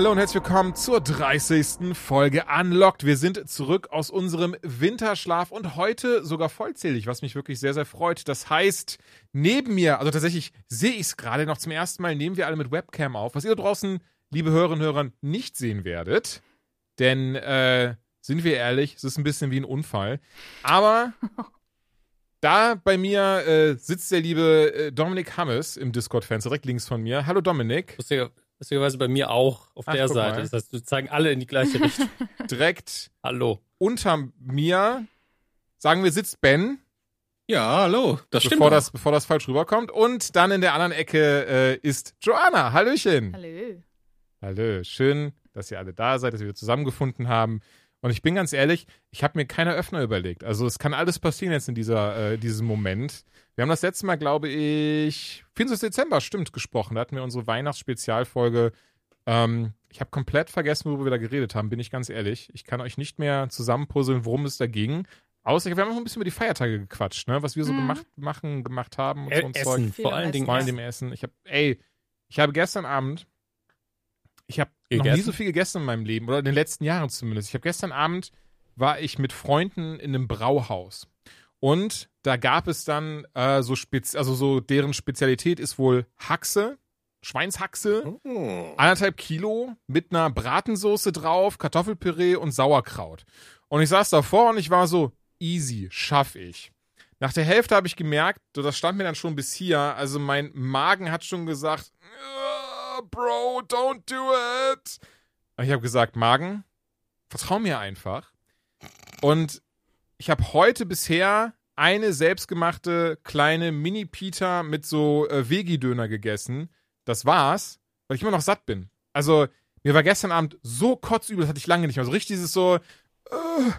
Hallo und herzlich willkommen zur 30. Folge Unlocked. Wir sind zurück aus unserem Winterschlaf und heute sogar vollzählig, was mich wirklich sehr, sehr freut. Das heißt, neben mir, also tatsächlich sehe ich es gerade noch zum ersten Mal, nehmen wir alle mit Webcam auf, was ihr da draußen, liebe Hörerinnen und Hörer, nicht sehen werdet. Denn, äh, sind wir ehrlich, es ist ein bisschen wie ein Unfall. Aber da bei mir äh, sitzt der liebe äh, Dominik Hammes im Discord-Fenster, direkt links von mir. Hallo Dominik. Lustiger, lustigerweise bei mir auch auf Ach, der Seite. mal. Das heißt, wir zeigen alle in die gleiche Richtung. Direkt Hallo. unter mir, sagen wir, sitzt Ben, Ja, hallo. Das stimmt. bevor auch. das, bevor das falsch rüberkommt. Und dann in der anderen Ecke äh, ist Joanna. Hallöchen. Hallo. Hallo. Schön, dass ihr alle da seid, dass wir wieder zusammengefunden haben. Und ich bin ganz ehrlich, ich habe mir keine Öffner überlegt. Also es kann alles passieren jetzt in dieser, äh, diesem Moment. Wir haben das letzte Mal, glaube ich, 24. Dezember, stimmt, gesprochen. Da hatten wir unsere Weihnachtsspezialfolge. Ähm, ich habe komplett vergessen, worüber wir da geredet haben, bin ich ganz ehrlich. Ich kann euch nicht mehr zusammenpuzzeln, worum es da ging. Außer, wir haben noch ein bisschen über die Feiertage gequatscht, ne? was wir so Mhm. gemacht, machen, gemacht haben und so Ä- und Zeug. Vor am allen. Dingen Vor allem Essen. dem Essen. Ich habe, ey, ich habe gestern Abend, ich habe noch nie so viel gegessen in meinem Leben, oder in den letzten Jahren zumindest. Ich habe gestern Abend, war ich mit Freunden in einem Brauhaus. Und da gab es dann äh, so Spez also so deren Spezialität ist wohl Haxe, Schweinshaxe, Oh. anderthalb Kilo mit einer Bratensoße drauf, Kartoffelpüree und Sauerkraut. Und ich saß davor und ich war so, easy, schaff ich. Nach der Hälfte habe ich gemerkt, so, das stand mir dann schon bis hier, also mein Magen hat schon gesagt, "Ah, Bro, don't do it. Und ich habe gesagt, Magen, vertrau mir einfach. Und ich habe heute bisher eine selbstgemachte kleine Mini-Pita mit so äh, Veggie-Döner gegessen. Das war's, weil ich immer noch satt bin. Also, mir war gestern Abend so kotzübel, das hatte ich lange nicht mehr. So richtig dieses so, äh,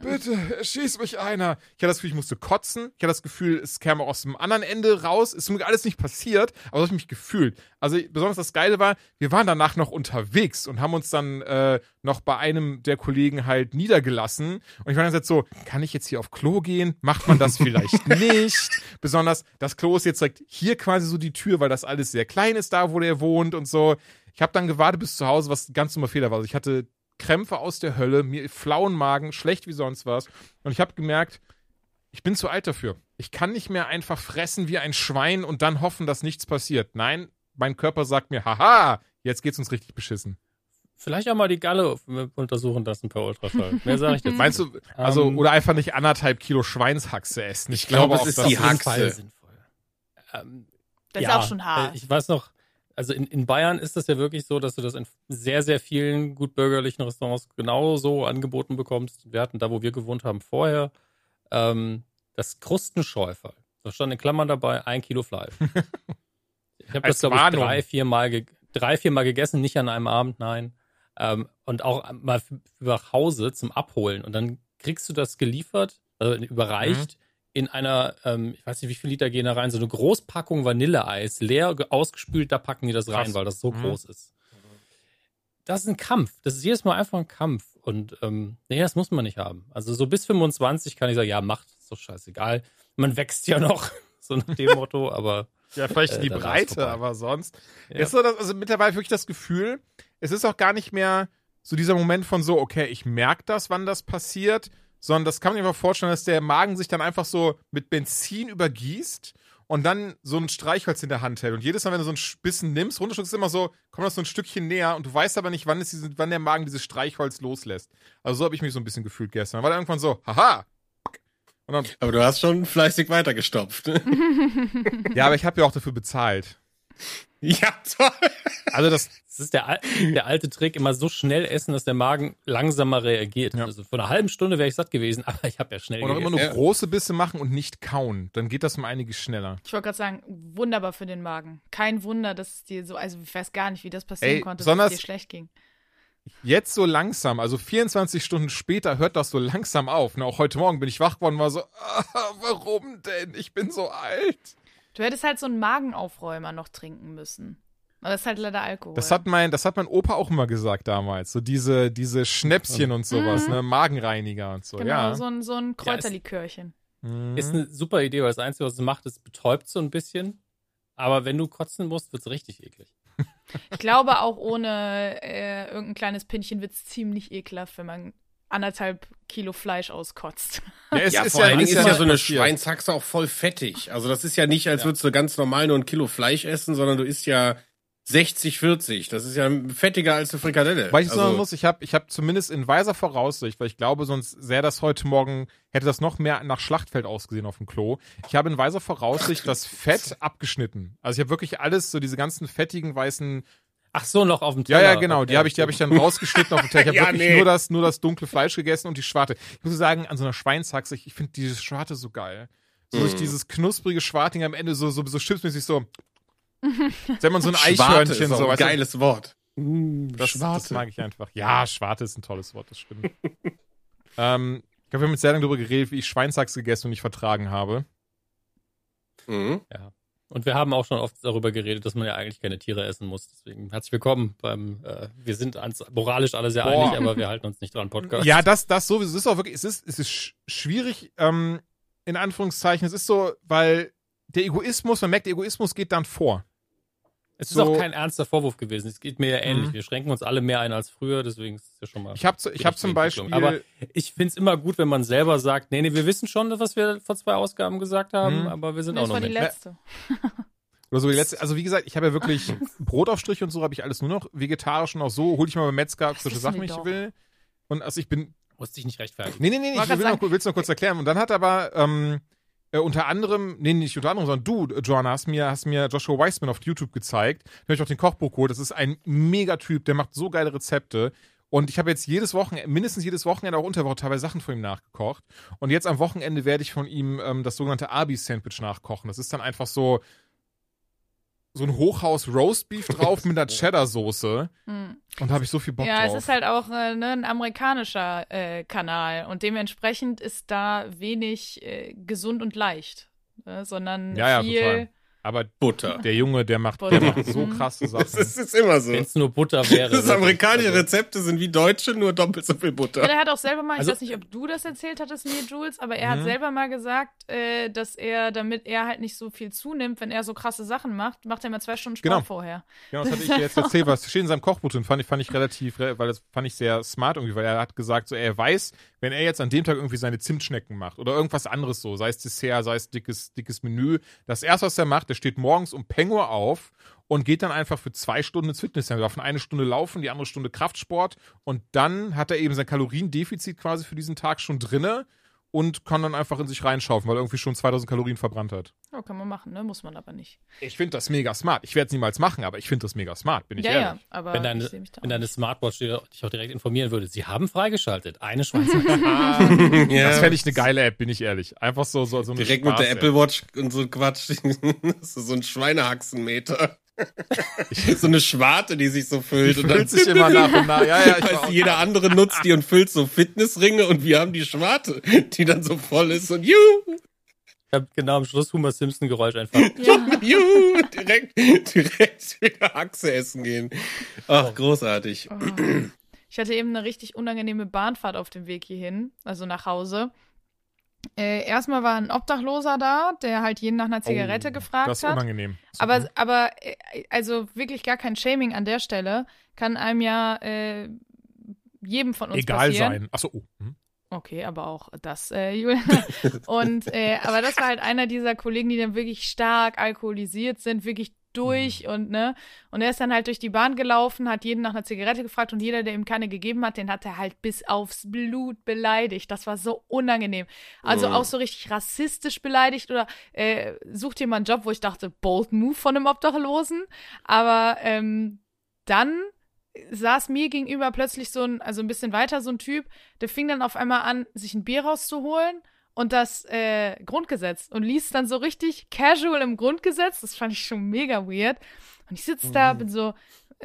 bitte, erschieß mich einer. Ich hatte das Gefühl, ich musste kotzen. Ich hatte das Gefühl, es käme aus dem anderen Ende raus. Ist mir alles nicht passiert, aber so habe ich mich gefühlt. Also, besonders das Geile war, wir waren danach noch unterwegs und haben uns dann äh, noch bei einem der Kollegen halt niedergelassen. Und ich war dann jetzt so, kann ich jetzt hier auf Klo gehen? Macht man das vielleicht nicht? Besonders, das Klo ist jetzt direkt hier quasi so die Tür, weil das alles sehr klein ist da, wo der wohnt und so. Ich habe dann gewartet bis zu Hause, was ganz dummer Fehler war. Also ich hatte Krämpfe aus der Hölle, mir flauen Magen, schlecht wie sonst was. Und ich habe gemerkt, ich bin zu alt dafür. Ich kann nicht mehr einfach fressen wie ein Schwein und dann hoffen, dass nichts passiert. Nein, mein Körper sagt mir, haha, jetzt geht's uns richtig beschissen. Vielleicht auch mal die Galle untersuchen lassen per Ultraschall. Mehr sage ich jetzt. Meinst du, also, Ähm, oder einfach nicht anderthalb Kilo Schweinshaxe essen? Ich, Ich glaube, es auch, ist die Haxe. Sinnvoll. Ähm, Das ja, ist auch schon hart. äh, Ich weiß noch, also in, in Bayern ist das ja wirklich so, dass du das in sehr, sehr vielen gut bürgerlichen Restaurants genauso angeboten bekommst. Wir hatten da, wo wir gewohnt haben, vorher ähm, das Krustenschäufer. Da stand in Klammern dabei ein Kilo Fleisch. Ich habe das, glaube ich, drei, vier Mal, ge drei, vier Mal gegessen, nicht an einem Abend, nein. Ähm, und auch mal nach Hause zum Abholen. Und dann kriegst du das geliefert, also überreicht Mhm. In einer, ähm, ich weiß nicht, wie viel Liter gehen da rein, so eine Großpackung Vanilleeis, leer ge- ausgespült, da packen die das rein, Krass. weil das so Mhm. groß ist. Das ist ein Kampf. Das ist jedes Mal einfach ein Kampf. Und ähm, nee, das muss man nicht haben. Also so bis 25 kann ich sagen, ja, macht, ist doch scheißegal. Man wächst ja noch, so nach dem Motto, aber Ja, vielleicht Äh, die war's Breite, aber sonst. Ja. Ist so das, also mittlerweile wirklich das Gefühl, es ist auch gar nicht mehr so dieser Moment von so, okay, ich merke das, wann das passiert, sondern das kann man sich einfach vorstellen, dass der Magen sich dann einfach so mit Benzin übergießt und dann so ein Streichholz in der Hand hält. Und jedes Mal, wenn du so ein Bissen nimmst, runterschluckst, ist immer so, kommt das so ein Stückchen näher und du weißt aber nicht, wann, ist diese, wann der Magen dieses Streichholz loslässt. Also so habe ich mich so ein bisschen gefühlt gestern. War dann irgendwann so, haha. Und dann, Aber du hast schon fleißig weitergestopft. ja, aber ich habe ja auch dafür bezahlt. Ja, toll. Also das, Das ist der, der alte Trick, immer so schnell essen, dass der Magen langsamer reagiert. Ja. Also vor einer halben Stunde wäre ich satt gewesen, aber ich habe ja schnell oder immer gegessen. nur Ja. große Bisse machen und nicht kauen. Dann geht das um einiges schneller. Ich wollte gerade sagen, wunderbar für den Magen. Kein Wunder, dass es dir so, also ich weiß gar nicht, wie das passieren Ey, konnte, dass besonders- es dir schlecht ging. Jetzt so langsam, also 24 Stunden später hört das so langsam auf. Ne? Auch heute Morgen bin ich wach geworden und war so, ah, warum denn? Ich bin so alt. Du hättest halt so einen Magenaufräumer noch trinken müssen. Aber das ist halt leider Alkohol. Das hat mein, das hat mein Opa auch immer gesagt damals. So diese, diese Schnäpschen und sowas, ne? Magenreiniger und so. genau, ja. so ein, so ein Ja, es- Kräuterlikörchen. Mhm. Ist eine super Idee, weil das Einzige, was es macht, ist betäubt so ein bisschen. Aber wenn du kotzen musst, wird's richtig eklig. Ich glaube, auch ohne äh, irgendein kleines Pinchen wird es ziemlich ekelhaft, wenn man anderthalb Kilo Fleisch auskotzt. ja, es ja, ist vor allen Dingen ist ja so eine passiert. Schweinshaxe auch voll fettig. Also das ist ja nicht, als würdest du ganz normal nur ein Kilo Fleisch essen, sondern du isst ja 60, 40. Das ist ja fettiger als eine Frikadelle. Weil ich also, sagen muss, ich habe ich hab zumindest in weiser Voraussicht, weil ich glaube, sonst sähe das heute Morgen, hätte das noch mehr nach Schlachtfeld ausgesehen auf dem Klo. Ich habe in weiser Voraussicht das Fett abgeschnitten. Also ich habe wirklich alles, so diese ganzen fettigen weißen. Ach so, noch auf dem Ja, Teller. ja, genau. Die Okay, habe ich, die habe ich dann rausgeschnitten auf dem Teller. Ich habe Ja, wirklich nee. nur das, nur das dunkle Fleisch gegessen und die Schwarte. Ich muss sagen, an so einer Schweinshaxe, ich, ich finde diese Schwarte so geil. So durch Mm. dieses knusprige Schwarting am Ende so, so, so chipsmäßig so. Wenn man so ein Schwarte Eichhörnchen ist auch so, ein weißt du, geiles Wort. das, Schwarte. das mag ich einfach. Ja, Schwarte ist ein tolles Wort, das stimmt. ähm, ich glaube, wir haben jetzt sehr lange darüber geredet, wie ich Schweinshax gegessen und nicht vertragen habe. Mhm. Und wir haben auch schon oft darüber geredet, dass man ja eigentlich keine Tiere essen muss. Deswegen herzlich willkommen beim, äh, wir sind uns moralisch alle sehr Boah. einig, aber wir halten uns nicht dran, Podcast. Ja, das, das sowieso. Es ist auch wirklich, es ist, es ist sch- schwierig, ähm, in Anführungszeichen. Es ist so, weil der Egoismus, man merkt, der Egoismus geht dann vor. Es ist so- auch kein ernster Vorwurf gewesen. Es geht mir ja ähnlich. Mhm. Wir schränken uns alle mehr ein als früher, deswegen ist es ja schon mal. Ich habe ich hab zum Beispiel. Aber ich finde es immer gut, wenn man selber sagt, nee, nee, wir wissen schon, was wir vor zwei Ausgaben gesagt haben, Mhm. aber wir sind das auch noch war die nicht. letzte. oder so die letzte, also wie gesagt, ich habe ja wirklich Brotaufstriche und so habe ich alles nur noch vegetarisch und auch so, hol ich mal beim Metzger Das frische wissen Sachen, ich will. Und also ich bin Musste dich nicht rechtfertigen. Nee, nee, nee, ich will grad noch, will's noch kurz erklären. Und dann hat aber ähm, äh, unter anderem, nee, nicht unter anderem, sondern du, Joanna, hast mir, hast mir Joshua Weissman auf YouTube gezeigt. Da habe ich auch den Kochbuch geholt. Das ist ein Megatyp, der macht so geile Rezepte. Und ich habe jetzt jedes Wochenende, mindestens jedes Wochenende auch unter der Woche teilweise Sachen von ihm nachgekocht. Und jetzt am Wochenende werde ich von ihm ähm, das sogenannte Arby's-Sandwich nachkochen. Das ist dann einfach so so ein Hochhaus Roastbeef drauf mit einer Cheddar-Soße. Hm. Und da habe ich so viel Bock Ja, drauf. es ist halt auch äh, ne, ein amerikanischer äh, Kanal und dementsprechend ist da wenig äh, gesund und leicht, ne, sondern Ja, ja, viel. Aber Butter. der Junge, der macht, Butter. der macht so Mhm. krasse Das Sachen. ist, ist immer so. Wenn es nur Butter wäre. Das amerikanische Also, Rezepte sind wie deutsche, nur doppelt so viel Ja, Butter. der hat auch selber mal, Also- ich weiß nicht, ob du das erzählt hattest mir, Jules, aber er Mhm. hat selber mal gesagt, äh, dass er, damit er halt nicht so viel zunimmt, wenn er so krasse Sachen macht, macht er mal zwei Stunden Sport Genau. vorher. Genau, das hatte ich dir jetzt erzählt, was steht in seinem Kochbuch drin, fand ich, fand ich relativ, weil das fand ich sehr smart irgendwie, weil er hat gesagt, so er weiß, wenn er jetzt an dem Tag irgendwie seine Zimtschnecken macht oder irgendwas anderes so, sei es Dessert, sei es dickes, dickes Menü, das erste, was er macht, der steht morgens um Penguin auf und geht dann einfach für zwei Stunden ins Fitnesscenter. Davon eine Stunde laufen, die andere Stunde Kraftsport und dann hat er eben sein Kaloriendefizit quasi für diesen Tag schon drinne und kann dann einfach in sich reinschaufen, weil er irgendwie schon 2000 Kalorien verbrannt hat. Ja, kann man machen, ne? Muss man aber nicht. Ich finde das mega smart. Ich werde es niemals machen, aber ich finde das mega smart, bin ich ja, ehrlich. ja, aber Wenn deine, ich seh mich da wenn deine. Smartwatch dir- dich auch direkt informieren würde, sie haben freigeschaltet. Eine Schweizer. Ja. Das fände ich eine geile App, bin ich ehrlich. Einfach so, so, so eine Direkt mit der. Apple Watch und so Quatsch. Das ist so ein Schweinehaxenmeter. So eine Schwarte, die sich so Die füllt. und dann füllt sich immer nach und nach. Ja, ja, ich auch, du, jeder andere nutzt die und füllt so Fitnessringe und wir haben die Schwarte, die dann so voll ist und juhu, Ich habe genau am Schluss Homer Simpson Geräusch einfach. Ja. juhu, direkt, direkt wieder Achse essen gehen. Ach, großartig. Oh. Ich hatte eben eine richtig unangenehme Bahnfahrt auf dem Weg hierhin, also nach Hause. Äh, erstmal war ein Obdachloser da, der halt jeden nach einer Zigarette Oh, gefragt das ist hat. unangenehm. Aber, aber äh, also wirklich gar kein Shaming an der Stelle. Kann einem ja äh, jedem von uns egal passieren. sein. Achso, oh. hm. Okay, aber auch das, äh, Julian. Und äh, aber das war halt einer dieser Kollegen, die dann wirklich stark alkoholisiert sind, wirklich durch und ne. Und er ist dann halt durch die Bahn gelaufen, hat jeden nach einer Zigarette gefragt und jeder, der ihm keine gegeben hat, den hat er halt bis aufs Blut beleidigt. Das war so unangenehm. Also Mhm. auch so richtig rassistisch beleidigt oder äh, sucht mal einen Job, wo ich dachte, bold move von einem Obdachlosen. Aber ähm, dann saß mir gegenüber plötzlich so ein, also ein bisschen weiter so ein Typ, der fing dann auf einmal an, sich ein Bier rauszuholen und das äh, Grundgesetz und liest dann so richtig casual im Grundgesetz. Das fand ich schon mega weird. Und ich sitze da, bin so,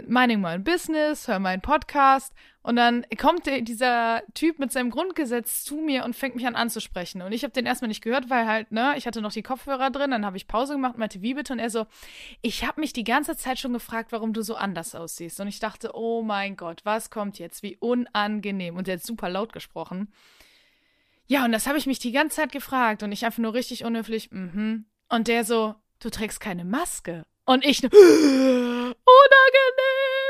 minding mein Business, höre meinen Podcast und dann kommt der, dieser Typ mit seinem Grundgesetz zu mir und fängt mich an anzusprechen. Und ich habe den erstmal nicht gehört, weil halt, ne, ich hatte noch die Kopfhörer drin, dann habe ich Pause gemacht und meinte, wie bitte? Und er so, ich habe mich die ganze Zeit schon gefragt, warum du so anders aussiehst. Und ich dachte, oh mein Gott, was kommt jetzt? Wie unangenehm. Und der hat super laut gesprochen. Ja, und das habe ich mich die ganze Zeit gefragt und ich einfach nur richtig unhöflich, mhm. Und der so, du trägst keine Maske. Und ich nur, unangenehm.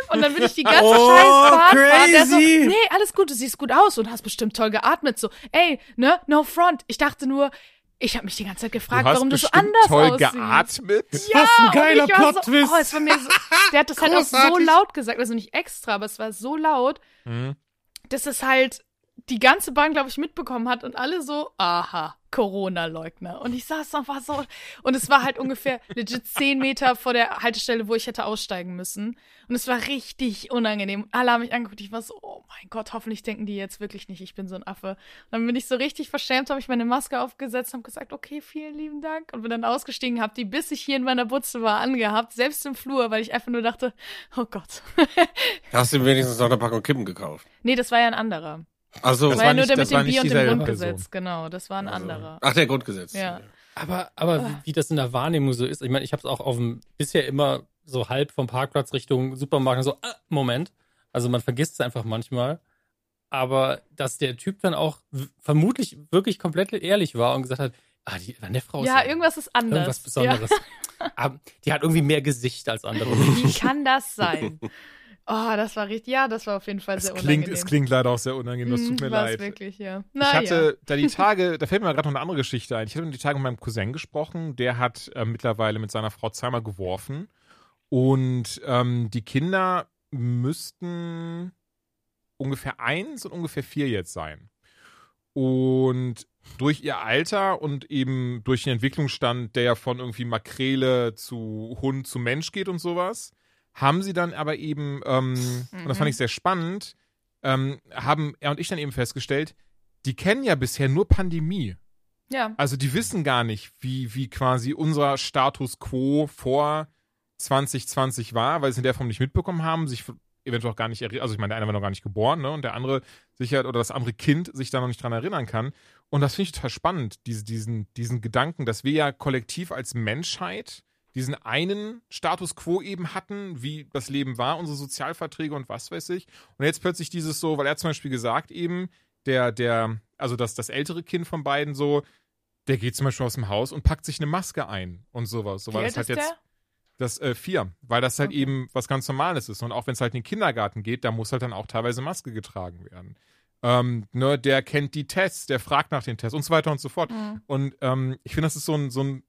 Und dann bin ich die ganze Oh, scheiß Bahnfahrt. Der so, crazy. nee, alles gut, du siehst gut aus und hast bestimmt toll geatmet. So, ey, ne, no front. Ich dachte nur, ich habe mich die ganze Zeit gefragt, du warum du so anders toll aussiehst. geatmet. Ja, Was ein geiler Plot-Twist. So, oh, es war mir so, der hat das halt auch so laut gesagt, also nicht extra, aber es war so laut, Mhm. dass es halt die ganze Bahn, glaube ich, mitbekommen hat und alle so, aha, Corona-Leugner. Und ich saß noch, war so, und es war halt ungefähr legit zehn Meter vor der Haltestelle, wo ich hätte aussteigen müssen. Und es war richtig unangenehm. Alle haben mich angeguckt. Ich war so, oh mein Gott, hoffentlich denken die jetzt wirklich nicht, ich bin so ein Affe. Und dann bin ich so richtig verschämt, habe ich meine Maske aufgesetzt, habe gesagt, okay, vielen lieben Dank. Und bin dann ausgestiegen, habe die, bis ich hier in meiner Butze war, angehabt, selbst im Flur, weil ich einfach nur dachte, oh Gott. Hast du wenigstens noch eine Packung Kippen gekauft? nee, das war ja ein anderer. Also, Das war ja nur nicht- der das mit dem Bier und dem Grundgesetz, Person. genau. Das war ein also, anderer. Ach, der Grundgesetz. Ja. Aber, aber wie, wie das in der Wahrnehmung so ist, ich meine, ich habe es auch auf dem, bisher immer so halb vom Parkplatz Richtung Supermarkt so, ah, Moment. Also man vergisst es einfach manchmal. Aber dass der Typ dann auch vermutlich wirklich komplett ehrlich war und gesagt hat, ah, die Vanessa-Frau ist Ja, irgendwas ist anders. irgendwas Besonderes. Aber die hat irgendwie mehr Gesicht als andere. Ja. Wie kann das sein? Oh, das war richtig, ja, das war auf jeden Fall Es sehr klingt, unangenehm. es klingt leider auch sehr unangenehm, das tut Mm, mir war's leid. wirklich, ja. Ich Na, hatte da die Tage, da fällt mir gerade noch eine andere Geschichte ein. Ich hatte die Tage mit meinem Cousin gesprochen, der hat äh, mittlerweile mit seiner Frau zweimal geworfen. Und ähm, die Kinder müssten ungefähr eins und ungefähr vier jetzt sein. Und durch ihr Alter und eben durch den Entwicklungsstand, der ja von irgendwie Makrele zu Hund zu Mensch geht und sowas, haben sie dann aber eben, ähm, und das fand Mhm. ich sehr spannend, ähm, haben er und ich dann eben festgestellt, die kennen ja bisher nur Pandemie. ja. ja. Also die wissen gar nicht, wie, wie quasi unser Status quo vor 2020 war, weil sie es in der Form nicht mitbekommen haben, sich eventuell auch gar nicht erinnern, also ich meine, der eine war noch gar nicht geboren, ne, und der andere sicher, oder das andere Kind sich da noch nicht dran erinnern kann. Und das finde ich total spannend, diese, diesen, diesen Gedanken, dass wir ja kollektiv als Menschheit diesen einen Status quo eben hatten, wie das Leben war, unsere Sozialverträge und was weiß ich. Und jetzt plötzlich dieses so, weil er zum Beispiel gesagt eben, der, der, also das, das ältere Kind von beiden so, der geht zum Beispiel aus dem Haus und packt sich eine Maske ein und sowas. So, weil das halt jetzt der? das äh, vier, weil das halt Okay. eben was ganz Normales ist. Und auch wenn es halt in den Kindergarten geht, da muss halt dann auch teilweise Maske getragen werden. Ähm, ne, der kennt die Tests, der fragt nach den Tests und so weiter und so fort. Mhm. Und ähm, ich finde, das ist so ein, so ein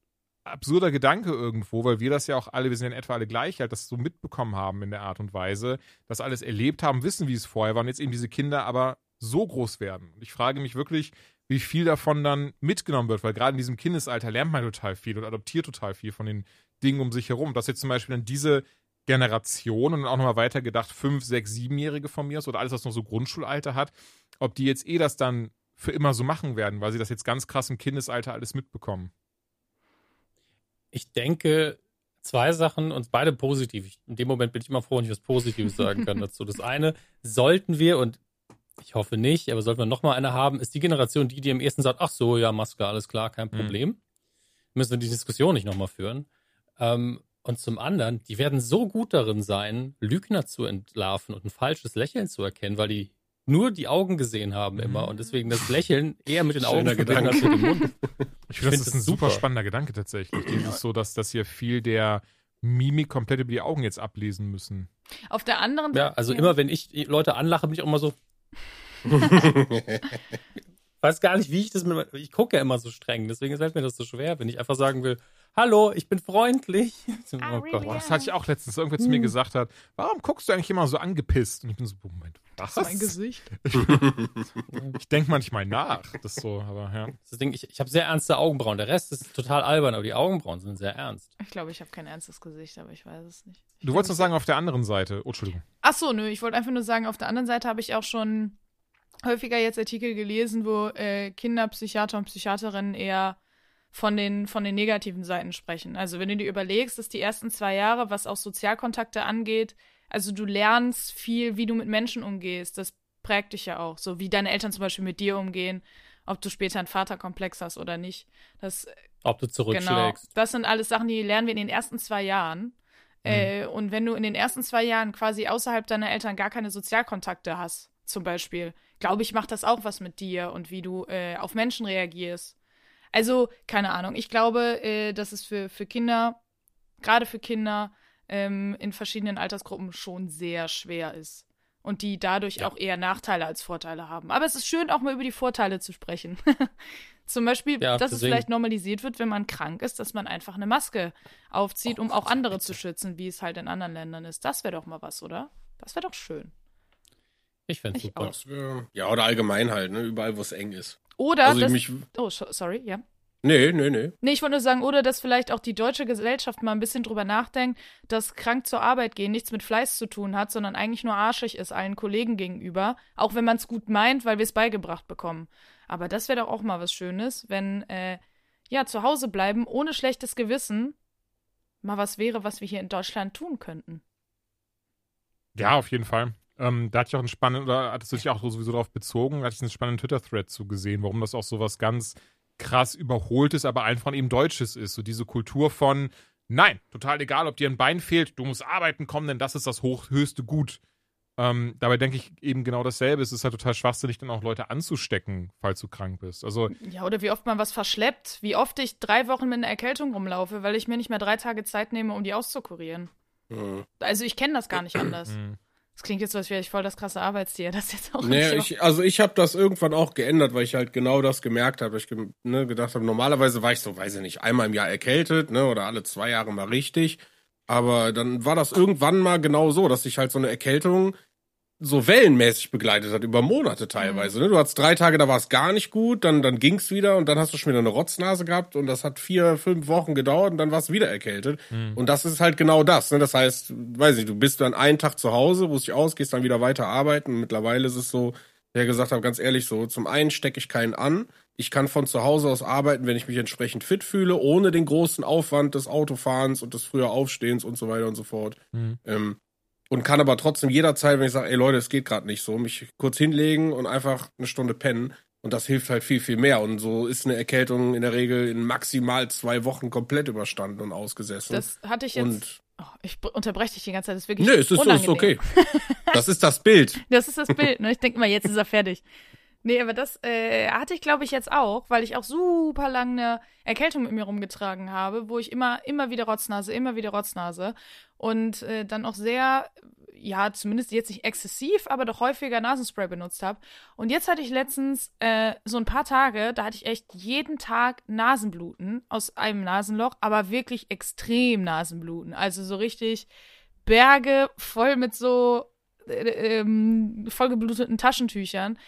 absurder Gedanke irgendwo, weil wir das ja auch alle, wir sind ja in etwa alle gleich, halt das so mitbekommen haben in der Art und Weise, das alles erlebt haben, wissen, wie es vorher war und jetzt eben diese Kinder aber so groß werden. Und ich frage mich wirklich, wie viel davon dann mitgenommen wird, weil gerade in diesem Kindesalter lernt man total viel und adoptiert total viel von den Dingen um sich herum. Dass jetzt zum Beispiel dann diese Generation und auch nochmal weitergedacht, fünf, sechs, siebenjährige von mir aus oder alles, was noch so Grundschulalter hat, ob die jetzt eh das dann für immer so machen werden, weil sie das jetzt ganz krass im Kindesalter alles mitbekommen. Ich denke, zwei Sachen und beide positiv. Ich, in dem Moment bin ich immer froh, wenn ich was Positives sagen kann dazu. Das eine, sollten wir, und ich hoffe nicht, aber sollten wir nochmal eine haben, ist die Generation, die, die am ersten sagt, ach so, ja, Maske, alles klar, kein Mhm. Problem. Müssen wir die Diskussion nicht nochmal führen. Ähm, und zum anderen, die werden so gut darin sein, Lügner zu entlarven und ein falsches Lächeln zu erkennen, weil die nur die Augen gesehen haben immer Mhm. und deswegen das Lächeln eher mit den Augen verbinden als mit dem Mund. Ich finde, das ist ein das super spannender Gedanke tatsächlich. Dieses so, dass, dass hier viel der Mimik komplett über die Augen jetzt ablesen müssen. Auf der anderen Ja, also immer wenn ich die Leute anlache, bin ich auch immer so, weiß gar nicht, wie ich das mit, ich gucke ja immer so streng, deswegen fällt mir das so schwer, wenn ich einfach sagen will, hallo, ich bin freundlich. Ah, oh? Gott. Das hatte ich auch letztens, irgendwer zu mir gesagt hat, warum guckst du eigentlich immer so angepisst? Und ich bin so, Moment, was? Mein Gesicht. Ich denke manchmal nach. Das ist so, aber ja. Das Ding, ich, ich habe sehr ernste Augenbrauen. Der Rest ist total albern, aber die Augenbrauen sind sehr ernst. Ich glaube, ich habe kein ernstes Gesicht, aber ich weiß es nicht. Ich Du wolltest noch ich- sagen, auf der anderen Seite. Oh, Entschuldigung. Ach so, nö, ich wollte einfach nur sagen, auf der anderen Seite habe ich auch schon häufiger jetzt Artikel gelesen, wo äh, Kinderpsychiater und Psychiaterinnen eher von den, von den negativen Seiten sprechen. Also wenn du dir überlegst, dass die ersten zwei Jahre, was auch Sozialkontakte angeht, also du lernst viel, wie du mit Menschen umgehst. Das prägt dich ja auch. So wie deine Eltern zum Beispiel mit dir umgehen, ob du später einen Vaterkomplex hast oder nicht. Das Ob du Genau. zurückschlägst. Das sind alles Sachen, die lernen wir in den ersten zwei Jahren. Äh, und wenn du in den ersten zwei Jahren quasi außerhalb deiner Eltern gar keine Sozialkontakte hast, zum Beispiel, glaube ich, macht das auch was mit dir und wie du äh, auf Menschen reagierst. Also, keine Ahnung. Ich glaube, äh, dass es für, für Kinder, gerade für Kinder ähm, in verschiedenen Altersgruppen schon sehr schwer ist. Und die dadurch Ja. auch eher Nachteile als Vorteile haben. Aber es ist schön, auch mal über die Vorteile zu sprechen. Zum Beispiel, Ja, dass es deswegen- vielleicht normalisiert wird, wenn man krank ist, dass man einfach eine Maske aufzieht, um auch andere zu schützen, wie es halt in anderen Ländern ist. Das wäre doch mal was, oder? Das wäre doch schön. Ich fände Ich super. auch. Das Ja, oder allgemein halt, ne? Überall, wo es eng ist. Oder Also dass, mich. Oh, so- sorry, ja. Nee, nee, nee. Nee, ich wollte nur sagen, oder dass vielleicht auch die deutsche Gesellschaft mal ein bisschen drüber nachdenkt, dass krank zur Arbeit gehen nichts mit Fleiß zu tun hat, sondern eigentlich nur arschig ist allen Kollegen gegenüber, auch wenn man es gut meint, weil wir es beigebracht bekommen. Aber das wäre doch auch mal was Schönes, wenn, äh, ja, zu Hause bleiben, ohne schlechtes Gewissen, mal was wäre, was wir hier in Deutschland tun könnten. Ja, auf jeden Fall. Ähm, da hatte ich auch einen spannenden, oder hattest du dich auch sowieso darauf bezogen, da hatte ich einen spannenden Twitter-Thread zu gesehen, warum das auch so was ganz krass Überholtes, aber einfach eben Deutsches ist. So diese Kultur von, nein, total egal, ob dir ein Bein fehlt, du musst arbeiten kommen, denn das ist das hoch, höchste Gut. Ähm, dabei denke ich eben genau dasselbe. Es ist halt total schwachsinnig, dann auch Leute anzustecken, falls du krank bist. Also, Ja, oder wie oft man was verschleppt, wie oft ich drei Wochen mit einer Erkältung rumlaufe, weil ich mir nicht mehr drei Tage Zeit nehme, um die auszukurieren. Hm. Also ich kenne das gar nicht anders. mh. Das klingt jetzt so, als wäre ich voll das krasse Arbeitstier. Das jetzt auch Nee, so. ich, also ich habe das irgendwann auch geändert, weil ich halt genau das gemerkt habe. Ich ne, gedacht habe, normalerweise war ich so, weiß ich nicht, einmal im Jahr erkältet, ne, oder alle zwei Jahre mal richtig. Aber dann war das irgendwann mal genau so, dass sich halt so eine Erkältung so wellenmäßig begleitet hat, über Monate teilweise. Ne? Du hattest drei Tage, da war es gar nicht gut, dann, dann ging's wieder und dann hast du schon wieder eine Rotznase gehabt und das hat vier, fünf Wochen gedauert und dann warst du wieder erkältet. Und das ist halt genau das. Ne? Das heißt, weiß ich, du bist dann einen Tag zu Hause, ruhst dich aus, gehst dann wieder weiter arbeiten. Und mittlerweile ist es so, der gesagt hat, ganz ehrlich, so, zum einen stecke ich keinen an. Ich kann von zu Hause aus arbeiten, wenn ich mich entsprechend fit fühle, ohne den großen Aufwand des Autofahrens und des früher Aufstehens und so weiter und so fort. Mhm. Ähm, und kann aber trotzdem jederzeit, wenn ich sage, ey Leute, es geht gerade nicht so, mich kurz hinlegen und einfach eine Stunde pennen. Und das hilft halt viel, viel mehr. Und so ist eine Erkältung in der Regel in maximal zwei Wochen komplett überstanden und ausgesessen. Das hatte ich jetzt. und oh, ich unterbreche dich die ganze Zeit. Das ist wirklich nö, es ist, es ist unangenehm. okay. Das ist das Bild. Das ist das Bild. Ne? Ich denke mal, jetzt ist er fertig. Nee, aber das äh, hatte ich, glaube ich, jetzt auch, weil ich auch super lange eine Erkältung mit mir rumgetragen habe, wo ich immer, immer wieder Rotznase, immer wieder Rotznase und äh, dann auch sehr, ja, zumindest jetzt nicht exzessiv, aber doch häufiger Nasenspray benutzt habe. Und jetzt hatte ich letztens äh, so ein paar Tage, da hatte ich echt jeden Tag Nasenbluten aus einem Nasenloch, aber wirklich extrem Nasenbluten. Also so richtig Berge voll mit so äh, ähm, vollgebluteten Taschentüchern.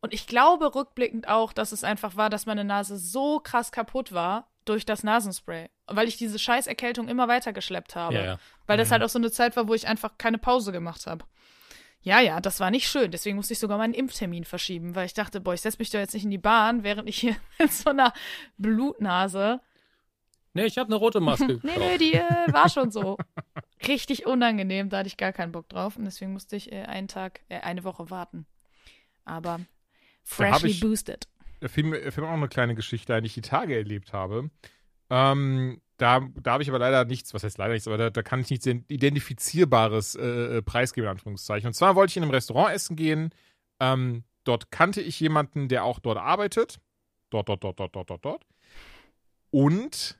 Und ich glaube rückblickend auch, dass es einfach war, dass meine Nase so krass kaputt war durch das Nasenspray, weil ich diese scheiß Erkältung immer weiter geschleppt habe. Ja, ja. Weil das halt auch so eine Zeit war, wo ich einfach keine Pause gemacht habe. Ja, ja, das war nicht schön. Deswegen musste ich sogar meinen Impftermin verschieben, weil ich dachte, boah, ich setze mich doch jetzt nicht in die Bahn, während ich hier mit so einer Blutnase. Nee, ich habe eine rote Maske Nee, nee, die äh, war schon so. Richtig unangenehm, da hatte ich gar keinen Bock drauf. Und deswegen musste ich äh, einen Tag, äh, eine Woche warten. Aber freshly ich- boosted. Da fiel mir, fiel mir auch eine kleine Geschichte ein, die ich die Tage erlebt habe. Ähm, da da habe ich aber leider nichts, was heißt leider nichts, aber da, da kann ich nichts Identifizierbares äh, äh, preisgeben, in Anführungszeichen. Und zwar wollte ich in einem Restaurant essen gehen. Ähm, dort kannte ich jemanden, der auch dort arbeitet. Dort, dort, dort, dort, dort, dort, dort. Und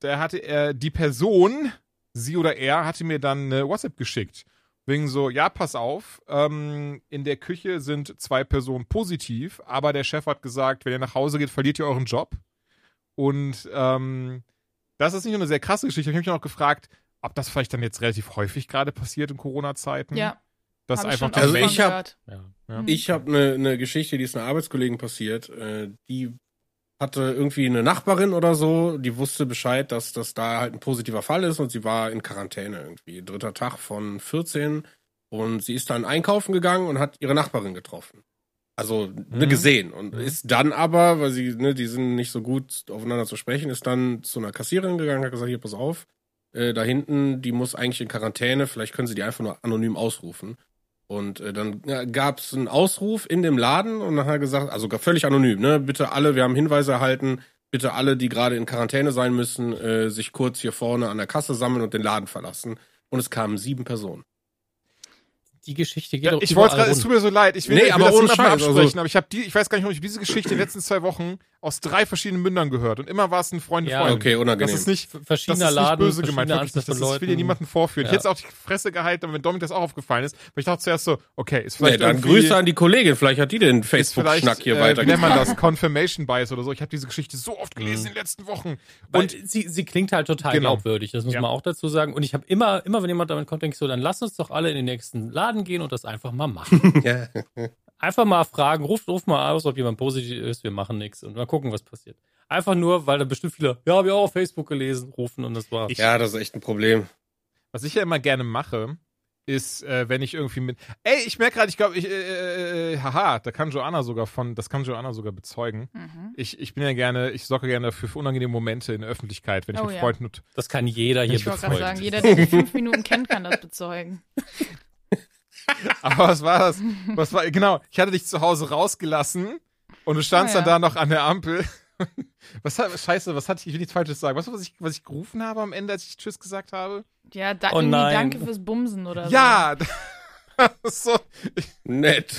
da hatte er, die Person, sie oder er, hatte mir dann eine WhatsApp geschickt. Wegen so, ja, pass auf, ähm, in der Küche sind zwei Personen positiv, aber der Chef hat gesagt, wenn ihr nach Hause geht, verliert ihr euren Job. Und ähm, das ist nicht nur eine sehr krasse Geschichte. Ich habe mich auch gefragt, ob das vielleicht dann jetzt relativ häufig gerade passiert in Corona-Zeiten. Ja, Dass hab ich einfach Also ich hab- gehört. Ja. Ja. Ich habe eine ne Geschichte, die ist einer Arbeitskollegen passiert. Äh, die hatte irgendwie eine Nachbarin oder so, die wusste Bescheid, dass das da halt ein positiver Fall ist und sie war in Quarantäne irgendwie. Dritter Tag von 14 und sie ist dann einkaufen gegangen und hat ihre Nachbarin getroffen. Also ne, Mhm. gesehen und Mhm. ist dann aber, weil sie, ne, die sind nicht so gut aufeinander zu sprechen, ist dann zu einer Kassiererin gegangen, hat gesagt, hier, pass auf, äh, da hinten, die muss eigentlich in Quarantäne, vielleicht können sie die einfach nur anonym ausrufen. Und äh, dann ja, gab es einen Ausruf in dem Laden und dann hat er gesagt, also völlig anonym, ne? Bitte alle, wir haben Hinweise erhalten, bitte alle, die gerade in Quarantäne sein müssen, äh, sich kurz hier vorne an der Kasse sammeln und den Laden verlassen. Und es kamen sieben Personen. Die Geschichte geht Ja, ich wollte gerade, es tut mir so leid, ich will, Nee, ich will aber das ohne Scheiß, also- absprechen, aber ich habe die, ich weiß gar nicht, warum ich diese Geschichte in den letzten zwei Wochen aus drei verschiedenen Mündern gehört und immer war es ein Freund, Ja, Freund. Okay, Das unangenehm. ist nicht, das ist nicht Laden, böse gemeint, wirklich nicht. Das ist, Leuten. will dir niemanden vorführen. Ich Ja. hätte auch die Fresse gehalten, wenn Dominik das auch aufgefallen ist, weil ich dachte zuerst so, okay, ist nee, vielleicht dann irgendwie- Grüße an die Kollegin, vielleicht hat die den Facebook-Schnack hier äh, weiter. wie nennt man das, Confirmation Bias oder so. Ich habe diese Geschichte so oft gelesen Mhm. in den letzten Wochen. Und sie, sie klingt halt total Genau. glaubwürdig, das muss man auch dazu sagen. Und ich habe immer, immer wenn jemand damit kommt, denke ich so, dann lass uns doch alle in den nächsten Laden gehen und das einfach mal machen. ja. einfach mal fragen, ruft ruf mal aus, ob jemand positiv ist, wir machen nichts und mal gucken, was passiert. Einfach nur, weil da bestimmt viele, ja, habe ich auch auf Facebook gelesen, rufen und das war's. Ich- ja, das ist echt ein Problem. Was ich ja immer gerne mache, ist, äh, wenn ich irgendwie mit. Ey, ich merke gerade, ich glaube, ich, äh, äh, haha, da kann Joanna sogar von, das kann Joanna sogar bezeugen. Mhm. Ich, ich bin ja gerne, ich sorge gerne dafür für unangenehme Momente in der Öffentlichkeit, wenn ich Oh mit ja. Freunden und Das kann jeder hier Ich wollte gerade bezeugen. sagen, jeder, der die fünf Minuten kennt, kann das bezeugen. Aber was war das? Was war, genau, ich hatte dich zu Hause rausgelassen und du standst Ah, dann ja. da noch an der Ampel. Was hat, scheiße, was hatte ich, ich will nichts Falsches sagen. Was war, was ich, was ich gerufen habe am Ende, als ich Tschüss gesagt habe? Ja, da, Oh danke fürs Bumsen oder so. Ja! Das ist so, Nett.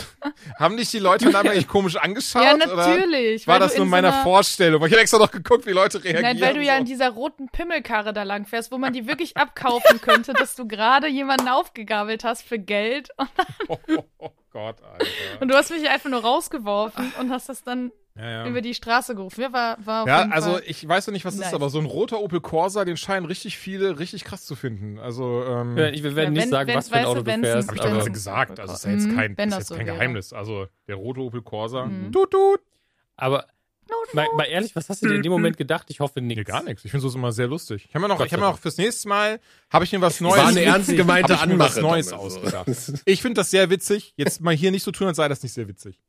haben dich die Leute dann eigentlich komisch angeschaut? Ja, Oder natürlich. war das nur in in meiner so Vorstellung? Weil ich habe extra noch geguckt, wie Leute reagieren. Nein, weil du ja so. in dieser roten Pimmelkarre da lang fährst, wo man die wirklich abkaufen könnte, dass du gerade jemanden aufgegabelt hast für Geld und, oh, oh, oh Gott, Alter. und du hast mich einfach nur rausgeworfen und hast das dann Ja, ja. über die Straße gerufen. Ja, war, war auf Ja, also Fall. ich weiß noch nicht, was es Nice. ist, aber so ein roter Opel Corsa, den scheinen richtig viele richtig krass zu finden. Also, ähm, Ja, ich, wir werden Ja, nicht wenn- sagen, wenn- was für ein Auto du fährst. Hab ich aber gesagt. Also, ist ja jetzt Mhm, kein, wenn ist das jetzt so kein wäre. Geheimnis. Also, der rote Opel Corsa. Mhm. Tut, tut. aber mal, mal ehrlich, was hast du dir in dem Moment gedacht? Ich hoffe Nee, nichts. gar nichts. Ich finde sowas immer sehr lustig. Ich habe mir noch, Gott ich habe mir auch fürs nächste Mal, habe ich mir was Neues, War eine ernst gemeinte mir was Anmache. Neues ausgedacht. Ich finde das sehr witzig. Jetzt mal hier nicht so tun, als sei das nicht sehr witzig.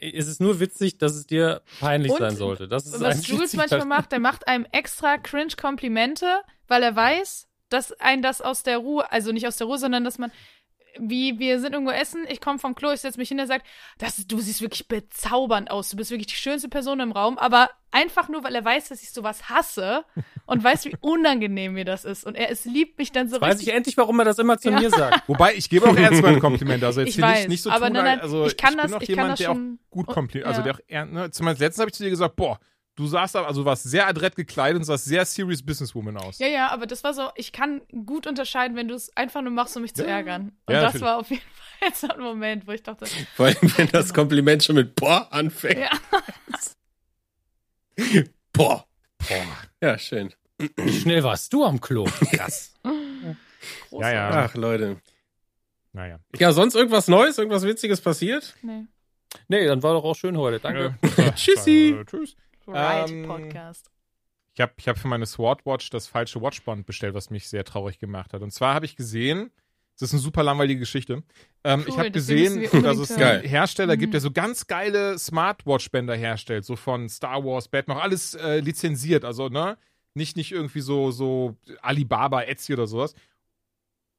Es ist nur witzig, dass es dir peinlich Und sein sollte. Das ist was Jules manchmal macht, der macht einem extra cringe Komplimente, weil er weiß, dass ein das aus der Ruhe, also nicht aus der Ruhe, sondern dass man, wie wir sind irgendwo essen, ich komme vom Klo, ich setze mich hin, er sagt, das, du siehst wirklich bezaubernd aus, du bist wirklich die schönste Person im Raum, aber einfach nur, weil er weiß, dass ich sowas hasse und weiß, wie unangenehm mir das ist und er es liebt mich dann so Weiß ich richtig. endlich, warum er das immer zu Ja. mir sagt. Wobei, ich gebe auch ernst meine Komplimente. Also jetzt Ich hier weiß, nicht, nicht so aber tun, nein, nein, also ich kann bin das- auch ich kann jemand, das der auch schon- gut Komplimente, also ja. der auch ernst, ne? Zumindest letztens habe ich zu dir gesagt, boah, du sahst da, also du warst sehr adrett gekleidet und sahst sehr serious Businesswoman aus. Ja, ja, aber das war so, ich kann gut unterscheiden, wenn du es einfach nur machst, um mich zu Ja. ärgern. Und Ja, das natürlich. war auf jeden Fall so ein Moment, wo ich dachte, Vor allem, wenn das Kompliment schon mit Boah anfängt. ja, Boah. Boah. Ja, schön. Wie schnell warst du am Klo? Krass. Ja, ja. Ach, Leute. Naja. Ja, sonst irgendwas Neues, irgendwas Witziges passiert? Nee. Nee, dann war doch auch schön heute. Danke. Tschüssi. äh, Tschüss. Right Ähm, Podcast. Ich habe ich hab für meine Swordwatch das falsche Watchband bestellt, was mich sehr traurig gemacht hat. Und zwar habe ich gesehen, das ist eine super langweilige Geschichte. Ähm, Cool, ich habe gesehen, dass es hören. einen Hersteller gibt, Mhm. der so ganz geile Smartwatch-Bänder herstellt, so von Star Wars, Batman, auch alles äh, lizenziert, also ne, nicht nicht irgendwie so so Alibaba, Etsy oder sowas.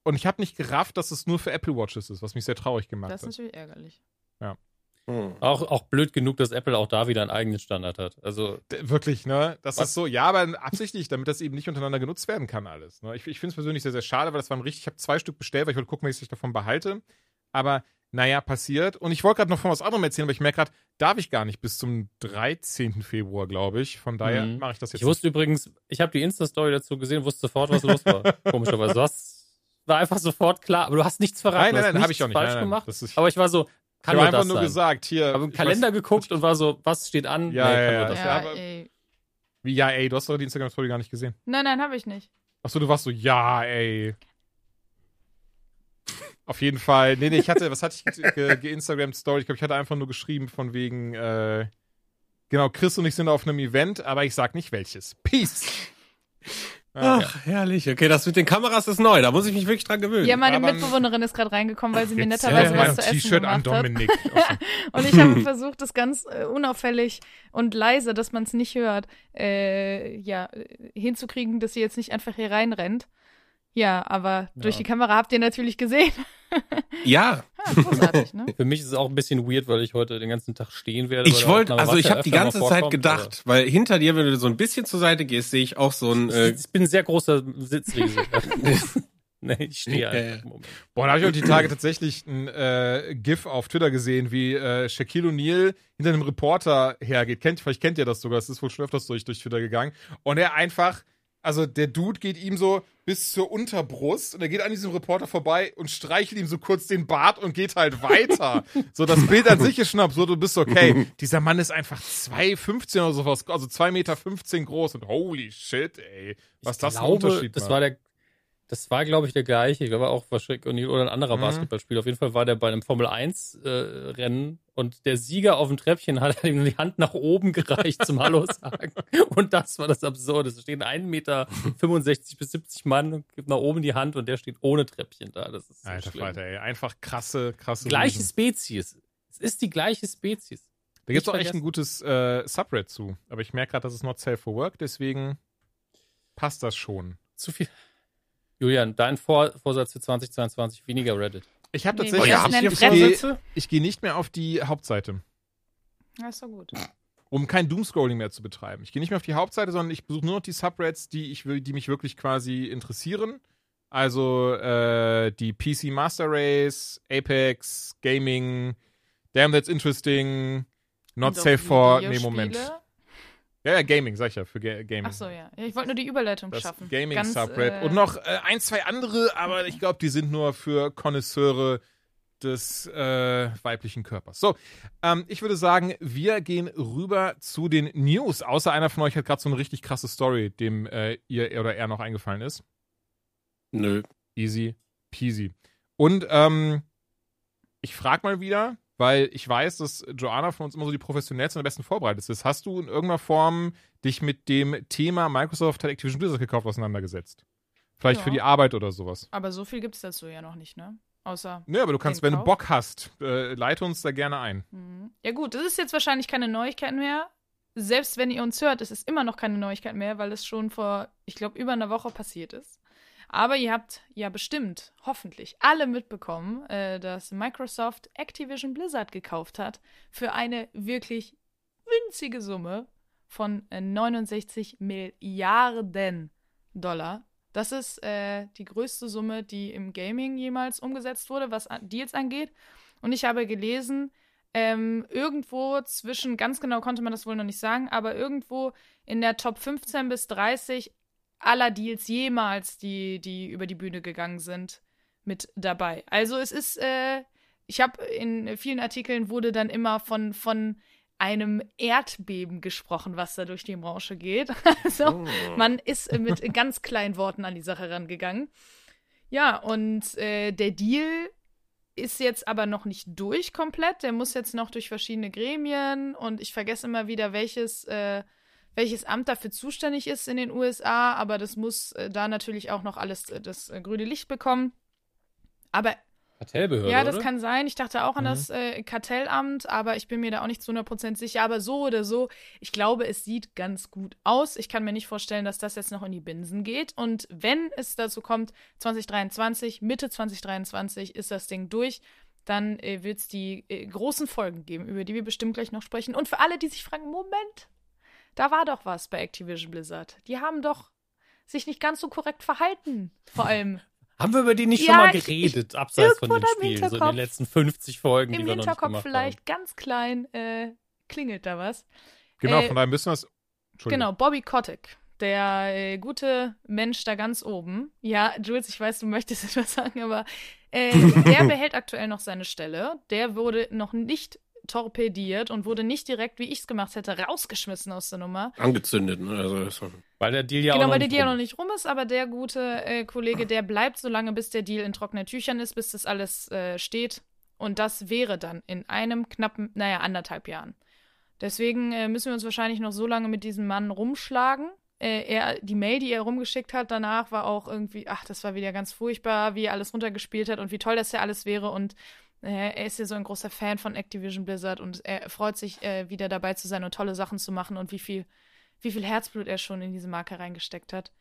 Und ich habe nicht gerafft, dass es nur für Apple Watches ist, was mich sehr traurig gemacht Das ist hat. natürlich ärgerlich. Hm. Auch, auch blöd genug, dass Apple auch da wieder einen eigenen Standard hat. Also, Wirklich, ne? Das Was? ist so, ja, aber absichtlich, damit das eben nicht untereinander genutzt werden kann, alles. Ne? Ich, ich finde es persönlich sehr, sehr schade, weil das waren richtig, ich habe zwei Stück bestellt, weil ich wollte gucken, was ich davon behalte. Aber naja, passiert. Und ich wollte gerade noch von was anderem erzählen, aber ich merke gerade, darf ich gar nicht bis zum 13. Februar, glaube ich. Von daher Mhm. mache ich das jetzt ich wusste übrigens, ich habe die Insta-Story dazu gesehen, wusste sofort, was los war. Komischerweise. Das war einfach sofort klar. Aber du hast nichts verraten. Nein, nein, nein, habe ich auch nicht. falsch Nein, nein, gemacht. Das ist, Aber ich war so, ich kann habe nur einfach das nur sein. gesagt, hier. habe im ich Kalender weiß- geguckt und war so, was steht an? Ja, ja, kann ja. Ja, Ja, aber- ey. Wie, ja, ey, du hast doch die Instagram-Story gar nicht gesehen. Nein, nein, habe ich nicht. Achso, du warst so, ja, ey. Auf jeden Fall. Nee, nee, ich hatte, was hatte ich ge- ge- geinstagrammt-Story? Ich glaube, ich hatte einfach nur geschrieben von wegen, äh, genau, Chris und ich sind auf einem Event, aber ich sag nicht welches. Peace. Ah, Ach, herrlich. Okay, das mit den Kameras ist neu. Da muss ich mich wirklich dran gewöhnen. Ja, meine aber- Mitbewohnerin ist gerade reingekommen, weil sie mir netterweise ja, was zu essen T-Shirt an gemacht hat. Dominik. Und ich habe versucht, das ganz äh, unauffällig und leise, dass man es nicht hört, äh, ja, hinzukriegen, dass sie jetzt nicht einfach hier reinrennt. Ja, aber durch Ja. die Kamera habt ihr natürlich gesehen. Ja, Ja, großartig, ne? Für mich ist es auch ein bisschen weird, weil ich heute den ganzen Tag stehen werde. ich wollte, also ich habe die ganze Zeit gedacht, weil hinter dir, wenn du so ein bisschen zur Seite gehst, sehe ich auch so ein. Äh, Ich bin ein sehr großer Sitzriese. nee, ich stehe Ja, einfach ja. im Moment. Boah, da habe ich heute die Tage tatsächlich ein äh, GIF auf Twitter gesehen, wie äh, Shaquille O'Neal hinter einem Reporter hergeht. Kennt, vielleicht kennt ihr das sogar, das ist wohl schon öfters durch, durch Twitter gegangen. Und er einfach, also der Dude geht ihm so bis zur Unterbrust und er geht an diesem Reporter vorbei und streichelt ihm so kurz den Bart und geht halt weiter. so, das Bild an sich ist schon absurd. Du bist okay. Dieser Mann ist einfach 2,15 oder sowas, also 2,15 Meter groß und holy shit, ey. Was ich das für ein glaube, Unterschied das war. war der, das war, glaube ich, der gleiche. Ich glaube auch O'Neal oder ein anderer Mhm. Basketballspieler. Auf jeden Fall war der bei einem Formel 1 äh, Rennen und der Sieger auf dem Treppchen hat ihm die Hand nach oben gereicht zum Hallo sagen. Und das war das Absurde. Es stehen 1,65 Meter bis 70 Mann und gibt nach oben die Hand und der steht ohne Treppchen da. Das ist so Alter schlimm. Falter, ey. Einfach krasse, krasse. Gleiche Riesen. Spezies. Es ist die gleiche Spezies. Da gibt's Nicht auch echt ein gutes äh, Subreddit zu. Aber ich merke gerade, das ist not safe for work, deswegen passt das schon. Zu viel. Julian, dein Vor Vorsatz für 2022, weniger Reddit. Ich habe Nee, tatsächlich. das ich, nennt ich, gehe, ich gehe nicht mehr auf die Hauptseite, Ja, ist doch gut. um kein Doomscrolling mehr zu betreiben. Ich gehe nicht mehr auf die Hauptseite, sondern ich besuche nur noch die Subreddits, die, ich, will- die mich wirklich quasi interessieren. Also äh, die PC Master Race, Apex, Gaming, Damn That's Interesting, Not Safe for. Nee. Moment. Ja, ja, Gaming, sag ich ja, für Ga Gaming. Ach so, ja. ja ich wollte nur die Überleitung das schaffen. Gaming Ganz, Subreddit äh, und noch äh, ein, zwei andere, aber ich glaube, die sind nur für Konnoisseure des äh, weiblichen Körpers. So, ähm, ich würde sagen, wir gehen rüber zu den News. Außer einer von euch hat gerade so eine richtig krasse Story, dem äh, ihr oder er noch eingefallen ist. nö. Easy peasy. Und ähm, ich frage mal wieder, weil ich weiß, dass Joanna von uns immer so die professionellste und am besten vorbereitet ist. Hast du in irgendeiner Form dich mit dem Thema Microsoft hat Activision Blizzard gekauft auseinandergesetzt? Vielleicht Ja. für die Arbeit oder sowas. Aber so viel gibt's dazu ja noch nicht, ne? Außer. Nö, aber du kannst, wenn du? Bock hast, äh, leite uns da gerne ein. Mhm. Ja, gut, das ist jetzt wahrscheinlich keine Neuigkeit mehr. Selbst wenn ihr uns hört, es ist immer noch keine Neuigkeit mehr, weil es schon vor, ich glaube, über einer Woche passiert ist. Aber ihr habt ja bestimmt, hoffentlich, alle mitbekommen, äh, dass Microsoft Activision Blizzard gekauft hat für eine wirklich winzige Summe von äh, 69 Milliarden Dollar. Das ist äh, die größte Summe, die im Gaming jemals umgesetzt wurde, was Deals angeht. Und ich habe gelesen, ähm, irgendwo zwischen, ganz genau konnte man das wohl noch nicht sagen, aber irgendwo in der Top 15 bis 30 aller Deals jemals, die, die über die Bühne gegangen sind, mit dabei. Also es ist, äh, ich habe in vielen Artikeln wurde dann immer von, von einem Erdbeben gesprochen, was da durch die Branche geht. Also man ist mit ganz kleinen Worten an die Sache rangegangen. Ja, und äh, der Deal ist jetzt aber noch nicht durch komplett. Der muss jetzt noch durch verschiedene Gremien und ich vergesse immer wieder, welches, äh, welches Amt dafür zuständig ist in den USA, aber das muss äh, da natürlich auch noch alles äh, das äh, grüne Licht bekommen. Aber Kartellbehörde, ja, das oder? kann sein. Ich dachte auch an Mhm. das äh, Kartellamt, aber ich bin mir da auch nicht zu 100% sicher. Aber so oder so, ich glaube, es sieht ganz gut aus. Ich kann mir nicht vorstellen, dass das jetzt noch in die Binsen geht. Und wenn es dazu kommt, 2023, Mitte 2023 ist das Ding durch, dann äh, wird es die äh, großen Folgen geben, über die wir bestimmt gleich noch sprechen. Und für alle, die sich fragen, Moment, da war doch was bei Activision Blizzard. Die haben doch sich nicht ganz so korrekt verhalten. Vor allem Haben wir über die nicht Ja, schon mal ich- geredet, abseits von den Spielen, so in den letzten 50 Folgen, die im wir noch nicht Hinterkopf gemacht vielleicht ganz klein äh, klingelt da was. Genau, Äh, von daher müssen wir es. Genau, Bobby Kotick, der äh, gute Mensch da ganz oben. Ja, Jules, ich weiß, du möchtest etwas sagen, aber äh, der behält aktuell noch seine Stelle. Der wurde noch nicht torpediert und wurde nicht direkt, wie ich es gemacht hätte, rausgeschmissen aus der Nummer. Angezündet, ne? Also, Weil der Deal ja genau, auch noch weil der nicht Deal rum. noch nicht rum ist, aber der gute äh, Kollege, der bleibt so lange, bis der Deal in trockenen Tüchern ist, bis das alles äh, steht. Und das wäre dann in einem knappen, naja, anderthalb Jahren. Deswegen äh, müssen wir uns wahrscheinlich noch so lange mit diesem Mann rumschlagen. Äh, er, die Mail, die er rumgeschickt hat danach, war auch irgendwie, ach, das war wieder ganz furchtbar, wie er alles runtergespielt hat und wie toll das ja alles wäre. Und er ist ja so ein großer Fan von Activision Blizzard und er freut sich, äh, wieder dabei zu sein und tolle Sachen zu machen und wie viel, wie viel Herzblut er schon in diese Marke reingesteckt hat.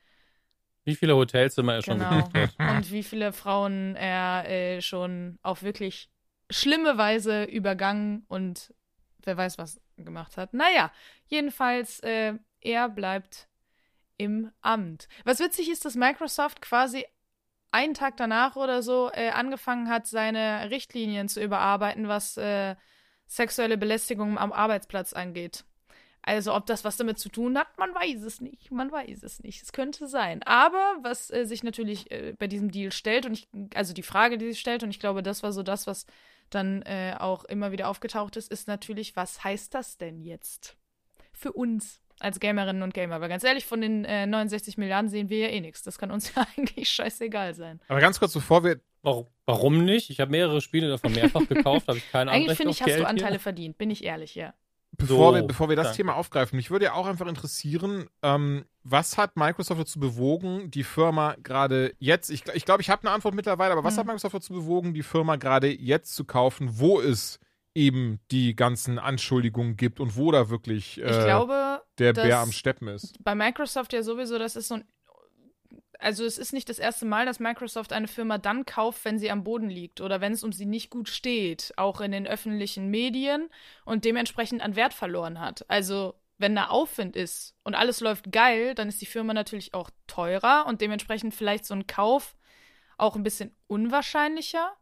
Wie viele Hotelzimmer er schon Genau. gebucht hat. Und wie viele Frauen er äh, schon auf wirklich schlimme Weise übergangen und wer weiß was gemacht hat. Naja, jedenfalls, äh, er bleibt im Amt. Was witzig ist, dass Microsoft quasi einen Tag danach oder so äh, angefangen hat, seine Richtlinien zu überarbeiten, was äh, sexuelle Belästigung am Arbeitsplatz angeht. Also ob das was damit zu tun hat, man weiß es nicht. Man weiß es nicht. Es könnte sein. Aber was äh, sich natürlich äh, bei diesem Deal stellt und ich, also die Frage, die sich stellt und ich glaube, das war so das, was dann äh, auch immer wieder aufgetaucht ist, ist natürlich, was heißt das denn jetzt für uns als Gamerinnen und Gamer? Weil ganz ehrlich, von den äh, 69 Milliarden sehen wir ja eh nichts. Das kann uns ja eigentlich scheißegal sein. Aber ganz kurz, bevor wir. Warum, nicht? Ich habe mehrere Spiele davon mehrfach gekauft, habe ich kein Eigentlich Anrecht finde ich, hast Geld du Anteile hier. verdient, bin ich ehrlich, ja. Bevor, So, wir, bevor wir das danke. Thema aufgreifen, mich würde ja auch einfach interessieren, ähm, was hat Microsoft dazu bewogen, die Firma gerade jetzt, ich, ich glaube, ich habe eine Antwort mittlerweile, aber was Hm. hat Microsoft dazu bewogen, die Firma gerade jetzt zu kaufen, wo es eben die ganzen Anschuldigungen gibt und wo da wirklich Ich äh, glaube, der Bär am Steppen ist? bei Microsoft ja sowieso, das ist so ein. Also, es ist nicht das erste Mal, dass Microsoft eine Firma dann kauft, wenn sie am Boden liegt oder wenn es um sie nicht gut steht, auch in den öffentlichen Medien und dementsprechend an Wert verloren hat. Also, wenn da Aufwind ist und alles läuft geil, dann ist die Firma natürlich auch teurer und dementsprechend vielleicht so ein Kauf auch ein bisschen unwahrscheinlicher.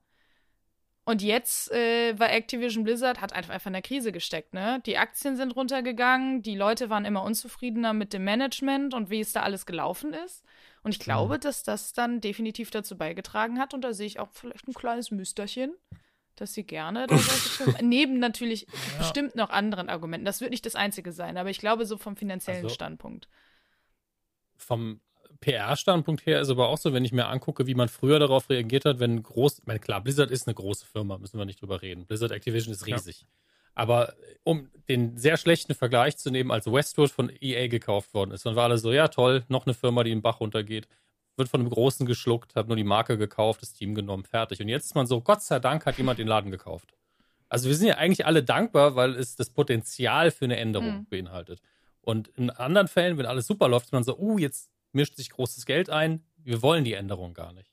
Und jetzt äh, war Activision Blizzard, hat einfach, einfach in der Krise gesteckt, ne? Die Aktien sind runtergegangen, die Leute waren immer unzufriedener mit dem Management und wie es da alles gelaufen ist. Und ich glaube, dass das dann definitiv dazu beigetragen hat, und da sehe ich auch vielleicht ein kleines Müsterchen, dass sie gerne da solche Firmen, neben natürlich bestimmt noch anderen Argumenten. Das wird nicht das einzige sein, aber ich glaube, so vom finanziellen Also- Standpunkt. Vom PR-Standpunkt her ist aber auch so, wenn ich mir angucke, wie man früher darauf reagiert hat, wenn groß, ich meine, klar, Blizzard ist eine große Firma, müssen wir nicht drüber reden. Blizzard Activision ist Ja. riesig. Aber um den sehr schlechten Vergleich zu nehmen, als Westwood von EA gekauft worden ist, dann war alle so, ja toll, noch eine Firma, die im Bach runtergeht, wird von einem Großen geschluckt, hat nur die Marke gekauft, das Team genommen, fertig. Und jetzt ist man so, Gott sei Dank hat jemand den Laden gekauft. Also wir sind ja eigentlich alle dankbar, weil es das Potenzial für eine Änderung Mhm. beinhaltet. Und in anderen Fällen, wenn alles super läuft, ist man so, uh, jetzt mischt sich großes Geld ein, wir wollen die Änderung gar nicht.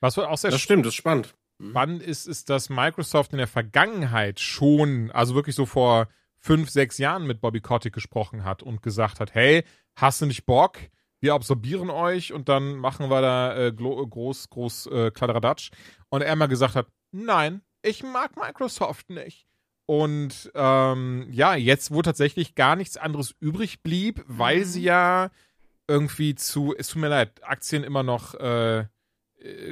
Was auch sehr Das stimmt, das ist spannend. spannend ist, ist, dass Microsoft in der Vergangenheit schon, also wirklich so vor fünf, sechs Jahren mit Bobby Kotick gesprochen hat und gesagt hat, hey, hast du nicht Bock? Wir absorbieren euch und dann machen wir da äh, groß, groß äh, Kladderadatsch. Und er mal gesagt hat, nein, ich mag Microsoft nicht. Und ähm, ja, jetzt, wo tatsächlich gar nichts anderes übrig blieb, weil Mhm. sie ja irgendwie zu, es tut mir leid, Aktien immer noch äh,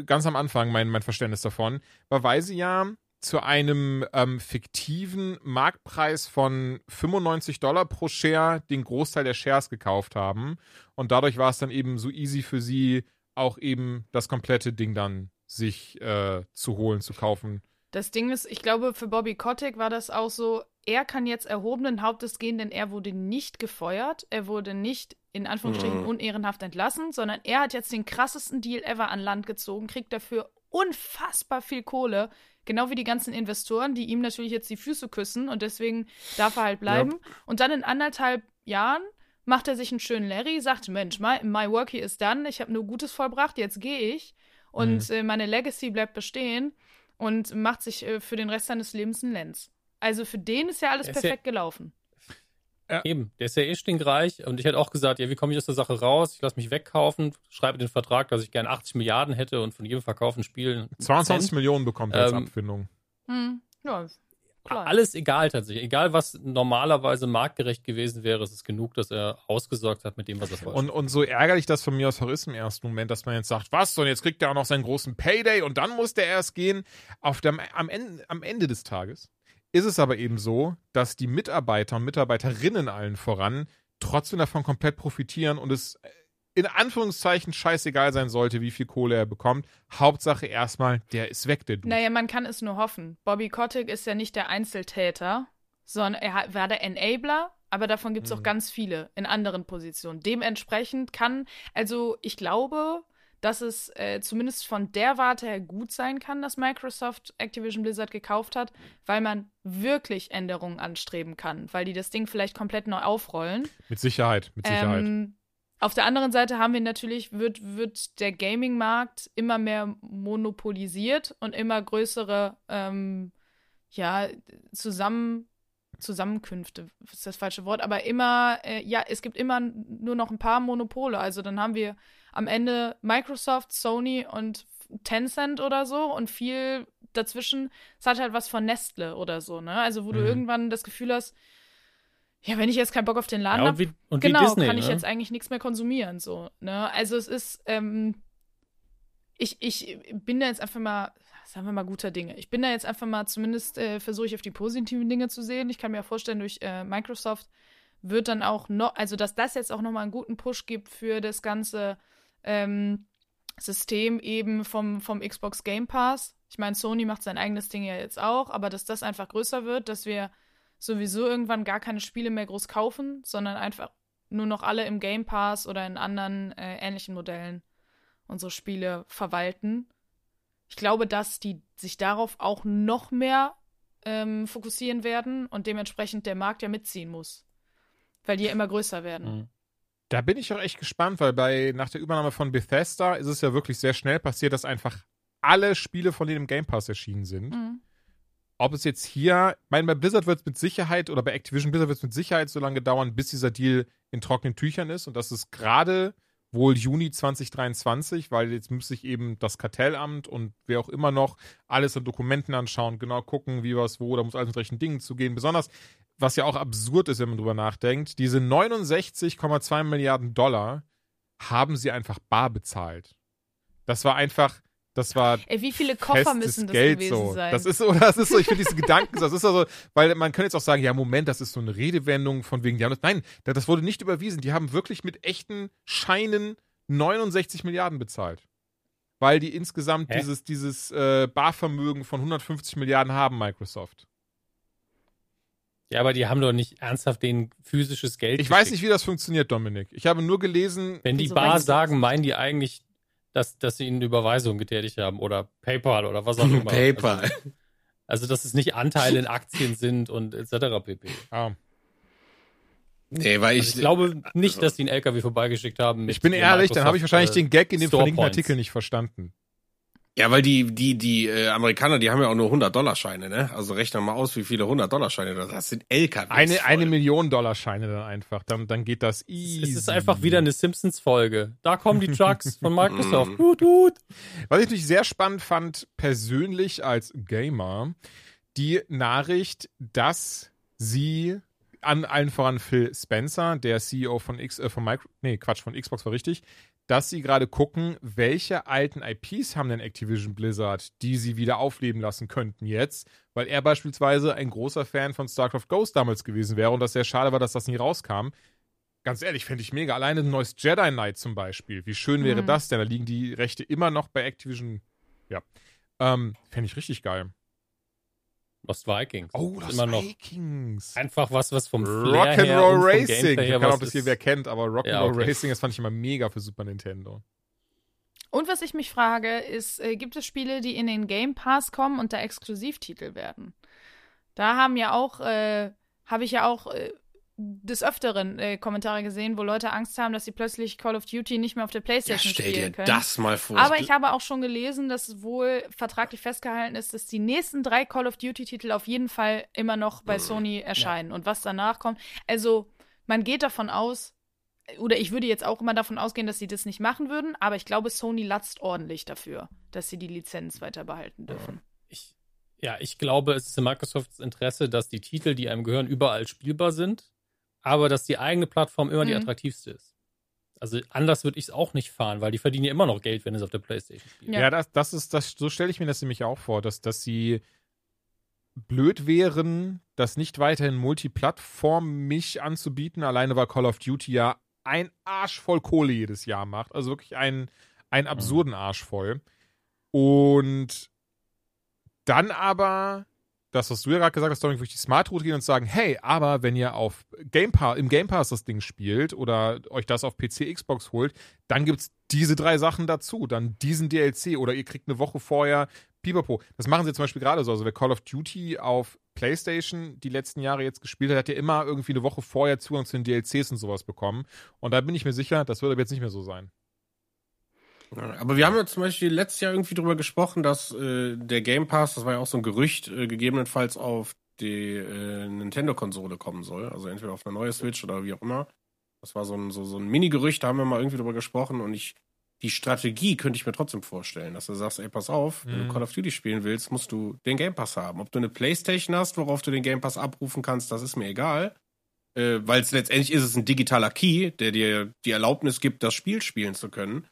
ganz am Anfang mein, mein Verständnis davon, war, weil sie ja zu einem ähm, fiktiven Marktpreis von 95 Dollar pro Share den Großteil der Shares gekauft haben. Und dadurch war es dann eben so easy für sie, auch eben das komplette Ding dann sich äh, zu holen, zu kaufen. Das Ding ist, ich glaube, für Bobby Kotick war das auch so, er kann jetzt erhobenen Hauptes gehen, denn er wurde nicht gefeuert, er wurde nicht in Anführungsstrichen Mhm. unehrenhaft entlassen, sondern er hat jetzt den krassesten Deal ever an Land gezogen, kriegt dafür unfassbar viel Kohle, genau wie die ganzen Investoren, die ihm natürlich jetzt die Füße küssen und deswegen darf er halt bleiben. Und dann in anderthalb Jahren macht er sich einen schönen Larry, sagt, Mensch, my, my work here is done, ich habe nur Gutes vollbracht, jetzt gehe ich. Und äh, meine Legacy bleibt bestehen und macht sich äh, für den Rest seines Lebens einen Lenz. Also für den ist ja alles ist perfekt gelaufen. Eben, der ist ja eh stinkreich und ich hätte auch gesagt, ja, wie komme ich aus der Sache raus? Ich lasse mich wegkaufen, schreibe den Vertrag, dass ich gerne 80 Milliarden hätte und von jedem verkauften Spiel einen 22 Cent. Millionen bekommt er als Ähm, Abfindung. Hm, ja, klar. Alles egal tatsächlich. Egal, was normalerweise marktgerecht gewesen wäre, es ist genug, dass er ausgesorgt hat mit dem, was er wollte. Und, und so ärgerlich das von mir aus auch ist im ersten Moment, dass man jetzt sagt, was, und jetzt kriegt er auch noch seinen großen Payday und dann muss der erst gehen. Auf dem, am, Ende, am Ende des Tages ist es aber eben so, dass die Mitarbeiter und Mitarbeiterinnen allen voran trotzdem davon komplett profitieren und es in Anführungszeichen scheißegal sein sollte, wie viel Kohle er bekommt. Hauptsache erstmal, der ist weg, der Dude. Naja, man kann es nur hoffen. Bobby Kotick ist ja nicht der Einzeltäter, sondern er war der Enabler, aber davon gibt es auch ganz viele in anderen Positionen. Dementsprechend kann, also ich glaube, dass es äh, zumindest von der Warte her gut sein kann, dass Microsoft Activision Blizzard gekauft hat, weil man wirklich Änderungen anstreben kann, weil die das Ding vielleicht komplett neu aufrollen. Mit Sicherheit, mit Sicherheit. Ähm, auf der anderen Seite haben wir natürlich, wird, wird der Gaming-Markt immer mehr monopolisiert und immer größere, ähm, ja, zusammen, Zusammenkünfte, ist das falsche Wort, aber immer, äh, ja, es gibt immer nur noch ein paar Monopole. Also dann haben wir am Ende Microsoft, Sony und Tencent oder so und viel dazwischen. Es hat halt was von Nestle oder so, ne? Also wo du Mhm. irgendwann das Gefühl hast, ja, wenn ich jetzt keinen Bock auf den Laden Ja, habe, genau, Disney, kann ich ne? jetzt eigentlich nichts mehr konsumieren, so, ne? Also es ist, ähm, ich, ich bin da jetzt einfach mal, sagen wir mal, guter Dinge. Ich bin da jetzt einfach mal, zumindest äh, versuche ich auf die positiven Dinge zu sehen. Ich kann mir ja vorstellen, durch äh, Microsoft wird dann auch noch, also dass das jetzt auch nochmal einen guten Push gibt für das ganze ähm, System eben vom, vom Xbox Game Pass. Ich meine, Sony macht sein eigenes Ding ja jetzt auch, aber dass das einfach größer wird, dass wir sowieso irgendwann gar keine Spiele mehr groß kaufen, sondern einfach nur noch alle im Game Pass oder in anderen äh, ähnlichen Modellen unsere Spiele verwalten. Ich glaube, dass die sich darauf auch noch mehr ähm, fokussieren werden und dementsprechend der Markt ja mitziehen muss. Weil die ja immer größer werden. Mhm. Da bin ich auch echt gespannt, weil bei nach der Übernahme von Bethesda ist es ja wirklich sehr schnell passiert, dass einfach alle Spiele von denen im Game Pass erschienen sind. Mhm. Ob es jetzt hier, ich meine, bei Blizzard wird es mit Sicherheit oder bei Activision Blizzard wird es mit Sicherheit so lange dauern, bis dieser Deal in trockenen Tüchern ist. Und das ist gerade wohl Juni 2023, weil jetzt muss sich eben das Kartellamt und wer auch immer noch alles an Dokumenten anschauen, genau gucken, wie was wo, da muss alles mit rechten Dingen zugehen. Besonders, was ja auch absurd ist, wenn man drüber nachdenkt, diese 69,2 Milliarden Dollar haben sie einfach bar bezahlt. Das war einfach, das war Ey, wie viele Koffer müssen das Geld gewesen so. sein? Das ist so, das ist so, ich finde diese Gedanken, das ist also, weil man könnte jetzt auch sagen, ja, Moment, das ist so eine Redewendung von wegen, die haben das, nein, da- das wurde nicht überwiesen. Die haben wirklich mit echten Scheinen 69 Milliarden bezahlt. Weil die insgesamt Hä? dieses, dieses äh, Barvermögen von 150 Milliarden haben, Microsoft. Ja, aber die haben doch nicht ernsthaft den physisches Geld. Ich weiß geschickt. nicht, wie das funktioniert, Dominik. Ich habe nur gelesen, Wenn die Wieso Bar sagen, meinen die eigentlich, dass, dass sie eine Überweisung getätigt haben oder PayPal oder was auch immer. PayPal. Also, also, dass es nicht Anteile in Aktien sind und etc. pp. ah, Nee, weil Also ich, ich glaube nicht, also- dass die einen LKW vorbeigeschickt haben. ich bin ehrlich, dann habe ich wahrscheinlich Microsoft, den Gag in dem verlinkten. Artikel nicht verstanden. Ja, weil die, die, die äh, Amerikaner, die haben ja auch nur 100-Dollar-Scheine, ne? Also rechne mal aus, wie viele 100-Dollar-Scheine das Das sind LKWs. Eine, voll. eine Million Dollar Scheine dann einfach. Dann, dann geht das easy. Es ist einfach wieder eine Simpsons-Folge. Da kommen die Trucks von Microsoft. Mm. Tut, tut. Was ich natürlich sehr spannend fand, persönlich als Gamer, die Nachricht, dass sie an allen voran Phil Spencer, der CEO von X, äh, von Micro, nee, Quatsch, von Xbox war richtig, dass sie gerade gucken, welche alten IPs haben denn Activision Blizzard, die sie wieder aufleben lassen könnten jetzt, weil er beispielsweise ein großer Fan von StarCraft Ghost damals gewesen wäre und das sehr schade war, dass das nie rauskam. Ganz ehrlich, fände ich mega. Alleine ein neues Jedi Knight zum Beispiel. Wie schön wäre Mhm. das denn? Da liegen die Rechte immer noch bei Activision. Ja. Ähm, fände ich richtig geil. Lost Vikings. Oh, Ist das immer noch Vikings. einfach was, was vom Flair Rock'n'Roll Racing. Ich weiß nicht, ob das hier wer kennt, aber Rock'n'Roll Ja, okay. Racing, das fand ich immer mega für Super Nintendo. Und was ich mich frage, ist, äh, gibt es Spiele, die in den Game Pass kommen und da Exklusivtitel werden? Da haben ja auch, äh, habe ich ja auch äh, des Öfteren äh, Kommentare gesehen, wo Leute Angst haben, dass sie plötzlich Call of Duty nicht mehr auf der Ja, Playstation stell dir spielen können. das mal vor. Aber ich habe auch schon gelesen, dass wohl vertraglich festgehalten ist, dass die nächsten drei Call of Duty-Titel auf jeden Fall immer noch bei Sony erscheinen. Und was danach kommt, also man geht davon aus, oder ich würde jetzt auch immer davon ausgehen, dass sie das nicht machen würden, aber ich glaube, Sony latzt ordentlich dafür, dass sie die Lizenz weiter behalten dürfen. Ich, ja, ich glaube, es ist in Microsofts Interesse, dass die Titel, die einem gehören, überall spielbar sind, aber dass die eigene Plattform immer die Mhm. attraktivste ist. Also anders würde ich es auch nicht fahren, weil die verdienen ja immer noch Geld, wenn es auf der Playstation spielen. Ja, Ja. das, das ist, das, so stelle ich mir das nämlich auch vor, dass, dass sie blöd wären, das nicht weiterhin multiplattformig anzubieten, alleine weil Call of Duty ja ein Arsch voll Kohle jedes Jahr macht. Also wirklich einen, einen absurden Arsch voll. Und dann aber, das, was du ja gerade gesagt hast, Dominik, wirklich die Smart Route gehen und sagen, hey, aber wenn ihr auf Game Pass, im Game Pass das Ding spielt oder euch das auf PC, Xbox holt, dann gibt's diese drei Sachen dazu. Dann diesen DLC oder ihr kriegt eine Woche vorher Pipapo. Das machen sie zum Beispiel gerade so. Also wer Call of Duty auf PlayStation die letzten Jahre jetzt gespielt hat, hat ja immer irgendwie eine Woche vorher Zugang zu den DLCs und sowas bekommen. Und da bin ich mir sicher, das wird aber jetzt nicht mehr so sein. Aber wir haben ja zum Beispiel letztes Jahr irgendwie drüber gesprochen, dass äh, der Game Pass, das war ja auch so ein Gerücht, äh, gegebenenfalls auf die äh, Nintendo-Konsole kommen soll. Also entweder auf eine neue Switch oder wie auch immer. Das war so ein, so, so ein Mini-Gerücht, da haben wir mal irgendwie drüber gesprochen und ich, die Strategie könnte ich mir trotzdem vorstellen, dass du sagst, ey, pass auf, wenn du Mhm. Call of Duty spielen willst, musst du den Game Pass haben. Ob du eine Playstation hast, worauf du den Game Pass abrufen kannst, das ist mir egal. Äh, Weil es letztendlich ist es ein digitaler Key, der dir die Erlaubnis gibt, das Spiel spielen zu können.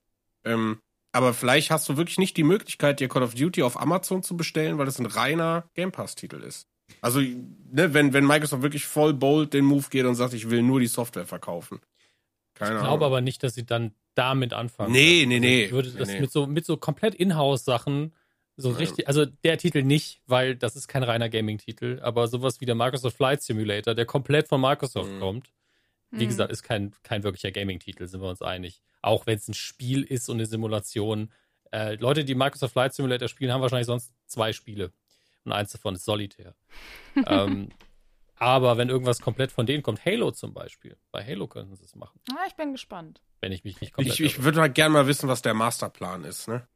Ähm, aber vielleicht hast du wirklich nicht die Möglichkeit, dir Call of Duty auf Amazon zu bestellen, weil es ein reiner Game Pass-Titel ist. Also, ne, wenn, wenn Microsoft wirklich voll bold den Move geht und sagt, ich will nur die Software verkaufen. Keine Ich glaube aber nicht, dass sie dann damit anfangen. Nee, werden. nee, Also nee. Ich würde das Nee, nee. mit so, mit so komplett Inhouse-Sachen so richtig, also der Titel nicht, weil das ist kein reiner Gaming-Titel, aber sowas wie der Microsoft Flight Simulator, der komplett von Microsoft Mhm. kommt, wie Mhm. gesagt, ist kein, kein wirklicher Gaming-Titel, sind wir uns einig. Auch wenn es ein Spiel ist und eine Simulation. Äh, Leute, die Microsoft Flight Simulator spielen, haben wahrscheinlich sonst zwei Spiele. Und eins davon ist Solitär. ähm, aber wenn irgendwas komplett von denen kommt, Halo zum Beispiel, bei Halo könnten sie es machen, Ah, ich bin gespannt. wenn ich mich nicht komplett Ich, ich würde halt gerne mal wissen, was der Masterplan ist, ne?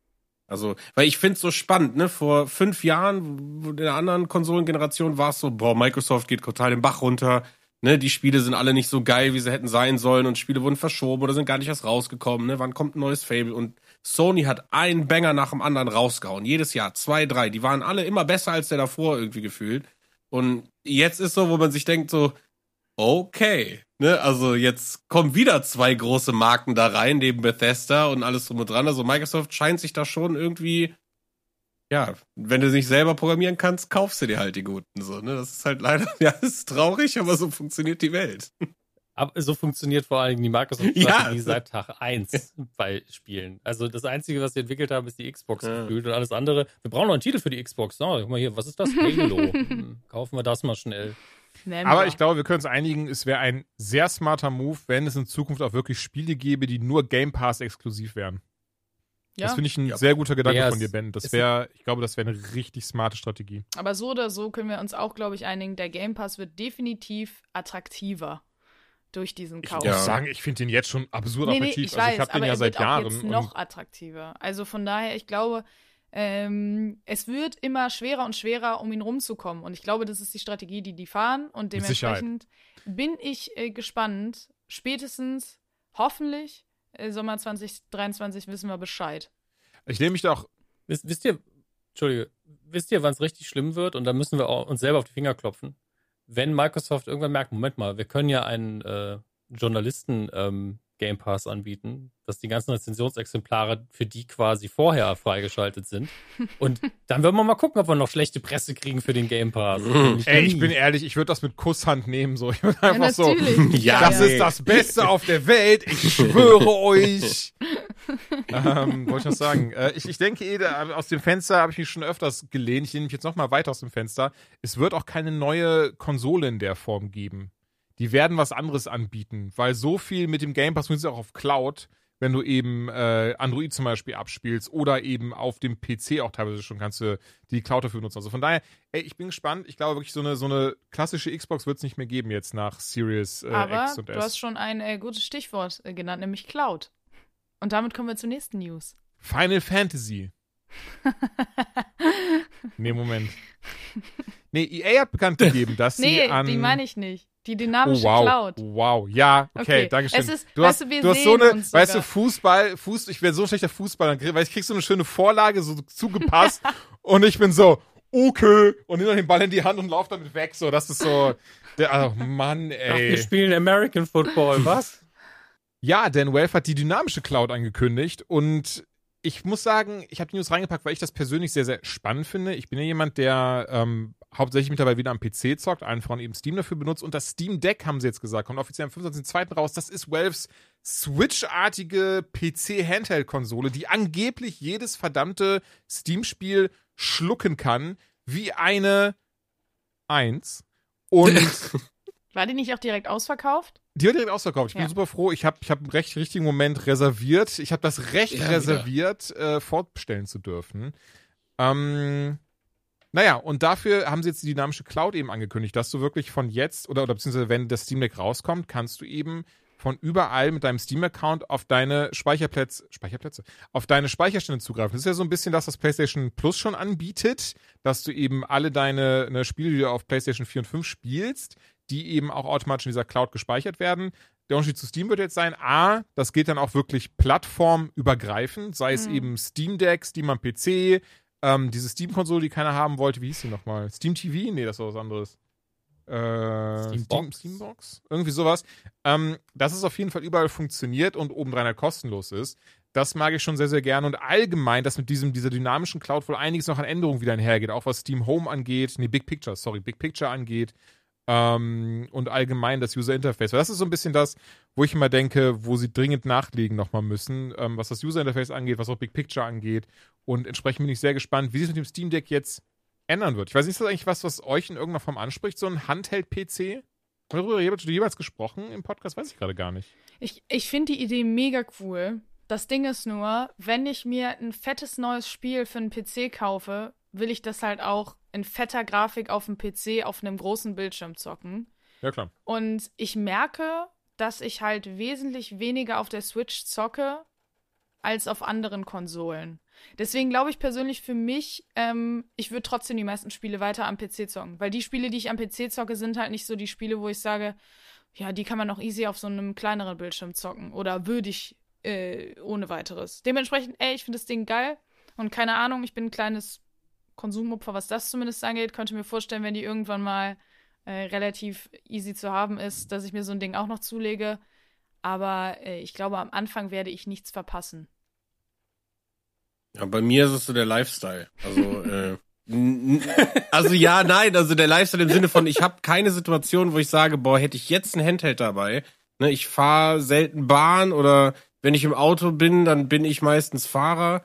Also, weil ich finde es so spannend, ne? Vor fünf Jahren, in der anderen Konsolengeneration war es so, boah, Microsoft geht total den Bach runter, ne? Die Spiele sind alle nicht so geil, wie sie hätten sein sollen und Spiele wurden verschoben oder sind gar nicht erst rausgekommen, ne? Wann kommt ein neues Fable? Und Sony hat einen Banger nach dem anderen rausgehauen. Jedes Jahr, zwei, drei. Die waren alle immer besser als der davor irgendwie gefühlt. Und jetzt ist so, wo man sich denkt so, okay, ne, also jetzt kommen wieder zwei große Marken da rein, neben Bethesda und alles drum und dran. Also Microsoft scheint sich da schon irgendwie, ja, wenn du nicht selber programmieren kannst, kaufst du dir halt die guten, so, ne, das ist halt leider, ja, ist traurig, aber so funktioniert die Welt. Aber so funktioniert vor allen Dingen die Ja. Microsoft-Strategie seit Tag 1 bei Spielen. Also das Einzige, was sie entwickelt haben, ist die Xbox Ja. gefühlt und alles andere. Wir brauchen noch einen Titel für die Xbox. Oh, guck mal hier, was ist das? Halo. Hm, kaufen wir das mal schnell. Nennen Aber wir. ich glaube, wir können uns einigen, es wäre ein sehr smarter Move, wenn es in Zukunft auch wirklich Spiele gäbe, die nur Game Pass exklusiv wären. Ja, Das finde ich ein Ja. sehr guter Gedanke Ja, von dir, Ben. Das wäre, ich glaube, das wäre eine richtig smarte Strategie. aber so oder so können wir uns auch, glaube ich, einigen, der Game Pass wird definitiv attraktiver durch diesen Kauf. Ich Ja. muss sagen, ich finde den jetzt schon absurd Nee, nee, attraktiv. ich also weiß, ich habe den aber ja er seit Jahren. jetzt noch attraktiver. Also von daher, ich glaube, ähm, es wird immer schwerer und schwerer, um ihn rumzukommen. Und ich glaube, das ist die Strategie, die die fahren. Und dementsprechend bin ich äh, gespannt. Spätestens, hoffentlich, Sommer 2023 wissen wir Bescheid. ich nehme mich da auch. Wisst, wisst ihr, Entschuldige, wisst ihr, wann es richtig schlimm wird? Und da müssen wir auch uns selber auf die Finger klopfen. Wenn Microsoft irgendwann merkt, Moment mal, wir können ja einen äh, Journalisten ähm, Game Pass anbieten, dass die ganzen Rezensionsexemplare für die quasi vorher freigeschaltet sind. Und dann werden wir mal gucken, ob wir noch schlechte Presse kriegen für den Game Pass. Nämlich Ey, ich bin ehrlich, ich würde das mit Kusshand nehmen. So. Ich würde einfach so. natürlich. Ja, Das Ja. ist das Beste auf der Welt. Ich schwöre euch. ähm, wollte ich noch sagen. Äh, ich, ich denke, eh, da, aus dem Fenster habe ich mich schon öfters gelehnt. Ich lehne mich jetzt noch mal weiter aus dem Fenster. Es wird auch keine neue Konsole in der Form geben. Die werden was anderes anbieten, weil so viel mit dem Game Pass funktioniert auch auf Cloud, wenn du eben äh, Android zum Beispiel abspielst oder eben auf dem PC auch teilweise schon kannst du die Cloud dafür nutzen. Also von daher, ey, ich bin gespannt. Ich glaube wirklich, so eine, so eine klassische Xbox wird es nicht mehr geben jetzt nach Series äh, Aber X und du S. hast schon ein äh, gutes Stichwort äh, genannt, nämlich Cloud. Und damit kommen wir zur nächsten News. Final Fantasy. nee, Moment. Nee, EA hat bekannt gegeben, dass nee, sie an. die meine ich nicht. Die Oh, dynamische wow. Cloud. Wow, ja, okay, Okay, danke schön. es ist- du weißt hast, du, wir du hast so eine, weißt du. Fußball, Fuß, ich werde so ein schlechter Fußballer, weil ich krieg so eine schöne Vorlage so zugepasst und ich bin so, okay, und nehme dann den Ball in die Hand und laufe damit weg, so, das ist so, der, oh Mann, Ach, wir ey. spielen American Football, was? Ja, Dan Welf hat die dynamische Cloud angekündigt und ich muss sagen, ich habe die News reingepackt, weil ich das persönlich sehr, sehr spannend finde. Ich bin ja jemand, der ähm, hauptsächlich mittlerweile wieder am PC zockt, allen voran eben Steam dafür benutzt. Und das Steam Deck, haben sie jetzt gesagt, kommt offiziell am 25.02. raus. Das ist Valves Switch-artige PC-Handheld-Konsole, die angeblich jedes verdammte Steam-Spiel schlucken kann, wie eine Eins. Und War die nicht auch direkt ausverkauft? Die wird direkt ausverkauft. Ich bin Ja. super froh. Ich habe ich hab einen recht richtigen Moment reserviert. Ich habe das Recht Ja, reserviert, äh, fortbestellen zu dürfen. Ähm, naja, und dafür haben sie jetzt die dynamische Cloud eben angekündigt, dass du wirklich von jetzt oder, oder beziehungsweise wenn das Steam Deck rauskommt, kannst du eben von überall mit deinem Steam-Account auf deine Speicherplätze, Speicherplätze, auf deine Speicherstände zugreifen. Das ist ja so ein bisschen das, was PlayStation Plus schon anbietet, dass du eben alle deine ne, Spiele, die du auf PlayStation 4 und 5 spielst, die eben auch automatisch in dieser Cloud gespeichert werden. Der Unterschied zu Steam wird jetzt sein, A, das geht dann auch wirklich plattformübergreifend, sei es Mhm. eben Steam Deck, Steam am PC, ähm, diese Steam-Konsole, die keiner haben wollte, wie hieß die nochmal? Steam TV? Nee, das war was anderes. Äh, Steam, Steambox? Steambox? Irgendwie sowas. Ähm, dass es auf jeden Fall überall funktioniert und obendrein halt kostenlos ist. Das mag ich schon sehr, sehr gerne. Und allgemein, dass mit diesem, dieser dynamischen Cloud wohl einiges noch an Änderungen wieder einhergeht. Auch was Steam Home angeht, nee, Big Picture, sorry, Big Picture angeht. Ähm, und allgemein das User Interface. Weil das ist so ein bisschen das, wo ich immer denke, wo sie dringend nachlegen nochmal müssen, ähm, was das User Interface angeht, was auch Big Picture angeht. Und entsprechend bin ich sehr gespannt, wie sich mit dem Steam Deck jetzt ändern wird. Ich weiß nicht, ist das eigentlich was, was euch in irgendeiner Form anspricht, so ein Handheld-PC? Darüber habt ihr jemals gesprochen im Podcast? Weiß ich gerade gar nicht. Ich, ich finde die Idee mega cool. Das Ding ist nur, wenn ich mir ein fettes neues Spiel für einen PC kaufe, will ich das halt auch in fetter Grafik auf dem PC auf einem großen Bildschirm zocken. Ja, klar. Und ich merke, dass ich halt wesentlich weniger auf der Switch zocke als auf anderen Konsolen. Deswegen glaube ich persönlich für mich, ähm, ich würde trotzdem die meisten Spiele weiter am PC zocken. Weil die Spiele, die ich am PC zocke, sind halt nicht so die Spiele, wo ich sage, ja, die kann man noch easy auf so einem kleineren Bildschirm zocken. Oder würde ich äh, ohne weiteres. Dementsprechend, ey, ich finde das Ding geil. Und keine Ahnung, ich bin ein kleines Konsumopfer, was das zumindest angeht. Könnte mir vorstellen, wenn die irgendwann mal äh, relativ easy zu haben ist, dass ich mir so ein Ding auch noch zulege. Aber äh, ich glaube, am Anfang werde ich nichts verpassen. Ja, bei mir ist es so der Lifestyle. Also, äh, also ja, nein, also der Lifestyle im Sinne von, ich habe keine Situation, wo ich sage, boah, hätte ich jetzt ein Handheld dabei. Ne, ich fahre selten Bahn oder wenn ich im Auto bin, dann bin ich meistens Fahrer.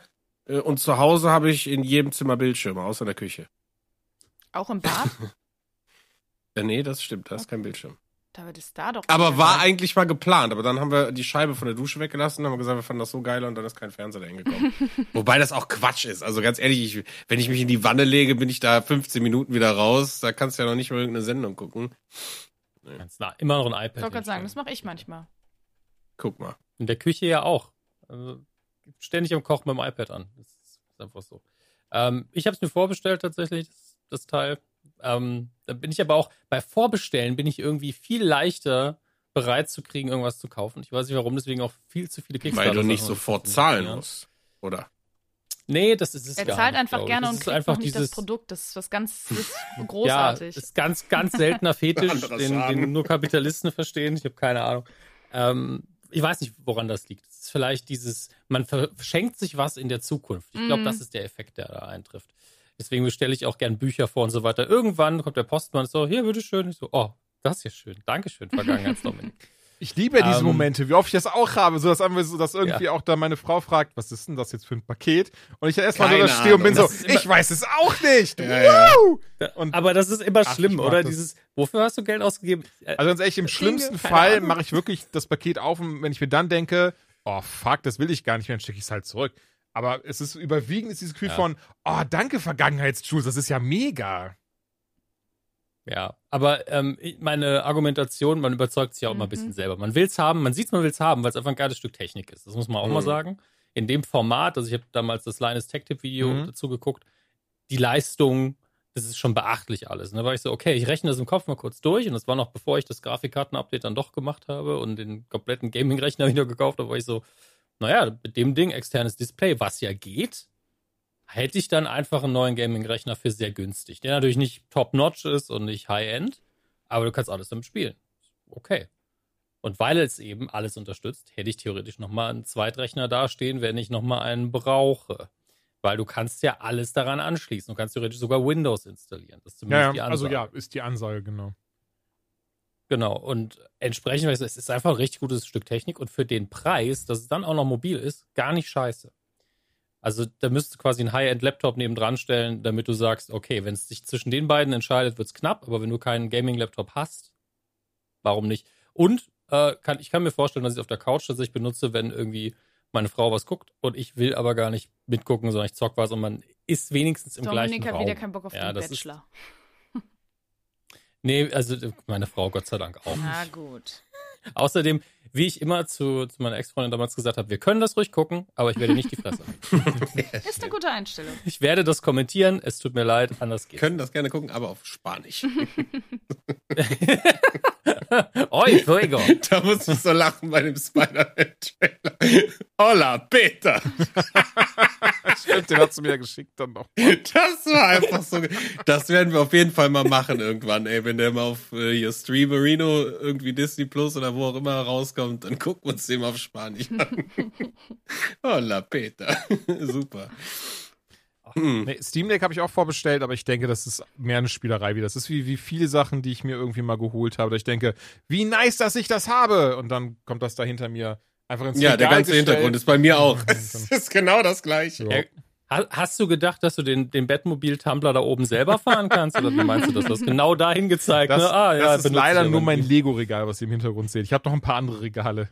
Äh, und zu Hause habe ich in jedem Zimmer Bildschirme, außer in der Küche. Auch im Bad? Äh, nee, das stimmt, da ist kein Bildschirm. da wird es da doch. Aber war sein. eigentlich mal geplant, aber dann haben wir die Scheibe von der Dusche weggelassen, haben gesagt, wir fanden das so geil und dann ist kein Fernseher dahin gekommen. Wobei das auch Quatsch ist. Also ganz ehrlich, ich, wenn ich mich in die Wanne lege, bin ich da 15 Minuten wieder raus. Da kannst du ja noch nicht mal irgendeine Sendung gucken. Kannst na, immer noch ein iPad. Ich wollte gerade sagen, das mache ich manchmal. Guck mal. In der Küche ja auch. Also, ständig am Kochen mit dem iPad an. Das ist einfach so. Ähm, ich habe es mir vorbestellt tatsächlich, das, das Teil. Ähm, da bin ich aber auch, bei Vorbestellen bin ich irgendwie viel leichter bereit zu kriegen, irgendwas zu kaufen. Ich weiß nicht warum, deswegen auch viel zu viele Kickstarter. Weil du nicht sofort zahlen musst. Oder? Nee, das ist es Er gar zahlt nicht, einfach gerne Das und ist kriegt einfach noch nicht dieses, das Produkt. Das ist was ganz das ist Ja, großartig. ist ganz, ganz seltener Fetisch, den, den nur Kapitalisten verstehen. Ich habe keine Ahnung. Ähm, ich weiß nicht, woran das liegt. Es ist vielleicht dieses, man verschenkt sich was in der Zukunft. Ich glaube, Mhm. das ist der Effekt, der da eintrifft. Deswegen bestelle ich auch gern Bücher vor und so weiter. Irgendwann kommt der Postmann und so, hier, bitteschön. Ich so, oh, das ist ja schön. Dankeschön, Vergangenheitsdominik. Ich liebe ja diese Ähm, Momente, wie oft ich das auch habe, so dass, so, dass irgendwie Ja. auch da meine Frau fragt, was ist denn das jetzt für ein Paket? Und ich erstmal nur da stehe und bin so, Das ich weiß es auch nicht. Ja! Und Aber das ist immer Ach, schlimm, oder? das. Dieses, wofür hast du Geld ausgegeben? Äh, Also ganz ehrlich, im schlimmsten keine Fall mache ich wirklich das Paket auf und wenn ich mir dann denke, oh fuck, das will ich gar nicht mehr, dann stecke ich es halt zurück. Aber es ist überwiegend ist dieses Gefühl von, oh danke Vergangenheitsjules, das ist ja mega. Ja, aber ähm, meine Argumentation, man überzeugt sich ja auch immer ein Mhm. bisschen selber. Man will's haben, man sieht's, man will's haben, weil es einfach ein geiles Stück Technik ist. Das muss man auch Mhm. mal sagen. In dem Format, also ich habe damals das Linus Tech Tip Video Mhm. dazu geguckt, die Leistung, das ist schon beachtlich alles. Und da war ich so, okay, ich rechne das im Kopf mal kurz durch und das war noch bevor ich das Grafikkarten-Update dann doch gemacht habe und den kompletten Gaming-Rechner wieder gekauft habe, war ich so, naja, mit dem Ding externes Display, was ja geht, hätte ich dann einfach einen neuen Gaming-Rechner für sehr günstig. Der natürlich nicht top-notch ist und nicht high-end, aber du kannst alles damit spielen. Okay. Und weil es eben alles unterstützt, hätte ich theoretisch nochmal einen Zweitrechner dastehen, wenn ich nochmal einen brauche. Weil du kannst ja alles daran anschließen. Du kannst theoretisch sogar Windows installieren. Das ist Ja, zumindest die ja, also Ansage. ja, ist die Ansage, genau. Genau. Und entsprechend, es ist einfach ein richtig gutes Stück Technik und für den Preis, dass es dann auch noch mobil ist, gar nicht scheiße. Also da müsstest du quasi einen High-End-Laptop nebendran stellen, damit du sagst, okay, wenn es sich zwischen den beiden entscheidet, wird's knapp, aber wenn du keinen Gaming-Laptop hast, warum nicht? Und äh, kann, ich kann mir vorstellen, dass ich es auf der Couch tatsächlich benutze, wenn irgendwie meine Frau was guckt und ich will aber gar nicht mitgucken, sondern ich zock was und man ist wenigstens im Dominik gleichen hat Raum. wieder keinen Bock auf Ja, den ist- Bachelor. Nee, also meine Frau Gott sei Dank auch. Na gut. Außerdem, wie ich immer zu, zu meiner Ex-Freundin damals gesagt habe, wir können das ruhig gucken, aber ich werde nicht die Fresse. Ist eine gute Einstellung. Ich werde das kommentieren, es tut mir leid, anders geht's. Können das gerne gucken, aber auf Spanisch. Oi, fuego. da muss ich so lachen bei dem Spider-Man-Trailer. Hola, Peter. Stimmt, den hast du mir ja geschickt dann noch. Das war einfach so. Das werden wir auf jeden Fall mal machen irgendwann, ey. Wenn der mal auf äh, hier Streamerino, irgendwie Disney Plus oder wo auch immer rauskommt, dann gucken wir uns den auf Spanisch an. Hola, Peter. Super. Hm. Nee, Steam Deck habe ich auch vorbestellt, aber ich denke, das ist mehr eine Spielerei wieder. Das ist wie, wie viele Sachen, die ich mir irgendwie mal geholt habe. Da ich denke, wie nice, dass ich das habe. Und dann kommt das da hinter mir einfach ins Ja, der Regal ganze gestellt. Hintergrund ist bei mir auch. Es ist genau das Gleiche. Ja. Ha- Hast du gedacht, dass du den, den Bettmobil-Tumbler da oben selber fahren kannst? Oder wie meinst du das? Du hast genau dahin gezeigt. Das, ne? ah, ja, das ist leider ich nur mein. Lego-Regal, was ihr im Hintergrund seht. Ich habe noch ein paar andere Regale.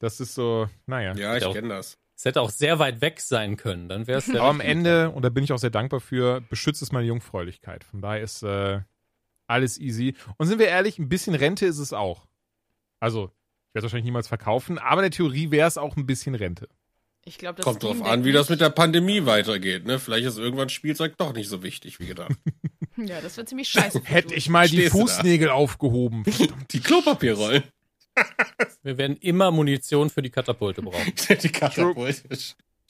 Das ist so, naja. Ja, ich kenne das. Es hätte auch sehr weit weg sein können. Dann wäre es Aber am Ende, und da bin ich auch sehr dankbar für, beschützt es meine Jungfräulichkeit. Von daher ist äh, alles easy. Und sind wir ehrlich, ein bisschen Rente ist es auch. Also, ich werde es wahrscheinlich niemals verkaufen, aber in der Theorie wäre es auch ein bisschen Rente. Ich glaube, das Kommt drauf Deck an, wie das mit der Pandemie weitergeht. Ne? Vielleicht ist irgendwann Spielzeug doch nicht so wichtig wie gedacht. Ja, das wird ziemlich scheiße. Hätte ich mal die Stehst da? Fußnägel aufgehoben. Die Klopapierrollen. Wir werden immer Munition für die Katapulte brauchen. die Katapulte.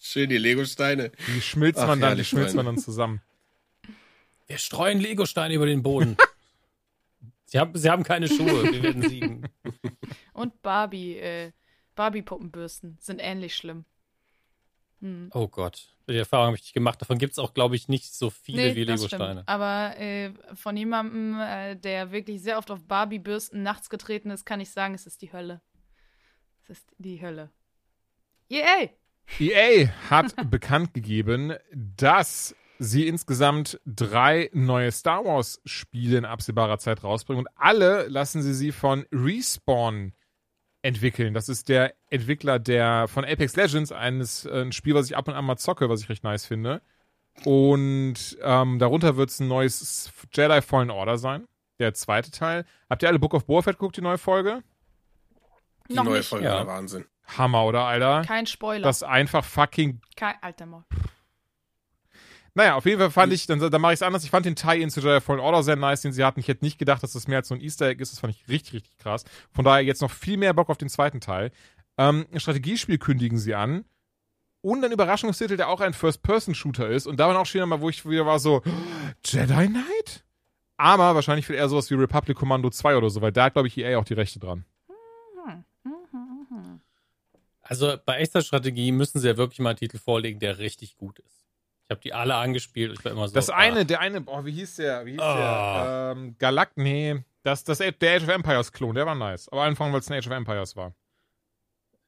Schön die Legosteine. Die schmilzt Ach, man dann, die schmilzt man dann zusammen. Wir streuen Legosteine über den Boden. sie, haben, sie haben keine Schuhe. Wir werden siegen. Und Barbie, äh, Barbie-Puppenbürsten sind ähnlich schlimm. Hm. Oh Gott. Die Erfahrung habe ich nicht gemacht. Davon gibt es auch, glaube ich, nicht so viele wie das Legosteine. Aber äh, von jemandem, äh, der wirklich sehr oft auf Barbie-Bürsten nachts getreten ist, kann ich sagen, es ist die Hölle. Es ist die Hölle. Yay! EA hat bekannt gegeben, dass sie insgesamt drei neue Star Wars Spiele in absehbarer Zeit rausbringen und alle lassen sie sie von Respawn entwickeln. Das ist der Entwickler der von Apex Legends, eines äh, ein Spiel, was ich ab und an mal zocke, was ich recht nice finde. Und ähm, darunter wird es ein neues Jedi Fallen Order sein, der zweite Teil. Habt ihr alle Book of Boba Fett geguckt, die neue Folge? Die Noch neue nicht. Folge Ja. war Wahnsinn. Hammer, oder, Alter? Kein Spoiler. Das einfach fucking Kein, Alter Maul. Naja, auf jeden Fall fand ich, dann, dann mache ich es anders. Ich fand den Tie-In zu Jedi Fallen Order sehr nice, den sie hatten. Ich hätte nicht gedacht, dass das mehr als so ein Easter Egg ist. Das fand ich richtig, richtig krass. Von daher jetzt noch viel mehr Bock auf den zweiten Teil. Ähm, ein Strategiespiel kündigen sie an. Und ein Überraschungstitel, der auch ein First-Person-Shooter ist. Und da war auch schon mal, wo ich wieder war so, Jedi Knight? Aber wahrscheinlich wird eher sowas wie Republic Commando 2 oder so, weil da hat, glaube ich, EA auch die Rechte dran. Hm. Also bei echter Strategie müssen sie ja wirklich mal einen Titel vorlegen, der richtig gut ist. Ich habe die alle angespielt. Ich war immer so. Das ah, eine, der eine, boah, wie hieß der? Wie hieß Ah. der? Ähm, Galakt, nee. Das, das, der Age of Empires Klon, der war nice. Aber einfach, weil es ein Age of Empires war.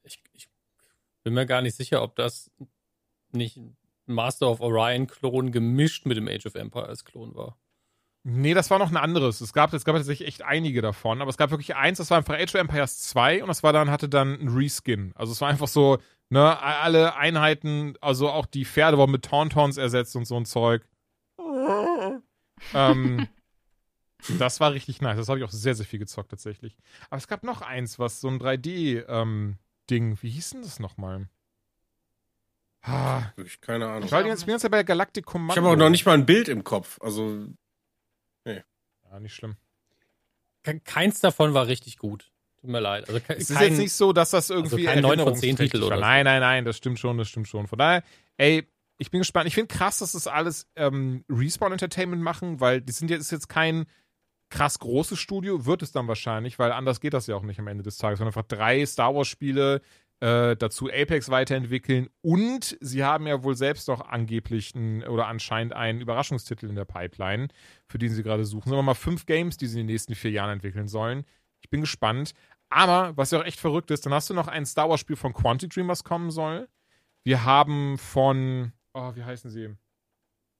Ich, ich bin mir gar nicht sicher, ob das nicht ein Master of Orion-Klon gemischt mit dem Age of Empires-Klon war. Nee, das war noch ein anderes. Es gab, es gab tatsächlich echt einige davon, aber es gab wirklich eins, das war einfach Age of Empires 2 und das war dann, hatte dann ein Reskin. Also es war einfach so, ne, alle Einheiten, also auch die Pferde wurden mit Tauntauns ersetzt und so ein Zeug. ähm, das war richtig nice. Das habe ich auch sehr, sehr viel gezockt tatsächlich. Aber es gab noch eins, was so ein 3D-Ding, wie hieß denn das nochmal? Ah, Wirklich keine Ahnung. ich war die ganze, Zeit bei Galactic Commando. Ich habe auch noch nicht mal ein Bild im Kopf. Also, Ja, nicht schlimm. Ke- Keins davon war richtig gut. Tut mir leid. Also Es ist kein, jetzt nicht so, dass das irgendwie also kein 9 von 10 erinnerungsträchtig Titel oder so. Nein, nein, nein, das stimmt schon, das stimmt schon. Von daher, ey, ich bin gespannt. Ich finde krass, dass das alles ähm, Respawn Entertainment machen, weil die sind jetzt, ist jetzt kein krass großes Studio, wird es dann wahrscheinlich, weil anders geht das ja auch nicht am Ende des Tages. Sondern einfach drei Star Wars Spiele, Äh, dazu Apex weiterentwickeln und sie haben ja wohl selbst auch angeblich einen, oder anscheinend einen Überraschungstitel in der Pipeline, für den sie gerade suchen. Sagen wir mal fünf Games, die sie in den nächsten vier Jahren entwickeln sollen. Ich bin gespannt. Aber, was ja auch echt verrückt ist, dann hast du noch ein Star Wars-Spiel von Quantic Dream, was kommen soll. Wir haben von, oh, wie heißen sie?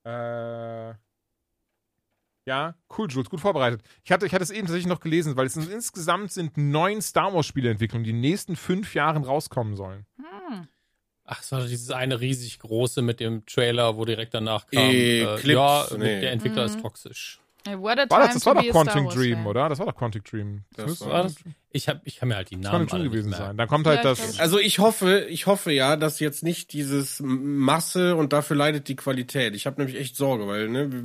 Äh, ja, cool, Jules, gut vorbereitet. Ich hatte, ich hatte es eben tatsächlich noch gelesen, weil es sind, insgesamt sind neun Star Wars-Spieleentwicklungen, die in den nächsten fünf Jahren rauskommen sollen. Hm. Ach, es war doch dieses eine riesig große mit dem Trailer, wo direkt danach kam. Eclipse, äh, ja, nee. der Entwickler Mhm. ist toxisch. Hey, What a War das, das war doch Quantic Dream, fan. oder? Das war doch Quantic Dream. Das müsste- war das? Ich, hab, ich kann mir halt die Das Namen kann alle schon nicht gewesen sein. Dann kommt halt Ja, das. Also ich hoffe, ich hoffe ja, dass jetzt nicht dieses Masse und dafür leidet die Qualität. Ich habe nämlich echt Sorge, weil ne, wir,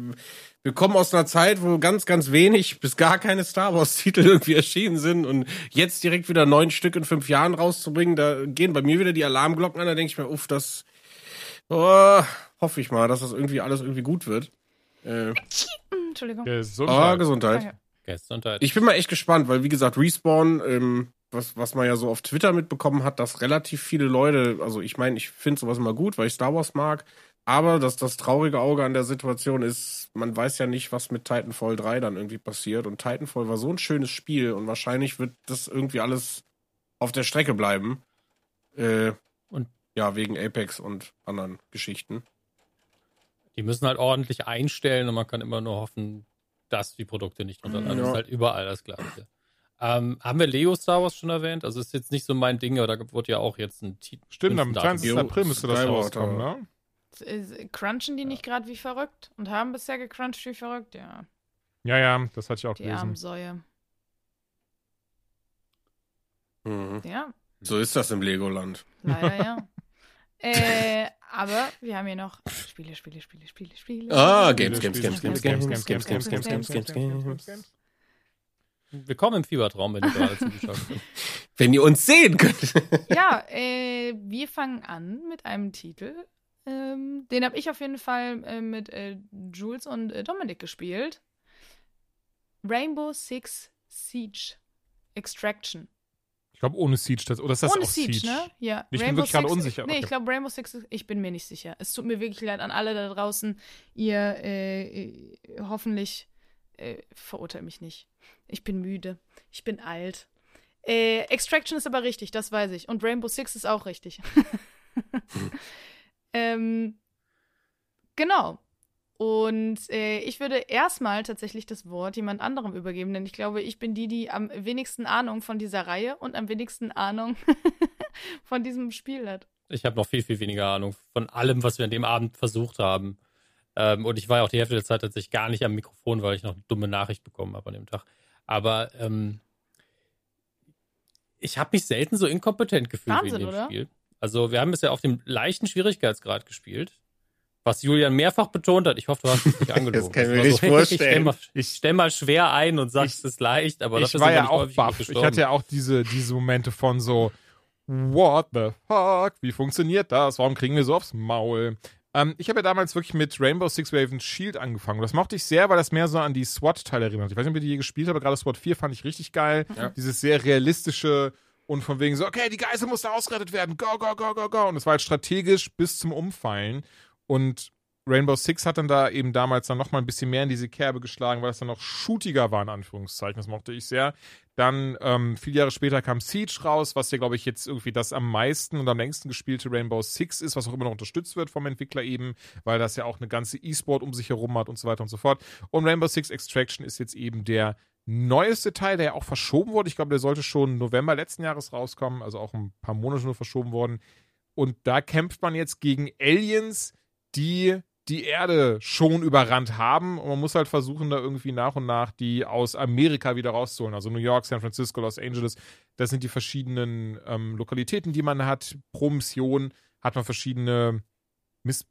wir kommen aus einer Zeit, wo ganz, ganz wenig bis gar keine Star Wars-Titel irgendwie erschienen sind und jetzt direkt wieder neun Stück in fünf Jahren rauszubringen, da gehen bei mir wieder die Alarmglocken an. Da denke ich mir, uff, das oh, hoffe ich mal, dass das irgendwie alles irgendwie gut wird. Äh, Entschuldigung. ah, Gesundheit. Gesundheit. Danke. Gesundheit. Ich bin mal echt gespannt, weil wie gesagt, Respawn, ähm, was, was man ja so auf Twitter mitbekommen hat, dass relativ viele Leute, also ich meine, ich finde sowas immer gut, weil ich Star Wars mag, aber dass das traurige Auge an der Situation ist, man weiß ja nicht, was mit Titanfall 3 dann irgendwie passiert und Titanfall war so ein schönes Spiel und wahrscheinlich wird das irgendwie alles auf der Strecke bleiben. Äh, Und- ja, wegen Apex und anderen Geschichten. Die müssen halt ordentlich einstellen und man kann immer nur hoffen, dass die Produkte nicht runterladen. Das Ja. ist halt überall das Gleiche. Ähm, haben wir Lego Star Wars schon erwähnt? Also ist jetzt nicht so mein Ding, aber da wurde ja auch jetzt ein Titel. Stimmt, am 20. Jo, April müsste das rauskommen, ne? Crunchen die nicht gerade wie verrückt und haben bisher gecrunched wie verrückt? Ja, Ja, ja, das hatte ich auch die gelesen. Säue. Mhm. Ja, So ist das im Legoland. leider ja. äh, aber wir haben hier noch Spiele, Spiele, Spiele, Spiele, Spiele. Ah, Games, Games, Games, Spiele, Games, Games, Games, Games, Games, Games, Games, Games. Willkommen im Fiebertraum, wenn ihr gerade zugeschaut habt. Wenn ihr uns sehen könnt. Ja, äh, wir fangen an mit einem Titel. Ähm, den habe ich auf jeden Fall äh, mit äh, Jules und äh, Dominik gespielt. Rainbow Six Siege Extraction. Ich glaube, ohne Siege. Das, oder ist das Ohne auch Siege, ne? Ja. Ich bin wirklich gerade unsicher. Nee, Okay. ich glaube Rainbow Six, ist- ich bin mir nicht sicher. Es tut mir wirklich leid an alle da draußen. Ihr äh, hoffentlich äh, verurteilt mich nicht. Ich bin müde. Ich bin alt. Äh, Extraction ist aber richtig, das weiß ich. Und Rainbow Six ist auch richtig. ähm, genau. Und äh, ich würde erstmal tatsächlich das Wort jemand anderem übergeben, denn ich glaube, ich bin die, die am wenigsten Ahnung von dieser Reihe und am wenigsten Ahnung von diesem Spiel hat. Ich habe noch viel, viel weniger Ahnung von allem, was wir an dem Abend versucht haben. Ähm, und ich war ja auch die Hälfte der Zeit tatsächlich gar nicht am Mikrofon, weil ich noch eine dumme Nachricht bekommen habe an dem Tag. Aber ähm, ich habe mich selten so inkompetent gefühlt wie Wahnsinn, in dem oder? Spiel. Also wir haben es ja auf dem leichten Schwierigkeitsgrad gespielt, was Julian mehrfach betont hat. Ich hoffe, du hast es nicht angelogen. Das kann ich mir war richtig hey, vorstellen. Ich stell mal, stell mal schwer ein und sag, Ich- es ist leicht, aber ich das war ist ja nicht auch baff. Ich hatte ja auch diese, diese Momente von so, what the fuck? Wie funktioniert das? Warum kriegen wir so aufs Maul? Ähm, ich habe ja damals wirklich mit Rainbow Six Raven Shield angefangen. Und das mochte ich sehr, weil das mehr so an die SWAT-Teile erinnert. Ich weiß nicht, ob ihr die je gespielt habt, aber gerade SWAT 4 fand ich richtig geil. Ja. Dieses sehr realistische und von wegen so, okay, die Geisel muss da ausgerettet werden. Go, go, go, go, go. Und es war halt strategisch bis zum Umfallen. Und Rainbow Six hat dann da eben damals dann nochmal ein bisschen mehr in diese Kerbe geschlagen, weil es dann noch shootiger war, in Anführungszeichen. Das mochte ich sehr. Dann, ähm, viele Jahre später kam Siege raus, was ja, glaube ich, jetzt irgendwie das am meisten und am längsten gespielte Rainbow Six ist, was auch immer noch unterstützt wird vom Entwickler eben, weil das ja auch eine ganze E-Sport um sich herum hat und so weiter und so fort. Und Rainbow Six Extraction ist jetzt eben der neueste Teil, der ja auch verschoben wurde. Ich glaube, der sollte schon November letzten Jahres rauskommen, also auch ein paar Monate nur verschoben worden. Und da kämpft man jetzt gegen Aliens, die die Erde schon überrannt haben. Und man muss halt versuchen, da irgendwie nach und nach die aus Amerika wieder rauszuholen. Also New York, San Francisco, Los Angeles. Das sind die verschiedenen ähm, Lokalitäten, die man hat. Pro Mission hat man verschiedene Miss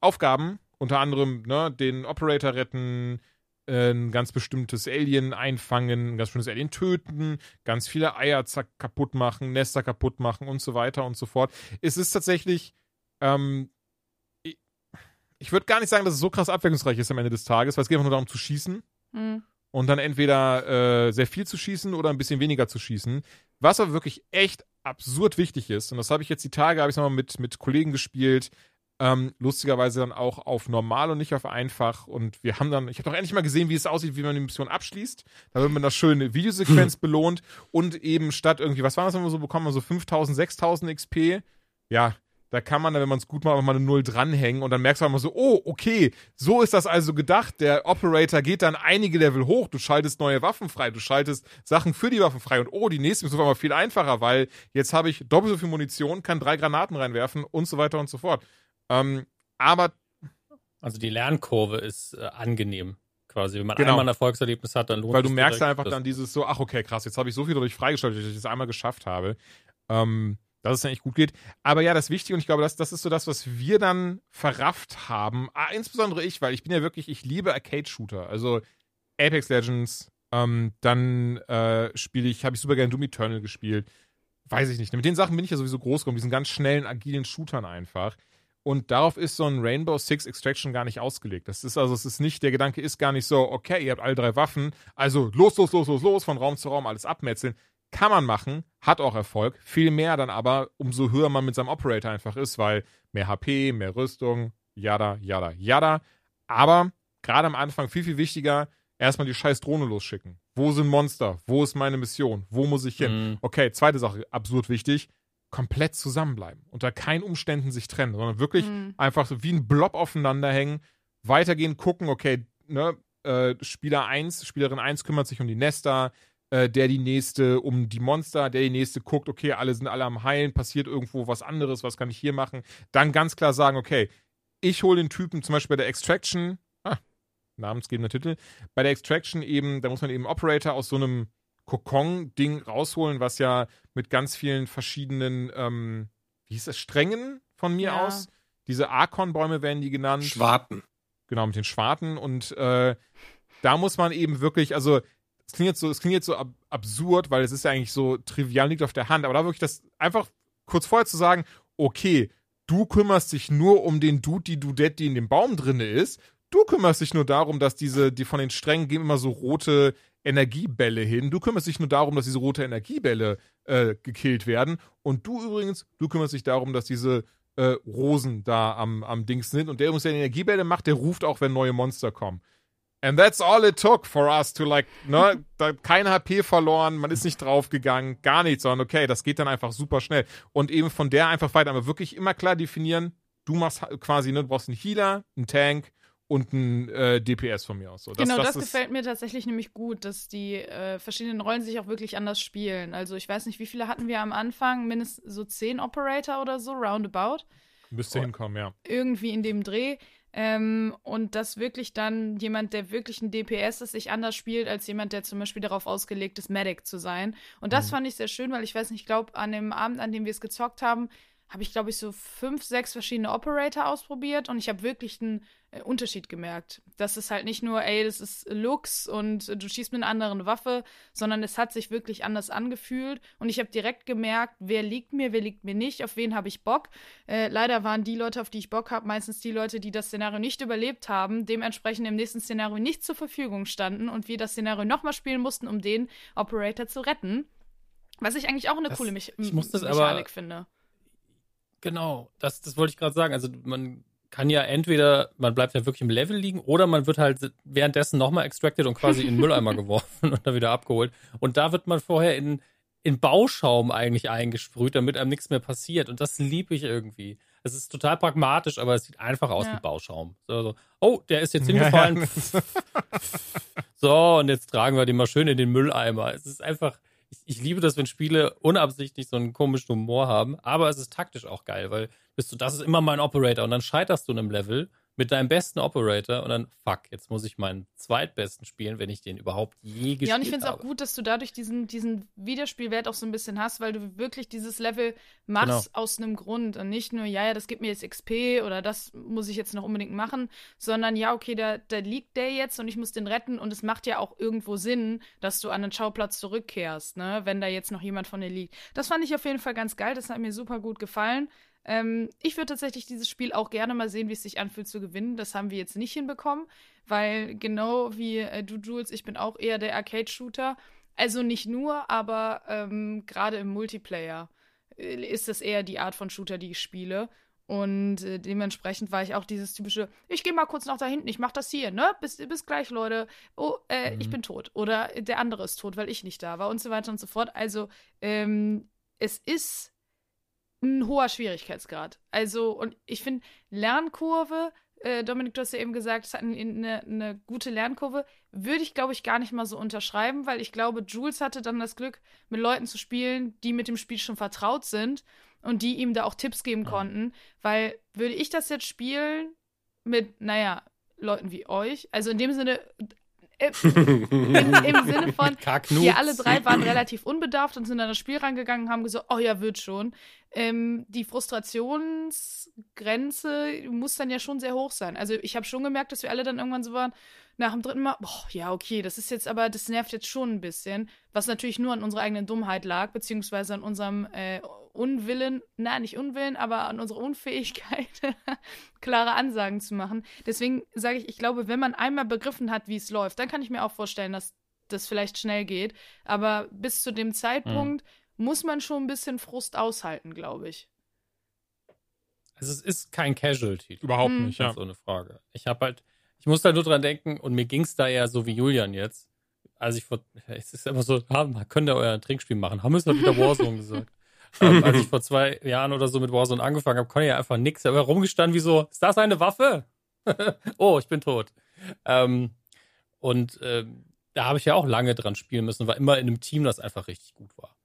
Aufgaben. Unter anderem ne, den Operator retten, äh, ein ganz bestimmtes Alien einfangen, ein ganz bestimmtes Alien töten, ganz viele Eier kaputt machen, Nester kaputt machen und so weiter und so fort. Es ist tatsächlich, ähm, ich würde gar nicht sagen, dass es so krass abwechslungsreich ist am Ende des Tages, weil es geht einfach nur darum zu schießen Hm. und dann entweder äh, sehr viel zu schießen oder ein bisschen weniger zu schießen. Was aber wirklich echt absurd wichtig ist, und das habe ich jetzt die Tage, habe ich nochmal mit, mit Kollegen gespielt, ähm, lustigerweise dann auch auf normal und nicht auf einfach. Und wir haben dann, ich habe doch endlich mal gesehen, wie es aussieht, wie man die Mission abschließt. Da wird man das schöne Videosequenz belohnt und eben statt irgendwie, was war das, wenn wir so bekommen, so 5000, 6000 XP. Ja, da kann man dann, wenn man es gut macht, mal eine Null dranhängen und dann merkst du einfach so, oh, okay, so ist das also gedacht. Der Operator geht dann einige Level hoch, du schaltest neue Waffen frei, du schaltest Sachen für die Waffen frei und oh, die nächste ist auf einmal viel einfacher, weil jetzt habe ich doppelt so viel Munition, kann drei Granaten reinwerfen und so weiter und so fort. Ähm, aber. Also die Lernkurve ist äh, angenehm. Quasi, wenn man Genau. einmal ein Erfolgserlebnis hat, dann lohnt Weil du merkst direkt, einfach dann dieses so, ach okay, krass, jetzt habe ich so viel dadurch freigeschaltet, dass ich das einmal geschafft habe. Ähm, dass es dann echt gut geht. Aber ja, das Wichtige, und ich glaube, das, das ist so das, was wir dann verrafft haben. Ah, insbesondere ich, weil ich bin ja wirklich, ich liebe Arcade-Shooter. Also Apex Legends, ähm, dann äh, spiele ich, habe ich super gerne Doom Eternal gespielt. Weiß ich nicht. Mit den Sachen bin ich ja sowieso groß geworden, diesen ganz schnellen, agilen Shootern einfach. Und darauf ist so ein Rainbow Six Extraction gar nicht ausgelegt. Das ist also, es ist nicht, der Gedanke ist gar nicht so, okay, ihr habt alle drei Waffen, also los, los, los, los, los, von Raum zu Raum alles abmetzeln. Kann man machen, hat auch Erfolg. Viel mehr dann aber, umso höher man mit seinem Operator einfach ist, weil mehr HP, mehr Rüstung, yada, yada, yada. Aber gerade am Anfang viel, viel wichtiger, erstmal die scheiß Drohne losschicken. Wo sind Monster? Wo ist meine Mission? Wo muss ich hin? Mhm. Okay, zweite Sache, absurd wichtig, komplett zusammenbleiben. Unter keinen Umständen sich trennen, sondern wirklich Mhm. einfach so wie ein Blob aufeinander hängen, weitergehen, gucken, okay, ne, äh, Spieler 1, Spielerin 1 kümmert sich um die Nester, äh, der die nächste um die Monster, der die nächste guckt, okay, alle sind alle am Heilen, passiert irgendwo was anderes, was kann ich hier machen? Dann ganz klar sagen, okay, ich hole den Typen zum Beispiel bei der Extraction, ah, namensgebender Titel, bei der Extraction eben, da muss man eben Operator aus so einem Kokon-Ding rausholen, was ja mit ganz vielen verschiedenen, ähm, wie hieß das, Strängen von mir Ja. aus. Diese Arkon-Bäume werden die genannt. Schwarten. Genau, mit den Schwarten. Und äh, da muss man eben wirklich, also es klingt jetzt so, es klingt jetzt so ab absurd, weil es ist ja eigentlich so trivial, liegt auf der Hand, aber da wirklich das einfach kurz vorher zu sagen, okay, du kümmerst dich nur um den Dude, die Dudette, die in dem Baum drinne ist. Du kümmerst dich nur darum, dass diese, die von den Strängen gehen immer so rote Energiebälle hin. Du kümmerst dich nur darum, dass diese rote Energiebälle äh, gekillt werden. Und du übrigens, du kümmerst dich darum, dass diese äh, Rosen da am, am Dings sind. Und der uns der Energiebälle macht, der ruft auch, wenn neue Monster kommen. And that's all it took for us to like, ne, da kein HP verloren, man ist nicht draufgegangen, gar nichts, sondern okay, das geht dann einfach super schnell. Und eben von der einfach weiter, aber wirklich immer klar definieren, du machst quasi, ne, du brauchst einen Healer, einen Tank und einen äh, DPS von mir aus. So, genau, das, ist- gefällt mir tatsächlich nämlich gut, dass die äh, verschiedenen Rollen sich auch wirklich anders spielen. Also ich weiß nicht, wie viele hatten wir am Anfang? Mindestens so zehn Operator oder so, roundabout. Müsste hinkommen, ja. Irgendwie in dem Dreh. Ähm, und dass wirklich dann jemand, der wirklich ein DPS ist, sich anders spielt, als jemand, der zum Beispiel darauf ausgelegt ist, Medic zu sein. Und das fand ich sehr schön, weil ich weiß nicht, ich glaube, an dem Abend, an dem wir es gezockt haben, habe ich, glaube ich, so fünf, sechs verschiedene Operator ausprobiert und ich habe wirklich einen äh, Unterschied gemerkt. Das ist halt nicht nur, ey, das ist Lux und äh, du schießt mit einer anderen Waffe, sondern es hat sich wirklich anders angefühlt und ich habe direkt gemerkt, wer liegt mir, wer liegt mir nicht, auf wen habe ich Bock. Äh, leider waren die Leute, auf die ich Bock habe, meistens die Leute, die das Szenario nicht überlebt haben, dementsprechend im nächsten Szenario nicht zur Verfügung standen und wir das Szenario nochmal spielen mussten, um den Operator zu retten. Was ich eigentlich auch eine Das- coole das Mechanik aber- finde. Genau, das, das wollte ich gerade sagen. Also man kann ja entweder, man bleibt ja wirklich im Level liegen oder man wird halt währenddessen nochmal extracted und quasi in den Mülleimer geworfen und dann wieder abgeholt. Und da wird man vorher in, in Bauschaum eigentlich eingesprüht, damit einem nichts mehr passiert. Und das liebe ich irgendwie. Es ist total pragmatisch, aber es sieht einfach aus Ja. wie Bauschaum. So, so, oh, der ist jetzt Ja, hingefallen. ja. So, und jetzt tragen wir den mal schön in den Mülleimer. Es ist einfach, ich, ich liebe das, wenn Spiele unabsichtlich so einen komischen Humor haben, aber es ist taktisch auch geil, weil bist du, das ist immer mein Operator und dann scheiterst du in einem Level mit deinem besten Operator und dann, fuck, jetzt muss ich meinen zweitbesten spielen, wenn ich den überhaupt je gespielt Ja, und ich finde es auch habe. gut, dass du dadurch diesen, diesen Wiederspielwert auch so ein bisschen hast, weil du wirklich dieses Level machst aus einem Grund und nicht nur, ja, ja, das gibt mir jetzt XP oder das muss ich jetzt noch unbedingt machen, sondern ja, okay, da, da liegt der jetzt und ich muss den retten und es macht ja auch irgendwo Sinn, dass du an den Schauplatz zurückkehrst, ne, wenn da jetzt noch jemand von dir liegt. Das fand ich auf jeden Fall ganz geil, das hat mir super gut gefallen. Ähm, ich würde tatsächlich dieses Spiel auch gerne mal sehen, wie es sich anfühlt zu gewinnen. Das haben wir jetzt nicht hinbekommen, weil genau wie äh, du, Jules, ich bin auch eher der Arcade-Shooter. Also nicht nur, aber ähm, gerade im Multiplayer. ist das eher die Art von Shooter, die ich spiele. Und äh, dementsprechend war ich auch dieses typische, ich gehe mal kurz nach da hinten, ich mach das hier, ne? Bis, bis gleich, Leute. Oh, äh, Mhm. ich bin tot. Oder der andere ist tot, weil ich nicht da war und so weiter und so fort. Also, ähm, es ist ein hoher Schwierigkeitsgrad. Also, und ich finde, Lernkurve, äh, Dominik, du hast ja eben gesagt, es hat eine, eine, eine gute Lernkurve, würde ich, glaube ich, gar nicht mal so unterschreiben, weil ich glaube, Jules hatte dann das Glück, mit Leuten zu spielen, die mit dem Spiel schon vertraut sind und die ihm da auch Tipps geben konnten. Weil würde ich das jetzt spielen mit, naja, Leuten wie euch, also in dem Sinne, äh, im, im Sinne von, wir alle drei waren relativ unbedarft und sind an das Spiel rangegangen und haben gesagt, oh ja, wird schon. Ähm, die Frustrationsgrenze muss dann ja schon sehr hoch sein. Also ich habe schon gemerkt, dass wir alle dann irgendwann so waren, nach dem dritten Mal, boah, ja, okay, das ist jetzt aber, das nervt jetzt schon ein bisschen. Was natürlich nur an unserer eigenen Dummheit lag, beziehungsweise an unserem äh, Unwillen, na, nicht Unwillen, aber an unserer Unfähigkeit, klare Ansagen zu machen. Deswegen sage ich, ich glaube, wenn man einmal begriffen hat, wie es läuft, dann kann ich mir auch vorstellen, dass das vielleicht schnell geht. Aber bis zu dem Zeitpunkt muss man schon ein bisschen Frust aushalten, glaube ich. Also es ist kein Casual-Titel. Überhaupt Hm. nicht, Ja. So eine Frage. Ich habe halt, ich muss da nur dran denken und mir ging es da ja so wie Julian jetzt. Als ich vor, es ist immer so, ah, könnt ihr euer Trinkspiel machen. Haben wir es mal wieder Warzone gesagt. Ähm, als ich vor zwei Jahren oder so mit Warzone angefangen habe, konnte ich ja einfach nix. Aber rumgestanden wie so, ist das eine Waffe? oh, ich bin tot. Ähm, und ähm, da habe ich ja auch lange dran spielen müssen, war immer in einem Team, das einfach richtig gut war.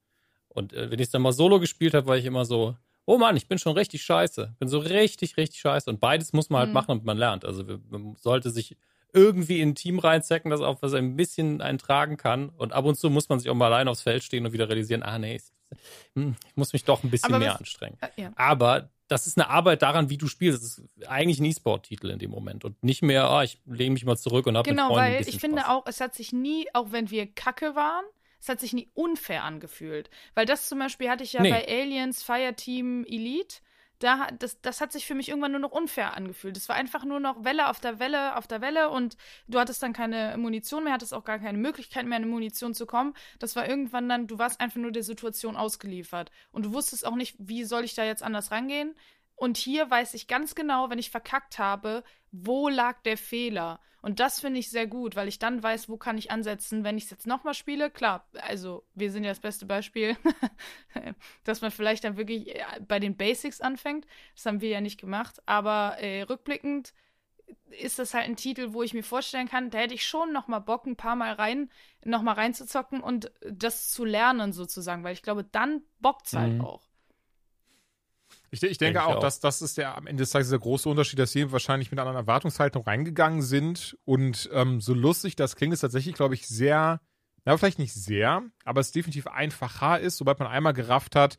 Und äh, wenn ich es dann mal solo gespielt habe, war ich immer so, oh Mann, ich bin schon richtig scheiße. Bin so richtig, richtig scheiße. Und beides muss man halt Mhm. machen und man lernt. Also man sollte sich irgendwie in ein Team reinzecken, das auch was ein bisschen einen tragen kann. Und ab und zu muss man sich auch mal allein aufs Feld stehen und wieder realisieren, ah nee, ich, hm, ich muss mich doch ein bisschen Aber mehr was- anstrengen. Äh, ja. Aber das ist eine Arbeit daran, wie du spielst. Das ist eigentlich ein E-Sport-Titel in dem Moment und nicht mehr, ah, ich lehne mich mal zurück und habe mit Genau, Freunden ein weil ich finde Spaß. auch, es hat sich nie, auch wenn wir kacke waren, es hat sich nie unfair angefühlt. Weil das zum Beispiel hatte ich ja Nee. bei Aliens Fireteam Elite. Da, das, das hat sich für mich irgendwann nur noch unfair angefühlt. Es war einfach nur noch Welle auf der Welle auf der Welle und du hattest dann keine Munition mehr, hattest auch gar keine Möglichkeit mehr, an Munition zu kommen. Das war irgendwann dann, du warst einfach nur der Situation ausgeliefert. Und du wusstest auch nicht, wie soll ich da jetzt anders rangehen. Und hier weiß ich ganz genau, wenn ich verkackt habe, wo lag der Fehler. Und das finde ich sehr gut, weil ich dann weiß, wo kann ich ansetzen, wenn ich es jetzt nochmal spiele. Klar, also wir sind ja das beste Beispiel, dass man vielleicht dann wirklich äh, bei den Basics anfängt. Das haben wir ja nicht gemacht. Aber äh, rückblickend ist das halt ein Titel, wo ich mir vorstellen kann, da hätte ich schon noch mal Bock, ein paar Mal rein, noch mal reinzuzocken und das zu lernen sozusagen, weil ich glaube, dann bockt's halt Mhm. auch. Ich, ich denke Denke ich auch, auch. dass das ist der am Ende des Tages der große Unterschied, dass sie wahrscheinlich mit einer anderen Erwartungshaltung reingegangen sind. Und ähm, so lustig das klingt, ist tatsächlich, glaube ich, sehr, na, vielleicht nicht sehr, aber es definitiv einfacher ist, sobald man einmal gerafft hat,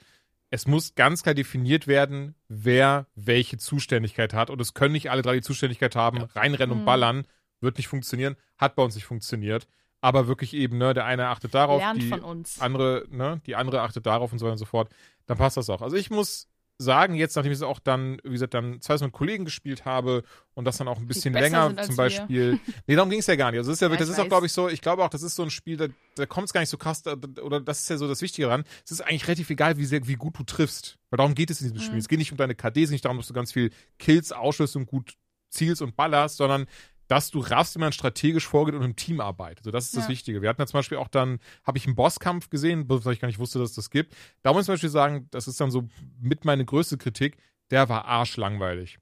es muss ganz klar definiert werden, wer welche Zuständigkeit hat. Und es können nicht alle drei die Zuständigkeit haben, reinrennen und Mhm. ballern, wird nicht funktionieren, hat bei uns nicht funktioniert. Aber wirklich eben, ne, der eine achtet darauf, Lernt die von uns. andere, ne, die andere achtet darauf und so weiter und so fort, dann passt das auch. Also ich muss sagen, jetzt, nachdem ich es auch dann, wie gesagt, dann zwei mit Kollegen gespielt habe und das dann auch ein bisschen länger zum wir. Beispiel. nee, darum ging es ja gar nicht. Also das ist ja, Ja, das ist auch, weiß. glaube ich, so, ich glaube auch, das ist so ein Spiel, da, da kommt es gar nicht so krass, da, oder das ist ja so das Wichtige daran. Es ist eigentlich relativ egal, wie sehr, wie gut du triffst. Weil darum geht es in diesem Spiel. Mhm. Es geht nicht um deine KD, es geht nicht darum, dass du ganz viel Kills, Ausschuss und gut zielst und ballerst, sondern dass du raffst, wie man strategisch vorgeht und im Team arbeitet. Also das ist das Ja. Wichtige. Wir hatten ja zum Beispiel auch dann, habe ich einen Bosskampf gesehen, weil ich gar nicht wusste, dass es das gibt. Da muss ich zum Beispiel sagen, das ist dann so mit meine größte Kritik, der war arschlangweilig.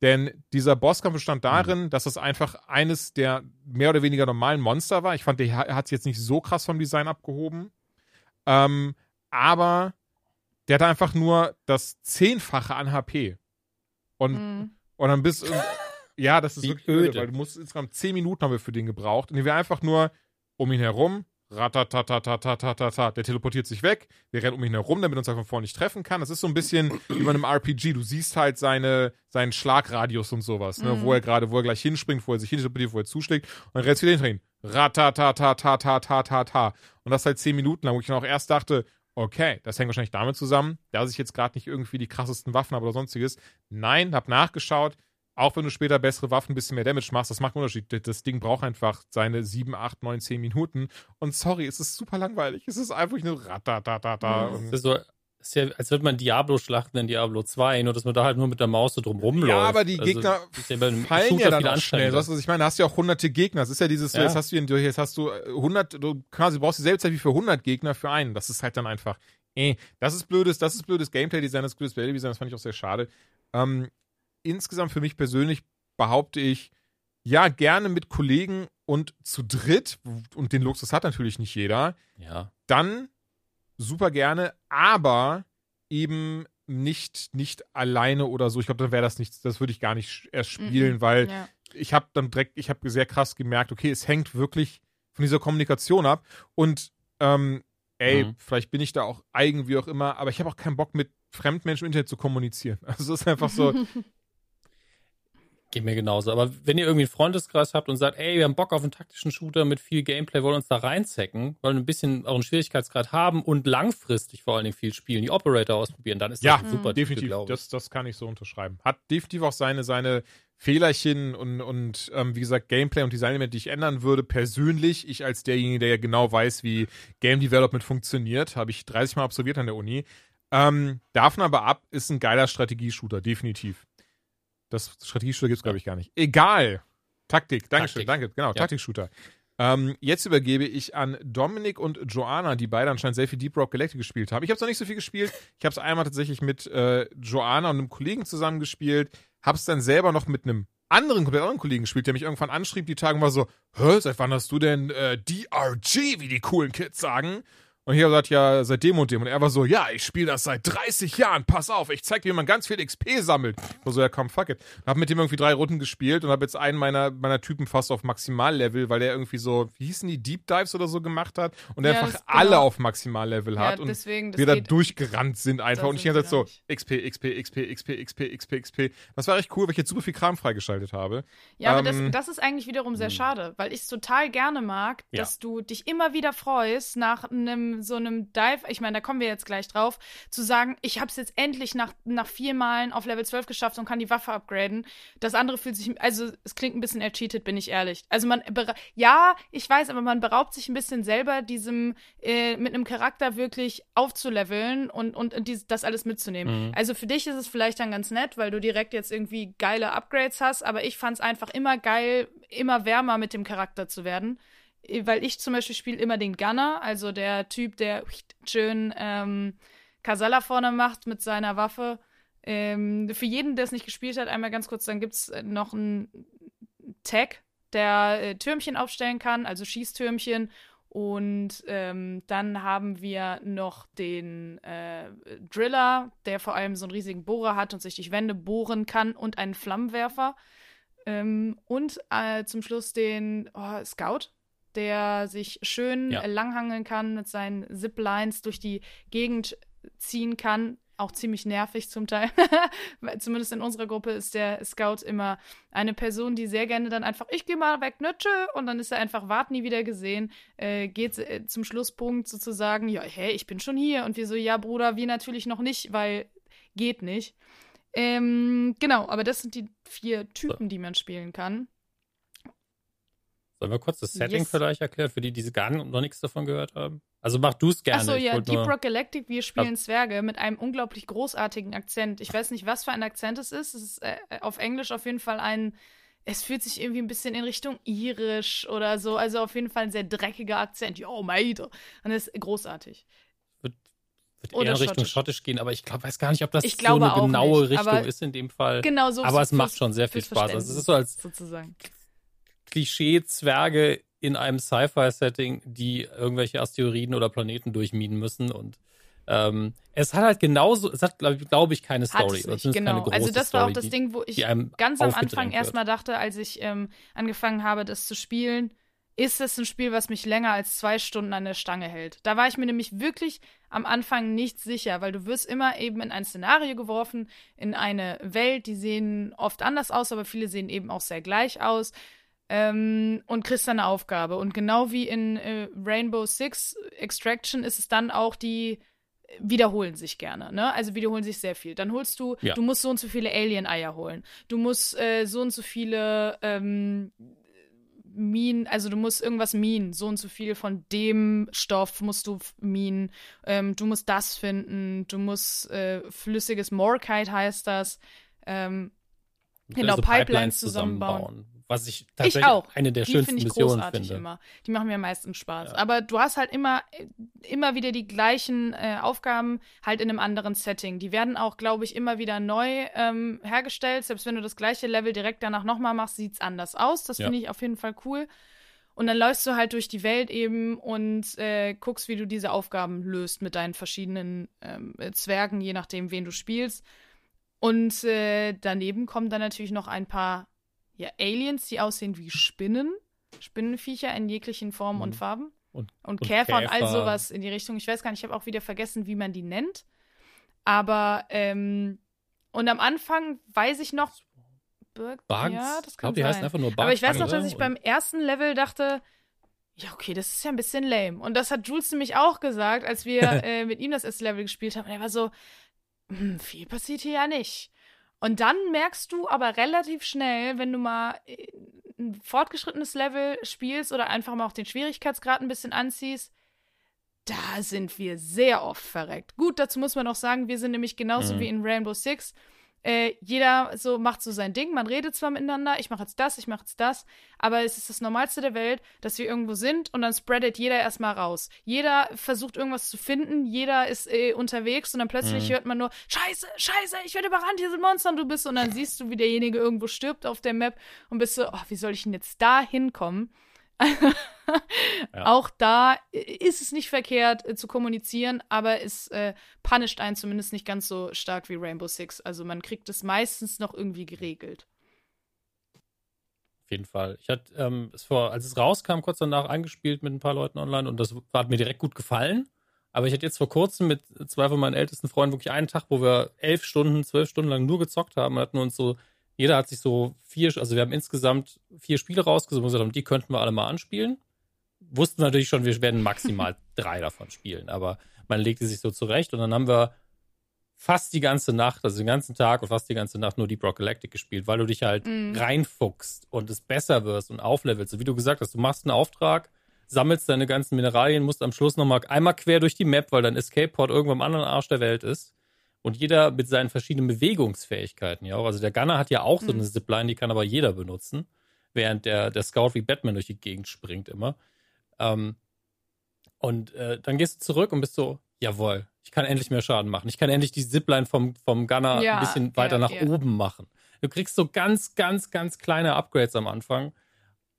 Denn dieser Bosskampf bestand darin, dass das einfach eines der mehr oder weniger normalen Monster war. Ich fand, der hat es jetzt nicht so krass vom Design abgehoben. Ähm, aber der hatte einfach nur das Zehnfache an HP. Und Mhm. und dann bist ja, das ist Wie wirklich öde, öde. weil du musst insgesamt zehn Minuten haben wir für den gebraucht. Und wir einfach nur um ihn herum, ratatatatatatatata, der teleportiert sich weg, wir rennen um ihn herum, damit er uns von vorne nicht treffen kann. Das ist so ein bisschen wie bei einem RPG. Du siehst halt seine, seinen Schlagradius und sowas, ne, Mhm. wo er gerade, wo er gleich hinspringt, wo er sich hin wo er zuschlägt und dann rennst du wieder hinter ihn. Ratatatatatatatata. Und das halt zehn Minuten lang, wo ich dann auch erst dachte, okay, das hängt wahrscheinlich damit zusammen, dass ich jetzt gerade nicht irgendwie die krassesten Waffen habe oder sonstiges. Nein, hab nachgeschaut. Auch wenn du später bessere Waffen ein bisschen mehr Damage machst, das macht einen Unterschied. Das Ding braucht einfach seine 7, 8, 9, 10 Minuten. Und sorry, es ist super langweilig. Es ist einfach nur ratatatata. Mhm. Es ist so, ist ja, als würde man Diablo schlachten in Diablo 2, nur dass man da halt nur mit der Maus so drum rumläuft. Ja, aber die Also, Gegner ja fallen Shooter ja dann auch schnell. du, was ich meine? Da hast du ja auch hunderte Gegner. Das ist ja dieses, Ja. jetzt hast du, jetzt hast du äh, 100, du quasi brauchst dieselbe Zeit wie für 100 Gegner für einen. Das ist halt dann einfach, eh, das ist blödes, das ist blödes Gameplay-Design, das ist blödes Battle-Design, das fand ich auch sehr schade. Ähm, insgesamt für mich persönlich behaupte ich, ja, gerne mit Kollegen und zu dritt, und den Luxus hat natürlich nicht jeder, ja. dann super gerne, aber eben nicht, nicht alleine oder so. Ich glaube, dann wäre das nichts, das würde ich gar nicht erst spielen, Mhm. weil Ja. ich habe dann direkt, ich habe sehr krass gemerkt, okay, es hängt wirklich von dieser Kommunikation ab und ähm, ey, Mhm. vielleicht bin ich da auch eigen, wie auch immer, aber ich habe auch keinen Bock mit Fremdmenschen im Internet zu kommunizieren. Also es ist einfach so, Geht mir genauso. Aber wenn ihr irgendwie einen Freundeskreis habt und sagt, ey, wir haben Bock auf einen taktischen Shooter mit viel Gameplay, wollen uns da reinzecken, wollen ein bisschen auch einen Schwierigkeitsgrad haben und langfristig vor allen Dingen viel spielen, die Operator ausprobieren, dann ist Ja, das super definitiv, Titel, das, das kann ich so unterschreiben. Hat definitiv auch seine, seine Fehlerchen und, und ähm, wie gesagt, Gameplay und Designelemente, die ich ändern würde, persönlich. Ich als derjenige, der ja genau weiß, wie Game Development funktioniert, habe ich 30 Mal absolviert an der Uni. Ähm, davon aber ab, ist ein geiler Strategieshooter, definitiv. Das Strategieshooter gibt es, glaube ich, gar nicht. Egal. Taktik, Dankeschön, Taktik. danke, genau, Ja. Taktik-Shooter. Ähm, jetzt übergebe ich an Dominik und Joanna, die beide anscheinend sehr viel Deep Rock Galactic gespielt haben. Ich habe es noch nicht so viel gespielt. Ich habe es einmal tatsächlich mit äh, Joanna und einem Kollegen zusammen gespielt. Habe es dann selber noch mit einem anderen, komplett anderen Kollegen gespielt, der mich irgendwann anschrieb die Tage war so, hä, seit wann hast du denn äh, DRG, wie die coolen Kids sagen? Und habe gesagt, ja, seit dem und dem. Und er war so, ja, ich spiele das seit 30 Jahren, pass auf, ich zeig dir, wie man ganz viel XP sammelt. War so, ja komm, fuck it. Und hab mit dem irgendwie drei Runden gespielt und habe jetzt einen meiner, meiner Typen fast auf Maximallevel, weil der irgendwie so, wie hießen die, Deep Dives oder so gemacht hat und Ja, einfach das- genau. alle auf Maximallevel Ja, hat und deswegen, das wir da durchgerannt sind einfach. Das Und ich die ganze Zeit so, XP, XP, XP, XP, XP, XP, XP. Das war echt cool, weil ich jetzt super viel Kram freigeschaltet habe. Ja, aber Ähm, das, das ist eigentlich wiederum sehr schade, weil ich es total gerne mag, Ja. dass du dich immer wieder freust, nach einem so einem Dive, ich meine, da kommen wir jetzt gleich drauf, zu sagen, ich habe es jetzt endlich nach, nach vier Malen auf Level 12 geschafft und kann die Waffe upgraden. Das andere fühlt sich, also es klingt ein bisschen ercheated, bin ich ehrlich. Also man, ja, ich weiß, aber man beraubt sich ein bisschen selber diesem, äh, mit einem Charakter wirklich aufzuleveln und, und, und dies, das alles mitzunehmen. Mhm. Also für dich ist es vielleicht dann ganz nett, weil du direkt jetzt irgendwie geile Upgrades hast, aber ich fand es einfach immer geil, immer wärmer mit dem Charakter zu werden. Äh, Weil ich zum Beispiel spiele immer den Gunner, also der Typ, der schön ähm, Kasala vorne macht mit seiner Waffe. Ähm, für jeden, der es nicht gespielt hat, einmal ganz kurz, dann gibt es noch einen Tag, der äh, Türmchen aufstellen kann, also Schießtürmchen. Und ähm, dann haben wir noch den äh, Driller, der vor allem so einen riesigen Bohrer hat und sich durch Wände bohren kann und einen Flammenwerfer. Ähm, und äh, zum Schluss den oh, Scout, der sich schön Ja. äh, langhangeln kann, mit seinen Ziplines durch die Gegend ziehen kann. Auch ziemlich nervig zum Teil. Weil Zumindest in unserer Gruppe ist der Scout immer eine Person, die sehr gerne dann einfach, ich gehe mal weg, ne, tschö, und dann ist er einfach, wart nie wieder gesehen, äh, geht äh, zum Schlusspunkt sozusagen, ja, hey, ich bin schon hier. Und wir so, ja, Bruder, wir natürlich noch nicht, weil geht nicht. Ähm, genau, aber das sind die vier Typen, die man spielen kann. Sollen wir kurz das Setting Yes. vielleicht erklären, für die, die gar noch nichts davon gehört haben? Also mach du es gerne. Achso, ja, Deep Rock Galactic, wir spielen Zwerge mit einem unglaublich großartigen Akzent. Ich weiß nicht, was für ein Akzent es ist. Es ist äh, auf Englisch auf jeden Fall ein. Es fühlt sich irgendwie ein bisschen in Richtung irisch oder so. Also auf jeden Fall ein sehr dreckiger Akzent. Yo, mate. Und das ist großartig. wird, wird eher in Richtung schottisch. schottisch gehen, aber ich glaube, weiß gar nicht, ob das so eine genaue nicht, Richtung ist in dem Fall. Genau so. aber es macht schon sehr viel Spaß. Also es ist so als sozusagen. Klischee-Zwerge in einem Sci-Fi-Setting, die irgendwelche Asteroiden oder Planeten durchminen müssen und ähm, es hat halt genauso, es hat, glaube glaub ich, keine Story. nicht, genau. keine Also das war Story, auch das die, Ding, wo ich ganz am Anfang erstmal dachte, als ich ähm, angefangen habe, das zu spielen, ist es ein Spiel, was mich länger als zwei Stunden an der Stange hält. Da war ich mir nämlich wirklich am Anfang nicht sicher, weil du wirst immer eben in ein Szenario geworfen, in eine Welt, die sehen oft anders aus, aber viele sehen eben auch sehr gleich aus. Ähm, und kriegst dann eine Aufgabe. Und genau wie in äh, Rainbow Six Extraction ist es dann auch die wiederholen sich gerne, ne? Also wiederholen sich sehr viel. Dann holst du, Ja. du musst so und so viele Alien-Eier holen. Du musst äh, so und so viele ähm, Minen, also du musst irgendwas minen, so und so viel von dem Stoff musst du minen, ähm, du musst das finden, du musst äh, flüssiges Morkite heißt das, ähm, Genau, Also Pipelines zusammenbauen. Was ich ich tatsächlich auch. eine der die schönsten finde ich Missionen großartig finde. immer. Die machen mir am meisten Spaß. Ja. Aber du hast halt immer, immer wieder die gleichen äh, Aufgaben, halt in einem anderen Setting. Die werden auch, glaube ich, immer wieder neu ähm, hergestellt. Selbst wenn du das gleiche Level direkt danach nochmal machst, sieht's anders aus. Das Ja. finde ich auf jeden Fall cool. Und dann läufst du halt durch die Welt eben und äh, guckst, wie du diese Aufgaben löst mit deinen verschiedenen ähm, Zwergen, je nachdem, wen du spielst. Und äh, daneben kommen dann natürlich noch ein paar ja, Aliens, die aussehen wie Spinnen. Spinnenviecher in jeglichen Formen und Mhm. Farben. Und, Und, Und Käfer, und all Käfer. sowas in die Richtung. Ich weiß gar nicht, ich habe auch wieder vergessen, wie man die nennt. Aber, ähm, und am Anfang weiß ich noch. Bugs? Ja, das ich kann glaube, die heißen einfach nur Bugs. Aber ich weiß noch, dass ich Und- beim ersten Level dachte, ja, okay, das ist ja ein bisschen lame. Und das hat Jules nämlich auch gesagt, als wir äh, mit ihm das erste Level gespielt haben. Und er war so, hm, viel passiert hier ja nicht. Und dann merkst du aber relativ schnell, wenn du mal äh, ein fortgeschrittenes Level spielst oder einfach mal auch den Schwierigkeitsgrad ein bisschen anziehst, da sind wir sehr oft verreckt. Gut, dazu muss man auch sagen, wir sind nämlich genauso Mhm. wie in Rainbow Six. Äh, jeder so macht so sein Ding, man redet zwar miteinander, ich mache jetzt das, ich mache jetzt das, aber es ist das Normalste der Welt, dass wir irgendwo sind und dann spreadet jeder erstmal raus. Jeder versucht irgendwas zu finden, jeder ist äh, unterwegs und dann plötzlich Mhm. hört man nur, Scheiße, Scheiße, ich werde überrannt, hier sind Monster und du bist und dann siehst du, wie derjenige irgendwo stirbt auf der Map und bist so, oh, wie soll ich denn jetzt da hinkommen? Auch da äh, ist es nicht verkehrt äh, zu kommunizieren, aber es äh, punisht einen zumindest nicht ganz so stark wie Rainbow Six. Also man kriegt es meistens noch irgendwie geregelt. Auf jeden Fall. Ich hatte ähm, es vor, als es rauskam, kurz danach angespielt mit ein paar Leuten online und das hat mir direkt gut gefallen. Aber ich hatte jetzt vor kurzem mit zwei von meinen ältesten Freunden wirklich einen Tag, wo wir elf Stunden, zwölf Stunden lang nur gezockt haben und hatten uns so, jeder hat sich so vier, also wir haben insgesamt vier Spiele rausgesucht und gesagt haben, die könnten wir alle mal anspielen. Wussten natürlich schon, wir werden maximal drei davon spielen, aber man legte sich so zurecht und dann haben wir fast die ganze Nacht, also den ganzen Tag und fast die ganze Nacht nur Deep Rock Galactic gespielt, weil du dich halt Mhm. reinfuchst und es besser wirst und auflevelst. So wie du gesagt hast, du machst einen Auftrag, sammelst deine ganzen Mineralien, musst am Schluss nochmal einmal quer durch die Map, weil dein Escape-Pod irgendwo am anderen Arsch der Welt ist. Und jeder mit seinen verschiedenen Bewegungsfähigkeiten ja auch. Also der Gunner hat ja auch so Mhm. eine Zipline, die kann aber jeder benutzen, während der, der Scout wie Batman durch die Gegend springt immer. Ähm, und äh, dann gehst du zurück und bist so, jawohl, ich kann endlich mehr Schaden machen. Ich kann endlich die Zipline vom, vom Gunner Ja, ein bisschen weiter ja, nach ja. oben machen. Du kriegst so ganz, ganz, ganz kleine Upgrades am Anfang.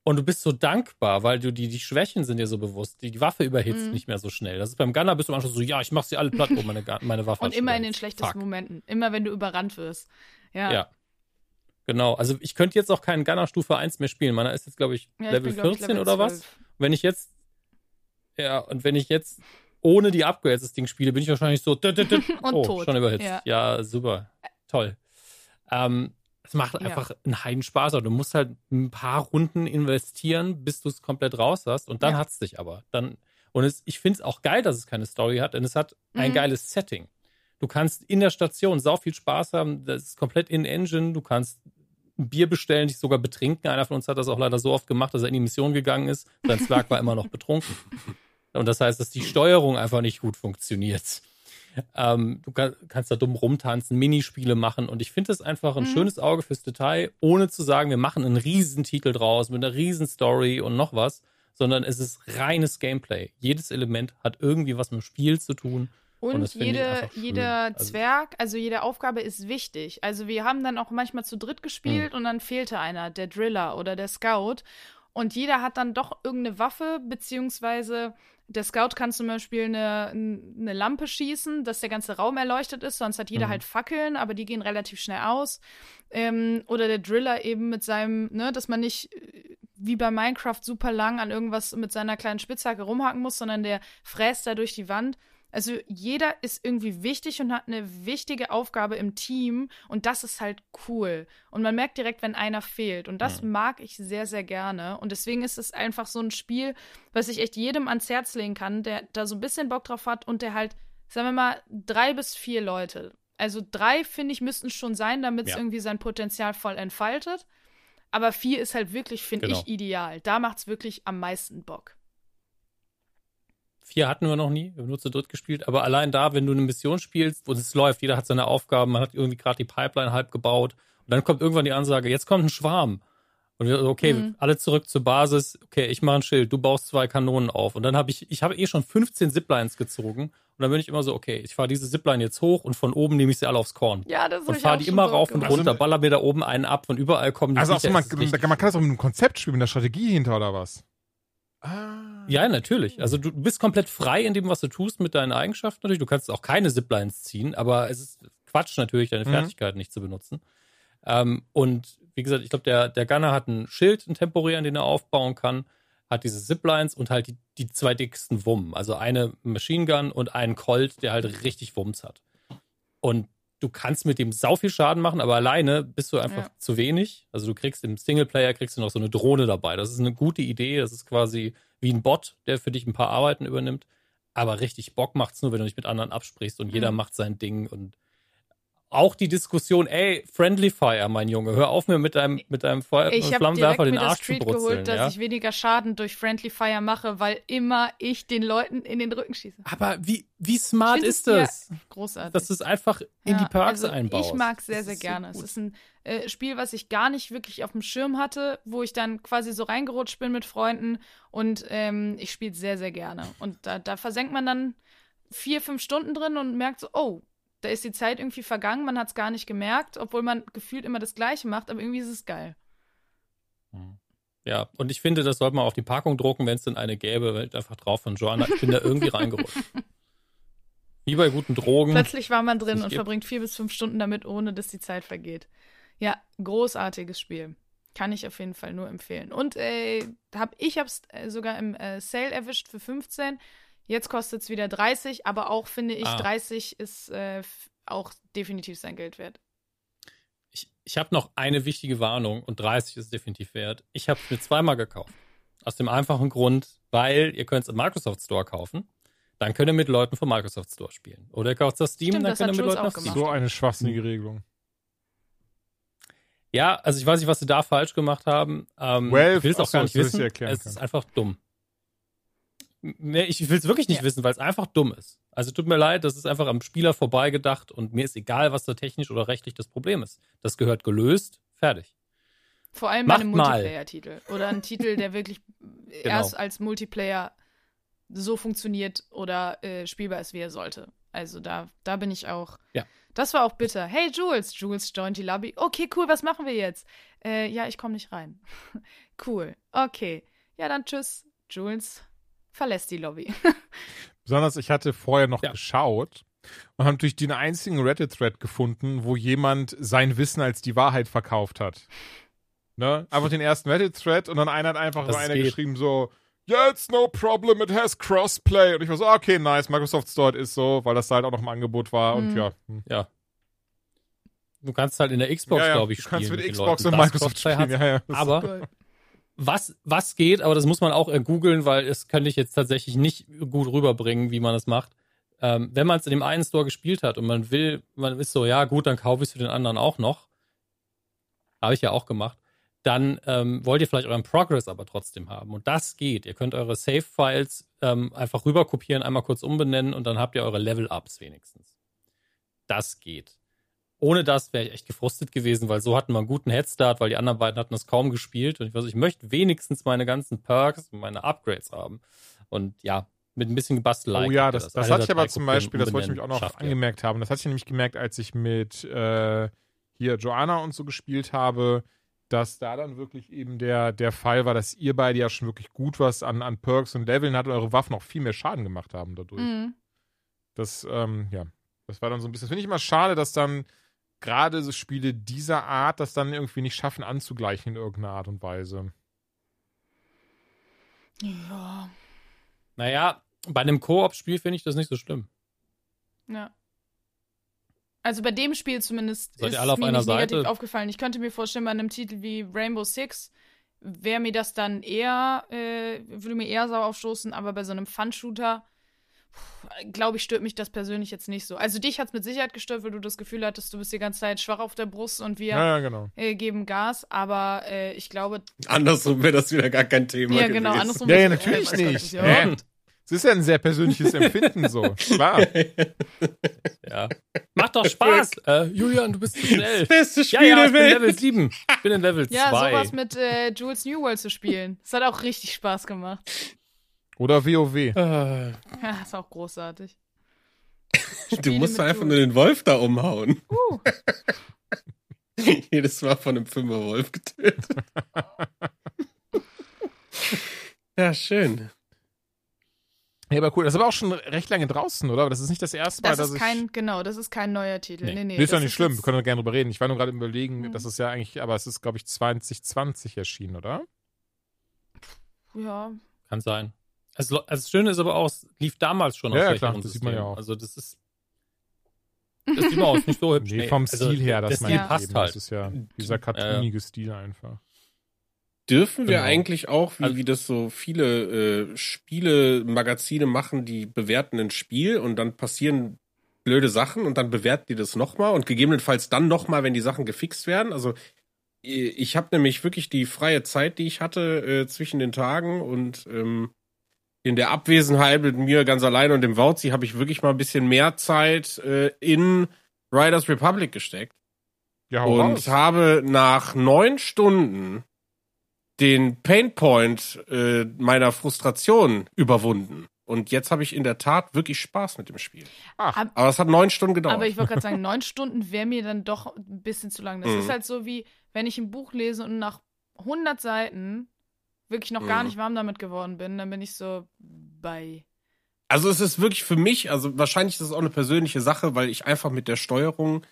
Und du bist so dankbar, weil du die, die Schwächen sind dir so bewusst. Die, die Waffe überhitzt Mhm. nicht mehr so schnell. Das ist beim Gunner bist du Anfang so, ja, ich mach sie alle platt, oh, meine, meine Waffe. Und immer in den schlechtesten Fuck. Momenten. Immer wenn du überrannt wirst. Ja. Ja. Genau. Also ich könnte jetzt auch keinen Gunner Stufe 1 mehr spielen. Meiner ist jetzt, glaube ich, Ja, ich Level bin, glaub ich, 14 Level oder was? 12. Wenn ich jetzt, ja, und wenn ich jetzt ohne die Upgrades das Ding spiele, bin ich wahrscheinlich so dut, dut, dut. Und oh, tot. schon überhitzt. Ja. Ja, super. Toll. Ähm, es macht Ja. einfach einen Heiden Spaß. aber Du musst halt ein paar Runden investieren, bis du es komplett raus hast. Und dann Ja. hat's dich aber. Dann, und es, ich finde es auch geil, dass es keine Story hat, denn es hat ein Mhm. geiles Setting. Du kannst in der Station sau viel Spaß haben. Das ist komplett in Engine. Du kannst ein Bier bestellen, dich sogar betrinken. Einer von uns hat das auch leider so oft gemacht, dass er in die Mission gegangen ist. Sein Zwerg war immer noch betrunken. Und das heißt, dass die Steuerung einfach nicht gut funktioniert. Ähm, du kann, kannst da dumm rumtanzen, Minispiele machen und ich finde es einfach ein Mhm. schönes Auge fürs Detail, ohne zu sagen, wir machen einen Riesentitel draus mit einer Riesenstory und noch was, sondern es ist reines Gameplay. Jedes Element hat irgendwie was mit dem Spiel zu tun. Und Und jede, jeder Also- Zwerg, also jede Aufgabe ist wichtig. Also wir haben dann auch manchmal zu dritt gespielt und dann fehlte einer, der Driller oder der Scout. Und jeder hat dann doch irgendeine Waffe, beziehungsweise der Scout kann zum Beispiel eine, eine Lampe schießen, dass der ganze Raum erleuchtet ist, sonst hat jeder Mhm. halt Fackeln, aber die gehen relativ schnell aus. Ähm, oder der Driller eben mit seinem, ne, dass man nicht äh, wie bei Minecraft super lang an irgendwas mit seiner kleinen Spitzhacke rumhaken muss, sondern der fräst da durch die Wand. Also jeder ist irgendwie wichtig und hat eine wichtige Aufgabe im Team und das ist halt cool. Und man merkt direkt, wenn einer fehlt. Und das mag ich sehr, sehr gerne. Und deswegen ist es einfach so ein Spiel, was ich echt jedem ans Herz legen kann, der da so ein bisschen Bock drauf hat und der halt, sagen wir mal, drei bis vier Leute. Also drei, finde ich, müssten schon sein, damit es Ja. irgendwie sein Potenzial voll entfaltet. Aber 4 ist halt wirklich, finde Genau. ich, ideal. Da macht's wirklich am meisten Bock. Vier hatten wir noch nie, wir haben nur zu dritt gespielt, aber allein da, wenn du eine Mission spielst und es läuft, jeder hat seine Aufgaben, man hat irgendwie gerade die Pipeline halb gebaut und dann kommt irgendwann die Ansage, jetzt kommt ein Schwarm. Und wir, so, okay, Mhm. alle zurück zur Basis, okay, ich mache ein Schild, du baust zwei Kanonen auf. Und dann habe ich, ich habe eh schon 15 Ziplines gezogen und dann bin ich immer so, okay, ich fahre diese Zipline jetzt hoch und von oben nehme ich sie alle aufs Korn. Ja, das hab Und ich fahre auch die immer so rauf und gemacht. runter, baller mir da oben einen ab, von überall kommen die Also, ach so, man, ist man kann das auch mit einem Konzept spielen, mit einer Strategie hinter oder was? Ah. Ja, natürlich. Also du bist komplett frei in dem, was du tust mit deinen Eigenschaften natürlich. Du kannst auch keine Ziplines ziehen, aber es ist Quatsch natürlich, deine Mhm. Fertigkeiten nicht zu benutzen. Ähm, und wie gesagt, ich glaube, der, der Gunner hat ein Schild, ein temporären, den er aufbauen kann, hat diese Ziplines und halt die, die zwei dicksten Wummen. Also eine Machine Gun und einen Colt, der halt richtig Wumms hat. Und du kannst mit dem sau viel Schaden machen, aber alleine bist du einfach Ja. zu wenig. Also du kriegst im Singleplayer kriegst du noch so eine Drohne dabei. Das ist eine gute Idee. Das ist quasi wie ein Bot, der für dich ein paar Arbeiten übernimmt. Aber richtig Bock macht's nur, wenn du dich mit anderen absprichst und jeder Mhm. macht sein Ding und auch die Diskussion, ey, Friendly Fire, mein Junge, hör auf mir mit deinem, mit deinem Feuer Ich habe Flammenwerfer den mir das Arsch zu Street brutzeln. geholt, dass Ja? ich weniger Schaden durch Friendly Fire mache, weil immer ich den Leuten in den Rücken schieße. Aber wie, wie smart ist es ja das? Großartig. Dass du es einfach in die Ja, Perks also einbaust. Ich mag es sehr, Das sehr ist so gerne. es ist ein äh, Spiel, was ich gar nicht wirklich auf dem Schirm hatte, wo ich dann quasi so reingerutscht bin mit Freunden und ähm, ich spiele es sehr, sehr gerne. Und da, da versenkt man dann vier, fünf Stunden drin und merkt so, oh, da ist die Zeit irgendwie vergangen, man hat es gar nicht gemerkt, obwohl man gefühlt immer das Gleiche macht, aber irgendwie ist es geil. Ja, und ich finde, das sollte man auf die Packung drucken, wenn es denn eine gäbe, weil einfach drauf von Joanna. Ich bin da irgendwie reingerutscht. Wie bei guten Drogen. Plötzlich war man drin es und verbringt vier bis fünf Stunden damit, ohne dass die Zeit vergeht. Ja, großartiges Spiel. Kann ich auf jeden Fall nur empfehlen. Und äh, hab, ich habe es äh, sogar im äh, Sale erwischt für 15. Jetzt kostet es wieder 30, aber auch finde ich, Ah. 30 ist äh, auch definitiv sein Geld wert. Ich, ich habe noch eine wichtige Warnung und 30 ist definitiv wert. Ich habe es mir zweimal gekauft. Aus dem einfachen Grund, weil ihr könnt es im Microsoft Store kaufen. Dann könnt ihr mit Leuten vom Microsoft Store spielen. Oder ihr kauft es auf Steam, Stimmt, dann könnt ihr mit Leuten auch auf Steam. So eine schwachsinnige Regelung. Ja, also ich weiß nicht, was sie da falsch gemacht haben. Ähm, Valve, ich will es auch so, gar nicht wissen. es ist einfach dumm. Nee, ich will es wirklich nicht Ja. wissen, weil es einfach dumm ist. Also tut mir leid, das ist einfach am Spieler vorbeigedacht und mir ist egal, was da technisch oder rechtlich das Problem ist. Das gehört gelöst, fertig. Vor allem bei Macht einem mal. Multiplayer-Titel. Oder ein Titel, der wirklich erst als Multiplayer so funktioniert oder äh, spielbar ist, wie er sollte. Also da, da bin ich auch. Ja. Das war auch bitter. Hey Jules, Jules joint die Lobby. Okay, cool, was machen wir jetzt? Äh, ja, ich komme nicht rein. cool. Okay. Ja, dann tschüss. Jules verlässt die Lobby. Besonders, ich hatte vorher noch Ja. geschaut und habe natürlich den einzigen Reddit-Thread gefunden, wo jemand sein Wissen als die Wahrheit verkauft hat. Ne? Einfach den ersten Reddit-Thread und dann einer hat einfach Das so einer geht. geschrieben so, yeah, it's no problem, it has Crossplay. Und ich war so, okay, nice, Microsoft Store ist so, weil das da halt auch noch im Angebot war und Mhm. ja. hm. Ja. Du kannst halt in der Xbox, ja, ja, glaube ich, du spielen. kannst mit, den Xbox und Microsoft Crossplay spielen. Ja, ja. Aber was, was geht, aber das muss man auch äh, googeln, weil es könnte ich jetzt tatsächlich nicht gut rüberbringen, wie man das macht. Ähm, wenn man es in dem einen Store gespielt hat und man will, man ist so, ja gut, dann kaufe ich es für den anderen auch noch. Habe ich ja auch gemacht. Dann ähm, wollt ihr vielleicht euren Progress aber trotzdem haben. Und das geht. Ihr könnt eure Save-Files ähm, einfach rüberkopieren, einmal kurz umbenennen und dann habt ihr eure Level-Ups wenigstens. Das geht. Ohne das wäre ich echt gefrustet gewesen, weil so hatten wir einen guten Headstart, weil die anderen beiden hatten das kaum gespielt. Und ich weiß, ich möchte wenigstens meine ganzen Perks und meine Upgrades haben. Und ja, mit ein bisschen Gebastelei. Oh ja, ihr das, das, Eine hatte ich aber zum Beispiel, das wollte ich mich auch noch schafft angemerkt haben. Das hatte ich nämlich gemerkt, als ich mit äh, hier Joanna und so gespielt habe, dass da dann wirklich eben der, der Fall war, dass ihr beide ja schon wirklich gut was an, an Perks und Leveln hattet und eure Waffen auch viel mehr Schaden gemacht haben dadurch. Mhm. Das, ähm, ja, das war dann so ein bisschen, das finde ich immer schade, dass dann gerade so Spiele dieser Art das dann irgendwie nicht schaffen anzugleichen in irgendeiner Art und Weise. Ja. Naja, bei einem Koop-Spiel finde ich das nicht so schlimm. Ja. Also bei dem Spiel zumindest Seid ist ihr alle auf mir einer nicht negativ Seite? aufgefallen. Ich könnte mir vorstellen, bei einem Titel wie Rainbow Six wäre mir das dann eher, äh, würde mir eher sauer aufstoßen, aber bei so einem Fun-Shooter, glaube ich, stört mich das persönlich jetzt nicht so. Also dich hat es mit Sicherheit gestört, weil du das Gefühl hattest, du bist die ganze Zeit schwach auf der Brust und wir Ja, ja, genau. äh, geben Gas. Aber äh, ich glaube, Andersrum wäre das wieder gar kein Thema. ja genau, gewesen. andersrum. Ja, ja, natürlich nicht. Ja. Es ist ja ein sehr persönliches Empfinden so. Klar. Ja. Macht doch Spaß. äh, Julian, du bist zu schnell. Beste Ja, Spiel ja, der ich bin Welt. Level 7. Ich bin in Level 2. Ja, sowas mit äh, Jules New World zu spielen. Das hat auch richtig Spaß gemacht. Oder WoW. Äh, Ja, ist auch großartig. Du musst doch einfach nur den Wolf da umhauen. Uh, Jedes Mal von einem Fünferwolf getötet. ja, schön. Ja, aber cool. Das ist aber auch schon recht lange draußen, oder? Aber das ist nicht das erste Mal, das dass ist ich. kein, genau, das ist kein neuer Titel. Nee. Nee, nee. Nee, ist ja das nicht schlimm. Wir jetzt- können doch gerne drüber reden. Ich war nur gerade im überlegen, Mhm. das ist ja eigentlich, aber es ist, glaube ich, 2020 erschienen, oder? Ja, kann sein. Also, also das Schöne ist aber auch, es lief damals schon Ja, auf ja, klar, das sieht man ja auch. Also das ist das sieht man aus, nicht so hübsch. Nee, vom also, Stil her, das Stil ich passt halt. Das ist ja dieser cartoonige Stil einfach. Dürfen wir Genau. eigentlich auch, wie, Also- wie das so viele äh, Spiele-Magazine machen, die bewerten ein Spiel und dann passieren blöde Sachen und dann bewerten die das nochmal und gegebenenfalls dann nochmal, wenn die Sachen gefixt werden. Also ich habe nämlich wirklich die freie Zeit, die ich hatte äh, zwischen den Tagen und ähm, in der Abwesenheit mit mir ganz allein und dem Wauzi habe ich wirklich mal ein bisschen mehr Zeit äh, in Riders Republic gesteckt Ja, und raus. habe nach neun Stunden den Painpoint äh, meiner Frustration überwunden. Und jetzt habe ich in der Tat wirklich Spaß mit dem Spiel. Ab- Aber es hat neun Stunden gedauert. aber ich wollte gerade sagen, neun Stunden wäre mir dann doch ein bisschen zu lang. Das Mhm. ist halt so wie, wenn ich ein Buch lese und nach 100 Seiten wirklich noch gar Mhm. nicht warm damit geworden bin, dann bin ich so bei. Also es ist wirklich für mich, also wahrscheinlich ist es auch eine persönliche Sache, weil ich einfach mit der Steuerung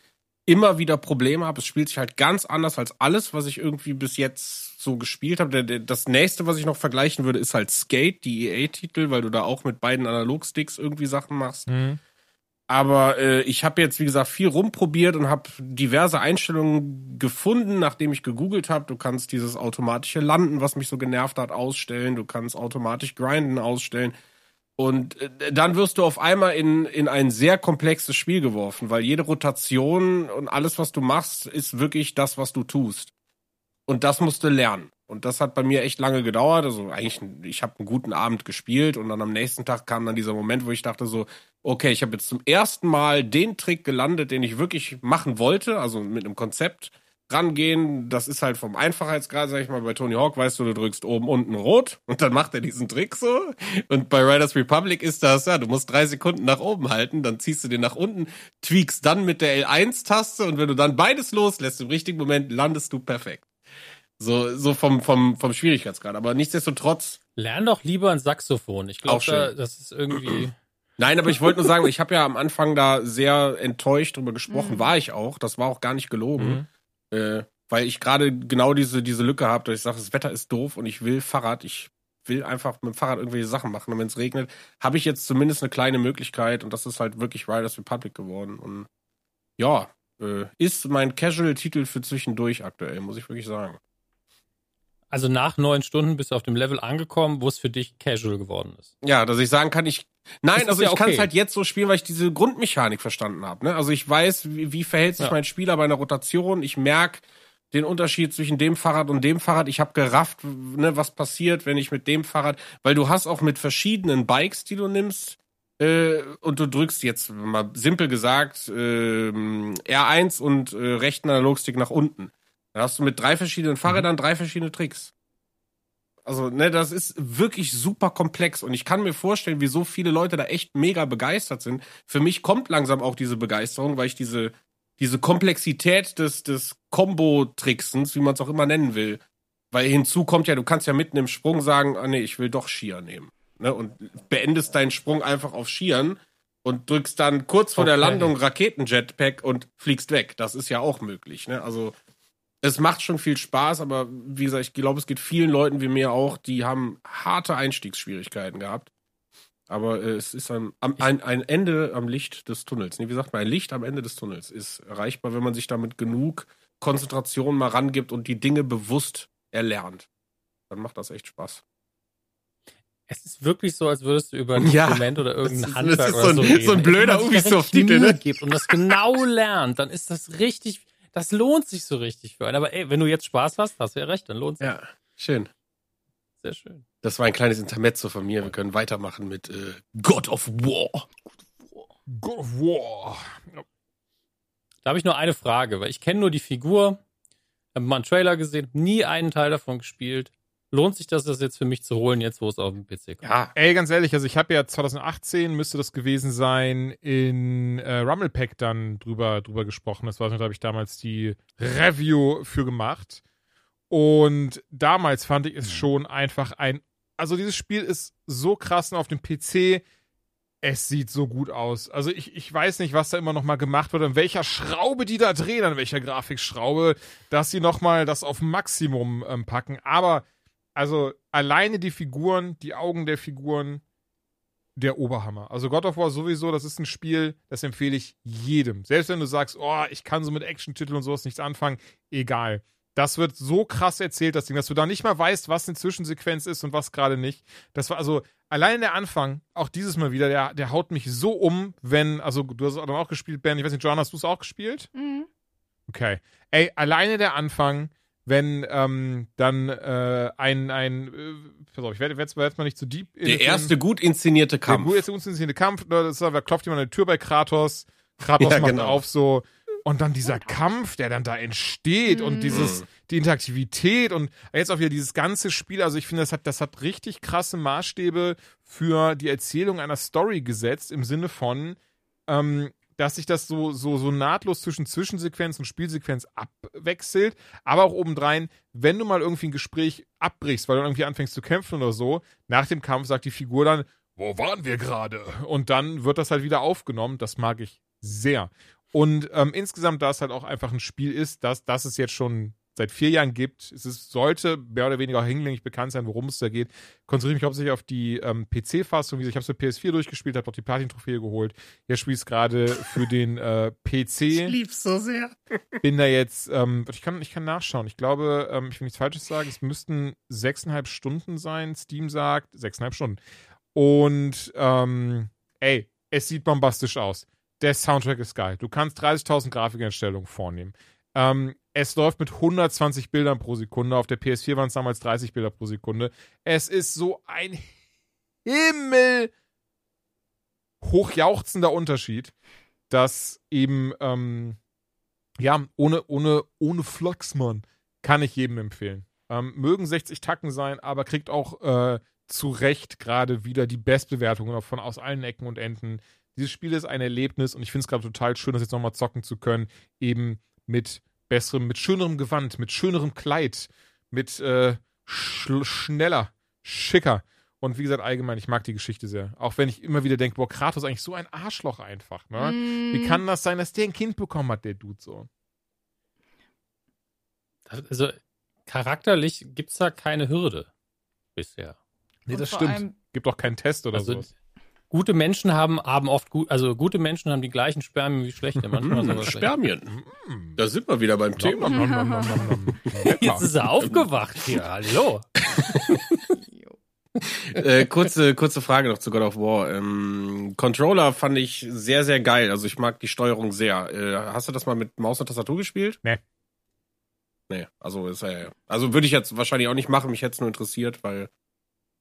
immer wieder Probleme habe. Es spielt sich halt ganz anders als alles, was ich irgendwie bis jetzt so gespielt habe. Das nächste, was ich noch vergleichen würde, ist halt Skate, die EA-Titel, weil du da auch mit beiden Analogsticks irgendwie Sachen machst. Mhm. Aber äh, ich habe jetzt, wie gesagt, viel rumprobiert und habe diverse Einstellungen gefunden, nachdem ich gegoogelt habe. Du kannst dieses automatische Landen, was mich so genervt hat, ausstellen. Du kannst automatisch Grinden ausstellen. Und äh, dann wirst du auf einmal in, in ein sehr komplexes Spiel geworfen, weil jede Rotation und alles, was du machst, ist wirklich das, was du tust. Und das musst du lernen. Und das hat bei mir echt lange gedauert. Also eigentlich, ich habe einen guten Abend gespielt und dann am nächsten Tag kam dann dieser Moment, wo ich dachte so, okay, ich habe jetzt zum ersten Mal den Trick gelandet, den ich wirklich machen wollte, also mit einem Konzept rangehen. Das ist halt vom Einfachheitsgrad, sag ich mal, bei Tony Hawk weißt du, du drückst oben, unten rot und dann macht er diesen Trick so. Und bei Riders Republic ist das, ja, du musst drei Sekunden nach oben halten, dann ziehst du den nach unten, tweakst dann mit der L1-Taste und wenn du dann beides loslässt, im richtigen Moment landest du perfekt. So, so vom, vom, vom Schwierigkeitsgrad. Aber nichtsdestotrotz, Lern doch lieber ein Saxophon. Ich glaube, da, das ist irgendwie. Nein, aber ich wollte nur sagen, ich habe ja am Anfang da sehr enttäuscht drüber gesprochen, Mhm. war ich auch. Das war auch gar nicht gelogen, äh, weil ich gerade genau diese diese Lücke habe, dass ich sage, das Wetter ist doof und ich will Fahrrad. Ich will einfach mit dem Fahrrad irgendwelche Sachen machen. Und wenn es regnet, habe ich jetzt zumindest eine kleine Möglichkeit und das ist halt wirklich Riders Republic geworden. Und ja, äh, ist mein Casual-Titel für zwischendurch aktuell, muss ich wirklich sagen. Also nach neun Stunden bist du auf dem Level angekommen, wo es für dich casual geworden ist. Ja, dass ich sagen kann, ich. Nein, Das also ja ich kann es okay. halt jetzt so spielen, weil ich diese Grundmechanik verstanden habe. Ne? Also ich weiß, wie, wie verhält sich Ja. mein Spieler bei einer Rotation. Ich merk den Unterschied zwischen dem Fahrrad und dem Fahrrad. Ich habe gerafft, ne, was passiert, wenn ich mit dem Fahrrad, weil du hast auch mit verschiedenen Bikes, die du nimmst, äh, und du drückst jetzt mal simpel gesagt ähm, R1 und äh, rechten Analogstick nach unten. Dann hast du mit drei verschiedenen Fahrrädern drei verschiedene Tricks. Also, ne, das ist wirklich super komplex und ich kann mir vorstellen, wieso viele Leute da echt mega begeistert sind. Für mich kommt langsam auch diese Begeisterung, weil ich diese, diese Komplexität des, des Combo-Tricksens, wie man es auch immer nennen will, weil hinzu kommt ja, du kannst ja mitten im Sprung sagen, ah nee, ich will doch Skier nehmen. Ne, und beendest deinen Sprung einfach auf Skiern und drückst dann kurz vor der Okay. Landung Raketenjetpack und fliegst weg. Das ist ja auch möglich. Ne? Also es macht schon viel Spaß, aber wie gesagt, ich glaube, es geht vielen Leuten wie mir auch, die haben harte Einstiegsschwierigkeiten gehabt. Aber äh, es ist ein, ein, ein Ende am Licht des Tunnels. Nee, wie sagt man, ein Licht am Ende des Tunnels ist erreichbar, wenn man sich damit genug Konzentration mal rangibt und die Dinge bewusst erlernt. Dann macht das echt Spaß. Es ist wirklich so, als würdest du über ein Ja. Instrument oder irgendein ist- Handwerk oder so ein- so so ein reden. blöder man sich da Ubisoft-Titel, ne? Gibt und das genau lernt, dann ist das richtig, das lohnt sich so richtig für einen. Aber ey, wenn du jetzt Spaß hast, hast du ja recht, dann lohnt es Ja, schön. Sehr schön. Das war ein kleines Intermezzo von mir. Wir können weitermachen mit äh, God of War. God of War. Da habe ich nur eine Frage, weil ich kenne nur die Figur, habe mal einen Trailer gesehen, nie einen Teil davon gespielt. Lohnt sich das, das jetzt für mich zu holen, jetzt wo es auf dem PC kommt? Ja, Ey, ganz ehrlich, also ich habe ja 2018 müsste das gewesen sein in äh, Rummelpack dann drüber drüber gesprochen. Das war, da habe ich damals die Review für gemacht. Und damals fand ich es schon einfach ein. Also dieses Spiel ist so krass und auf dem PC. Es sieht so gut aus. Also ich, ich weiß nicht, was da immer noch mal gemacht wird, an welcher Schraube die da drehen, an welcher Grafikschraube, dass sie noch mal das auf Maximum ähm, packen. Aber also alleine die Figuren, die Augen der Figuren, der Oberhammer. Also God of War sowieso, das ist ein Spiel, das empfehle ich jedem. Selbst wenn du sagst, oh, ich kann so mit Action-Titeln und sowas nichts anfangen, egal. Das wird so krass erzählt, das Ding, dass du da nicht mal weißt, was eine Zwischensequenz ist und was gerade nicht. Das war also allein der Anfang, auch dieses Mal wieder, der, der haut mich so um, wenn, also du hast dann auch gespielt, Ben, ich weiß nicht, Joanna, hast du es auch gespielt? Mhm. Okay. Ey, alleine der Anfang, wenn ähm, dann äh, ein, ein äh, pass auf, ich werde jetzt mal nicht zu deep. in der erste gut inszenierte der Kampf. gut inszenierte Kampf, ne, das da klopft jemand an die Tür bei Kratos, Kratos Ja, macht genau. auf so und dann dieser Kampf, der dann da entsteht und Mhm. dieses die Interaktivität und jetzt auch wieder dieses ganze Spiel, also ich finde, das hat das hat richtig krasse Maßstäbe für die Erzählung einer Story gesetzt im Sinne von ähm, dass sich das so, so, so nahtlos zwischen Zwischensequenz und Spielsequenz abwechselt, aber auch obendrein, wenn du mal irgendwie ein Gespräch abbrichst, weil du irgendwie anfängst zu kämpfen oder so, nach dem Kampf sagt die Figur dann, wo waren wir gerade? Und dann wird das halt wieder aufgenommen. Das mag ich sehr. Und ähm, insgesamt, da es halt auch einfach ein Spiel ist, das, das es jetzt schon seit vier Jahren gibt, es ist, sollte mehr oder weniger auch hinlänglich bekannt sein, worum es da geht. Konzentriere mich hauptsächlich auf die ähm, PC-Fassung. Ich habe es für PS4 durchgespielt, habe auch die Platin-Trophäe geholt. Jetzt spiele ich es gerade für den äh, PC lieb's so sehr. bin da jetzt, ähm, ich kann, ich kann nachschauen. Ich glaube, ähm, ich will nichts Falsches sagen, es müssten sechseinhalb Stunden sein. Steam sagt sechseinhalb Stunden. Und, ähm, ey, es sieht bombastisch aus. Der Soundtrack ist geil. Du kannst 30.000 Grafikeinstellungen vornehmen. Ähm, es läuft mit 120 Bildern pro Sekunde. Auf der PS4 waren es damals 30 Bilder pro Sekunde. Es ist so ein Himmel hochjauchzender Unterschied, dass eben, ähm, ja, ohne, ohne, ohne Flachs, Mann, kann ich jedem empfehlen. Ähm, mögen 60 Tacken sein, aber kriegt auch äh, zu Recht gerade wieder die Bestbewertungen von aus allen Ecken und Enden. Dieses Spiel ist ein Erlebnis und ich finde es gerade total schön, das jetzt nochmal zocken zu können, eben mit besserem, mit schönerem Gewand, mit schönerem Kleid, mit äh, sch schneller, schicker. Und wie gesagt, allgemein, ich mag die Geschichte sehr. Auch wenn ich immer wieder denke, boah, Kratos ist eigentlich so ein Arschloch einfach, ne? Wie Mm. kann das sein, dass der ein Kind bekommen hat, der Dude so? Also charakterlich gibt es da keine Hürde bisher. Nee, Und das stimmt. allem- Gibt auch keinen Test oder Also sowas. Gute Menschen haben, haben oft gut, also gute Menschen haben die gleichen Spermien wie schlechte. Manchmal schlechte. Spermien. Mm. Da sind wir wieder beim Thema. Nom, nom, nom. Jetzt ist er aufgewacht hier. Hallo. äh, kurze, kurze Frage noch zu God of War. Ähm, Controller fand ich sehr, sehr geil. Also ich mag die Steuerung sehr. Äh, hast du das mal mit Maus und Tastatur gespielt? Nee. Nee, also ist ja. Also würde ich jetzt wahrscheinlich auch nicht machen, mich hätte es nur interessiert, weil.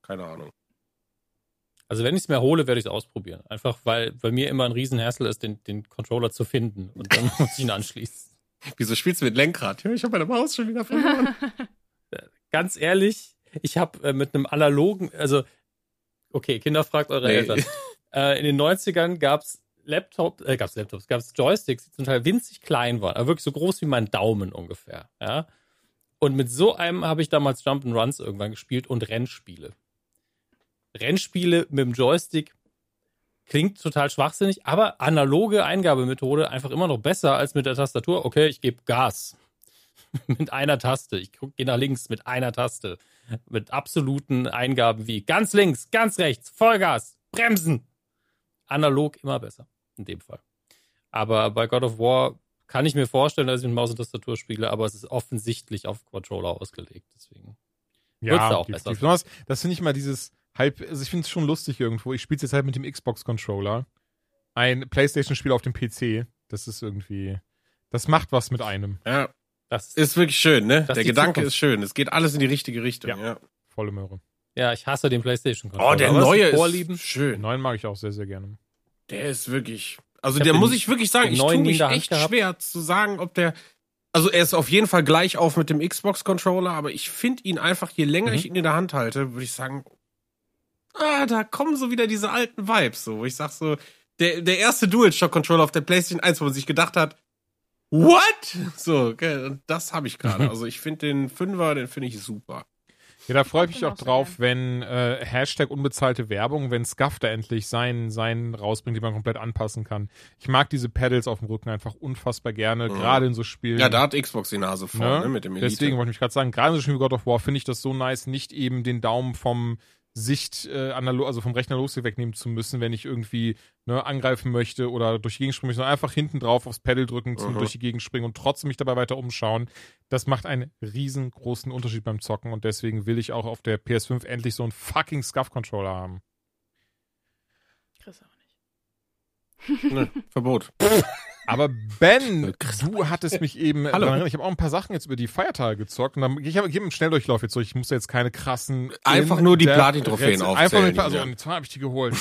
Keine Ahnung. Also wenn ich es mir hole, werde ich es ausprobieren. Einfach weil bei mir immer ein Riesenhassel ist, den, den Controller zu finden. Und dann muss ich ihn anschließen. Wieso spielst du mit Lenkrad? Ich habe meine Maus schon wieder verloren. Ganz ehrlich, ich habe äh, mit einem analogen, also okay, Kinder fragt eure Nee. Eltern. Äh, in den 90ern gab's Laptop, äh, gab's Laptops, gab's Joysticks, die zum Teil winzig klein waren, aber wirklich so groß wie mein Daumen ungefähr. Ja? Und mit so einem habe ich damals Jump'n'Runs irgendwann gespielt und Rennspiele. Rennspiele mit dem Joystick klingt total schwachsinnig, aber analoge Eingabemethode einfach immer noch besser als mit der Tastatur. Okay, ich gebe Gas mit einer Taste. Ich gehe nach links mit einer Taste. Mit absoluten Eingaben wie ganz links, ganz rechts, Vollgas, Bremsen. Analog immer besser, in dem Fall. Aber bei God of War kann ich mir vorstellen, dass ich mit Maus und Tastatur spiele, aber es ist offensichtlich auf Controller ausgelegt. Deswegen. Da auch besser definitiv. Besonders, Das finde ich mal dieses halb, also ich finde es schon lustig irgendwo. Ich spiele jetzt halt mit dem Xbox-Controller. Ein Playstation-Spiel auf dem PC. Das ist irgendwie, das macht was mit einem. Ja, Das ist wirklich schön, ne? Der Gedanke Zukunft. ist schön. Es geht alles in die richtige Richtung, Ja. ja. Volle Möhre. ja, ich hasse den PlayStation Oh, der Aber es neue Vorlieben. ist Den schön. neuen mag ich auch sehr, sehr gerne. Der ist wirklich. Also der den- muss ich wirklich sagen, den ich tue neuen nie in mich der Hand echt gehabt. schwer zu sagen, ob der. Also er ist auf jeden Fall gleich auf mit dem Xbox-Controller, aber ich finde ihn einfach, je länger Mhm. ich ihn in der Hand halte, würde ich sagen, ah, da kommen so wieder diese alten Vibes, so, wo ich sag so, der, der erste DualShock-Controller auf der PlayStation 1, wo man sich gedacht hat, what? So, okay, und das habe ich gerade. Also ich finde den Fünfer, den finde ich super. Ja, da freue ich mich auch drauf, wenn äh, Hashtag unbezahlte Werbung, wenn Scuff da endlich seinen, seinen rausbringt, die man komplett anpassen kann. Ich mag diese Pedals auf dem Rücken einfach unfassbar gerne, Mhm. gerade in so Spielen. Ja, da hat Xbox die Nase voll, Ne? ne, mit dem Elite. Deswegen wollte ich mich gerade sagen, gerade in so Spielen wie God of War finde ich das so nice, nicht eben den Daumen vom Sicht äh, analog, also vom Rechner losgehen wegnehmen zu müssen, wenn ich irgendwie ne, angreifen möchte oder durch die Gegend springen möchte, sondern einfach hinten drauf aufs Pedal drücken, zum Mhm. durch die Gegend springen und trotzdem mich dabei weiter umschauen. Das macht einen riesengroßen Unterschied beim Zocken und deswegen will ich auch auf der PS5 endlich so einen fucking Scuff-Controller haben. Chris auch nicht. Ne, Verbot. Aber Ben, du hattest mich eben Hallo. erinnert, ich habe auch ein paar Sachen jetzt über die Feiertage gezockt und dann ich habe einen Schnelldurchlauf jetzt durch. Ich muss jetzt keine krassen Einfach nur die Platin-Trophäen Rätsel- aufzählen, Einfach nur, also Julian. und zwar habe ich die geholt.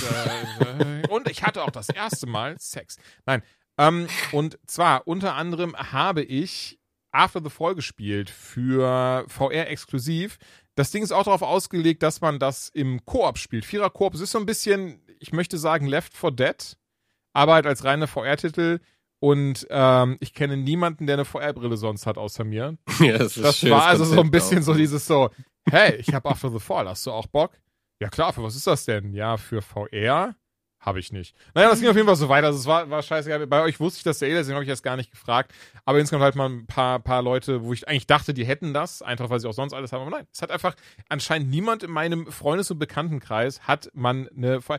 äh, äh, und ich hatte auch das erste Mal Sex. Nein. Ähm, und zwar unter anderem habe ich After the Fall gespielt für VR exklusiv. Das Ding ist auch darauf ausgelegt, dass man das im Koop spielt. Vierer Koop. Es ist so ein bisschen, ich möchte sagen, Left 4 Dead, aber halt als reine VR-Titel. Und ähm, ich kenne niemanden, der eine VR-Brille sonst hat, außer mir. ja, das ist Das war also so ein Konzept bisschen auch. so dieses so, hey, ich habe After the Fall, hast du auch Bock? Ja klar, für was ist das denn? Ja, für VR? Habe ich nicht. Naja, das ging auf jeden Fall so weiter. Also es war, war scheißegal. Bei euch wusste ich das ja eh, deswegen habe ich das gar nicht gefragt. Aber insgesamt halt mal ein paar, paar Leute, wo ich eigentlich dachte, die hätten das, einfach weil sie auch sonst alles haben. Aber nein, es hat einfach anscheinend niemand in meinem Freundes- und Bekanntenkreis hat man eine VR.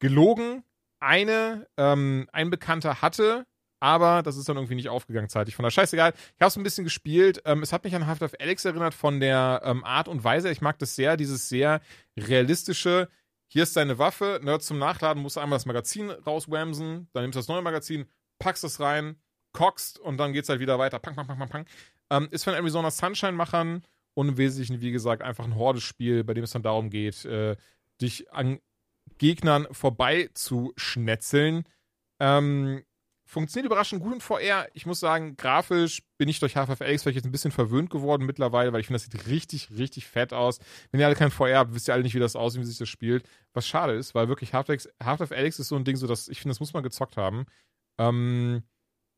Gelogen, eine, ähm, ein Bekannter hatte, aber das ist dann irgendwie nicht aufgegangen zeitig. Von der scheißegal. Ich habe es ein bisschen gespielt. Ähm, es hat mich an Half-Life Alex erinnert von der ähm, Art und Weise. Ich mag das sehr, dieses sehr realistische. Hier ist deine Waffe, ne, zum Nachladen musst du einmal das Magazin rauswamsen, dann nimmst du das neue Magazin, packst es rein, cockst und dann geht's halt wieder weiter. Pang, pang, pang, pang, pang. Ähm, ist von Arizona Sunshine-Machern und im Wesentlichen, wie gesagt, einfach ein Hordespiel, bei dem es dann darum geht, äh, dich an Gegnern vorbei zu schnetzeln. Ähm, funktioniert überraschend gut in VR. Ich muss sagen, grafisch bin ich durch Alyx vielleicht jetzt ein bisschen verwöhnt geworden mittlerweile, weil ich finde, das sieht richtig, richtig fett aus. Wenn ihr alle kein VR habt, wisst ihr alle nicht, wie das aussieht, wie sich das spielt. Was schade ist, weil wirklich Half-Life ist so ein Ding, so dass ich finde, das muss man gezockt haben. Ähm,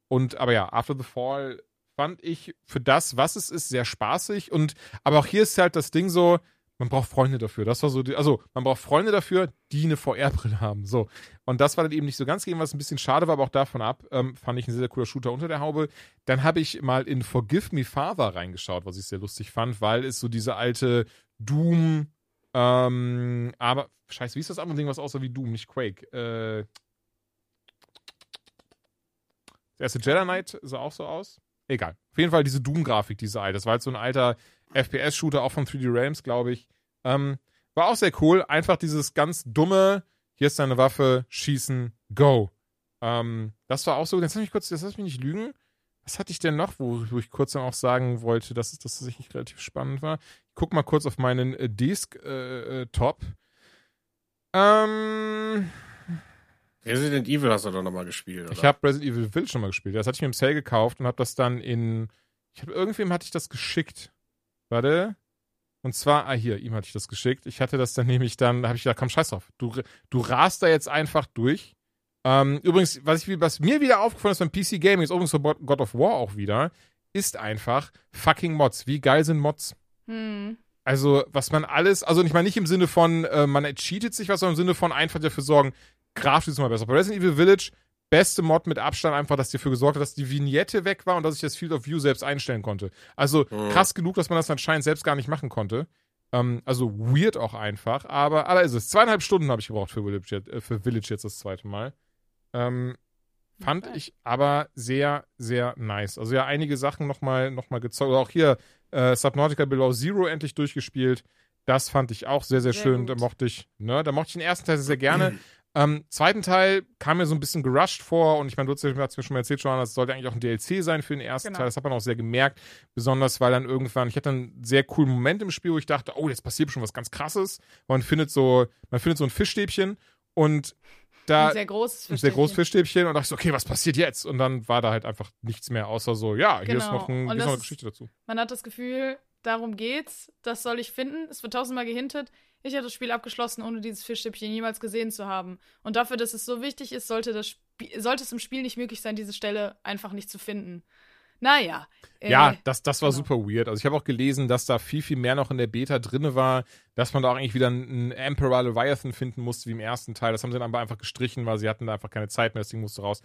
und, aber ja, After the Fall fand ich für das, was es ist, sehr spaßig. Und, aber auch hier ist halt das Ding so, man braucht Freunde dafür. Das war so, die, also man braucht Freunde dafür, die eine VR-Brille haben. So. Und das war dann eben nicht so ganz gegeben, was ein bisschen schade war, aber auch davon ab, ähm, fand ich ein sehr, sehr cooler Shooter unter der Haube. Dann habe ich mal in Forgive Me Father reingeschaut, was ich sehr lustig fand, weil es so diese alte Doom, ähm, aber, scheiße, wie ist das andere Ding, was aussah wie Doom, nicht Quake? Äh, der erste Jedi Knight sah auch so aus. Egal. Auf jeden Fall diese Doom-Grafik, diese alte. Das war halt so ein alter FPS-Shooter, auch von 3D Realms, glaube ich. Ähm, war auch sehr cool. Einfach dieses ganz dumme, hier ist deine Waffe, schießen, go. Ähm, das war auch so, jetzt lass mich kurz, jetzt lass mich nicht lügen. Was hatte ich denn noch, wo, wo ich kurz dann auch sagen wollte, dass es das tatsächlich relativ spannend war? Ich guck mal kurz auf meinen äh, Disk-Top. ähm, Resident Evil hast du doch nochmal gespielt, oder? ich habe Resident Evil Village schon mal gespielt. Das hatte ich mir im Sale gekauft und habe das dann in. Ich habe irgendwem hatte ich das geschickt. Warte. Und zwar, ah hier, ihm hatte ich das geschickt. Ich hatte das dann nämlich dann, da habe ich gedacht, komm, scheiß drauf. Du, du rast da jetzt einfach durch. Ähm, übrigens, was, ich, was mir wieder aufgefallen ist beim PC Gaming, ist übrigens bei God of War auch wieder, ist einfach fucking Mods. Wie geil sind Mods? Hm. Also, was man alles, also ich meine nicht im Sinne von, äh, man cheatet sich was, sondern im Sinne von einfach dafür sorgen, grafisch ist mal besser. Bei Resident Evil Village, beste Mod mit Abstand einfach, dass dafür gesorgt hat, dass die Vignette weg war und dass ich das Field of View selbst einstellen konnte. Also Mhm. krass genug, dass man das anscheinend selbst gar nicht machen konnte. Ähm, also weird auch einfach, aber, aber ist es. Zweieinhalb Stunden habe ich gebraucht für Village, jetzt, äh, für Village jetzt das zweite Mal. Ähm, fand Okay. ich aber sehr, sehr nice. Also ja, einige Sachen nochmal noch mal gezeugt. Auch hier äh, Subnautica Below Zero endlich durchgespielt. Das fand ich auch sehr, sehr, Sehr schön. Da gut. mochte ich, ne, da mochte ich den ersten Teil sehr, sehr gerne. ähm, zweiten Teil kam mir so ein bisschen gerusht vor und ich meine, du hast mir schon mal erzählt, Johanna, das sollte eigentlich auch ein DLC sein für den ersten Genau. Teil. Das hat man auch sehr gemerkt. Besonders, weil dann irgendwann, ich hatte einen sehr coolen Moment im Spiel, wo ich dachte, oh, jetzt passiert schon was ganz krasses. Man findet so, man findet so ein Fischstäbchen und da ein sehr großes ein sehr großes Fischstäbchen. Fischstäbchen und dachte ich so, okay, was passiert jetzt? Und dann war da halt einfach nichts mehr, außer so, ja, hier ist Genau. noch, ein, hier ist noch eine Geschichte dazu. Man hat das Gefühl, darum geht's, das soll ich finden. Es wird tausendmal gehintet. Ich habe das Spiel abgeschlossen, ohne dieses Fischstäbchen jemals gesehen zu haben. Und dafür, dass es so wichtig ist, sollte, das sollte es im Spiel nicht möglich sein, diese Stelle einfach nicht zu finden. Naja. äh, Ja, das, das war genau. super weird. Also ich habe auch gelesen, dass da viel, viel mehr noch in der Beta drinne war, dass man da auch eigentlich wieder einen Emperor Leviathan finden musste, wie im ersten Teil. Das haben sie dann aber einfach gestrichen, weil sie hatten da einfach keine Zeit mehr, das Ding musste raus.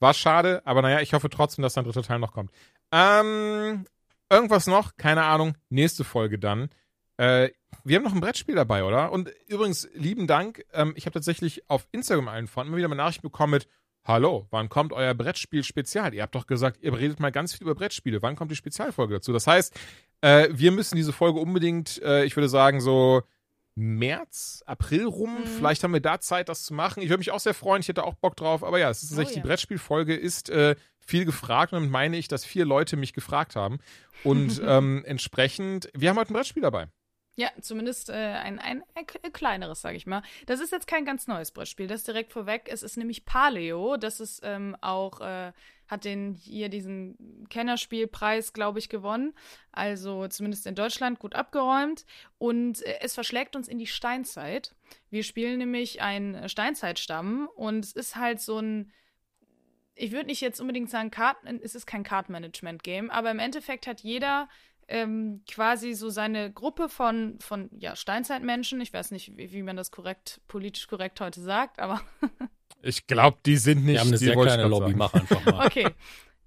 War schade, aber naja, ich hoffe trotzdem, dass dann ein dritter Teil noch kommt. Ähm, irgendwas noch? Keine Ahnung. Nächste Folge dann. Äh, wir haben noch ein Brettspiel dabei, oder? Und übrigens, lieben Dank. Ähm, ich habe tatsächlich auf Instagram allen von immer wieder mal Nachrichten bekommen mit Hallo, wann kommt euer Brettspiel-Spezial? Ihr habt doch gesagt, ihr redet mal ganz viel über Brettspiele. Wann kommt die Spezialfolge dazu? Das heißt, äh, wir müssen diese Folge unbedingt, äh, ich würde sagen, so März, April rum. Mhm. Vielleicht haben wir da Zeit, das zu machen. Ich würde mich auch sehr freuen. Ich hätte auch Bock drauf. Aber ja, es ist tatsächlich, Oh ja. die Brettspielfolge ist äh, viel gefragt. Und damit meine ich, dass vier Leute mich gefragt haben. Und ähm, entsprechend, wir haben heute ein Brettspiel dabei. Ja, zumindest äh, ein, ein, ein kleineres, sage ich mal. Das ist jetzt kein ganz neues Brettspiel, das direkt vorweg. Es ist nämlich Paleo. Das ist ähm, auch, äh, hat den hier diesen Kennerspielpreis, glaube ich, gewonnen. Also zumindest in Deutschland gut abgeräumt. Und äh, es verschlägt uns in die Steinzeit. Wir spielen nämlich einen Steinzeitstamm und es ist halt so ein ich würde nicht jetzt unbedingt sagen, Karten, es ist kein Kartenmanagement-Game, aber im Endeffekt hat jeder ähm, quasi so seine Gruppe von, von ja, Steinzeitmenschen. Ich weiß nicht, wie, wie man das korrekt, politisch korrekt heute sagt, aber Ich glaube, die sind nicht. Wir haben eine die sehr kleine Lobby, sagen. mach einfach mal. okay.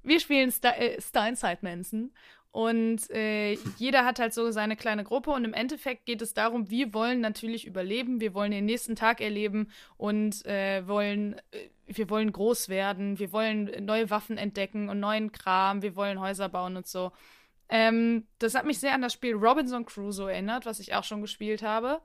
Wir spielen Sta äh, Steinzeitmenschen und äh, jeder hat halt so seine kleine Gruppe und im Endeffekt geht es darum, wir wollen natürlich überleben, wir wollen den nächsten Tag erleben und äh, wollen, äh, wir wollen groß werden, wir wollen neue Waffen entdecken und neuen Kram, wir wollen Häuser bauen und so. Ähm, das hat mich sehr an das Spiel Robinson Crusoe erinnert, was ich auch schon gespielt habe.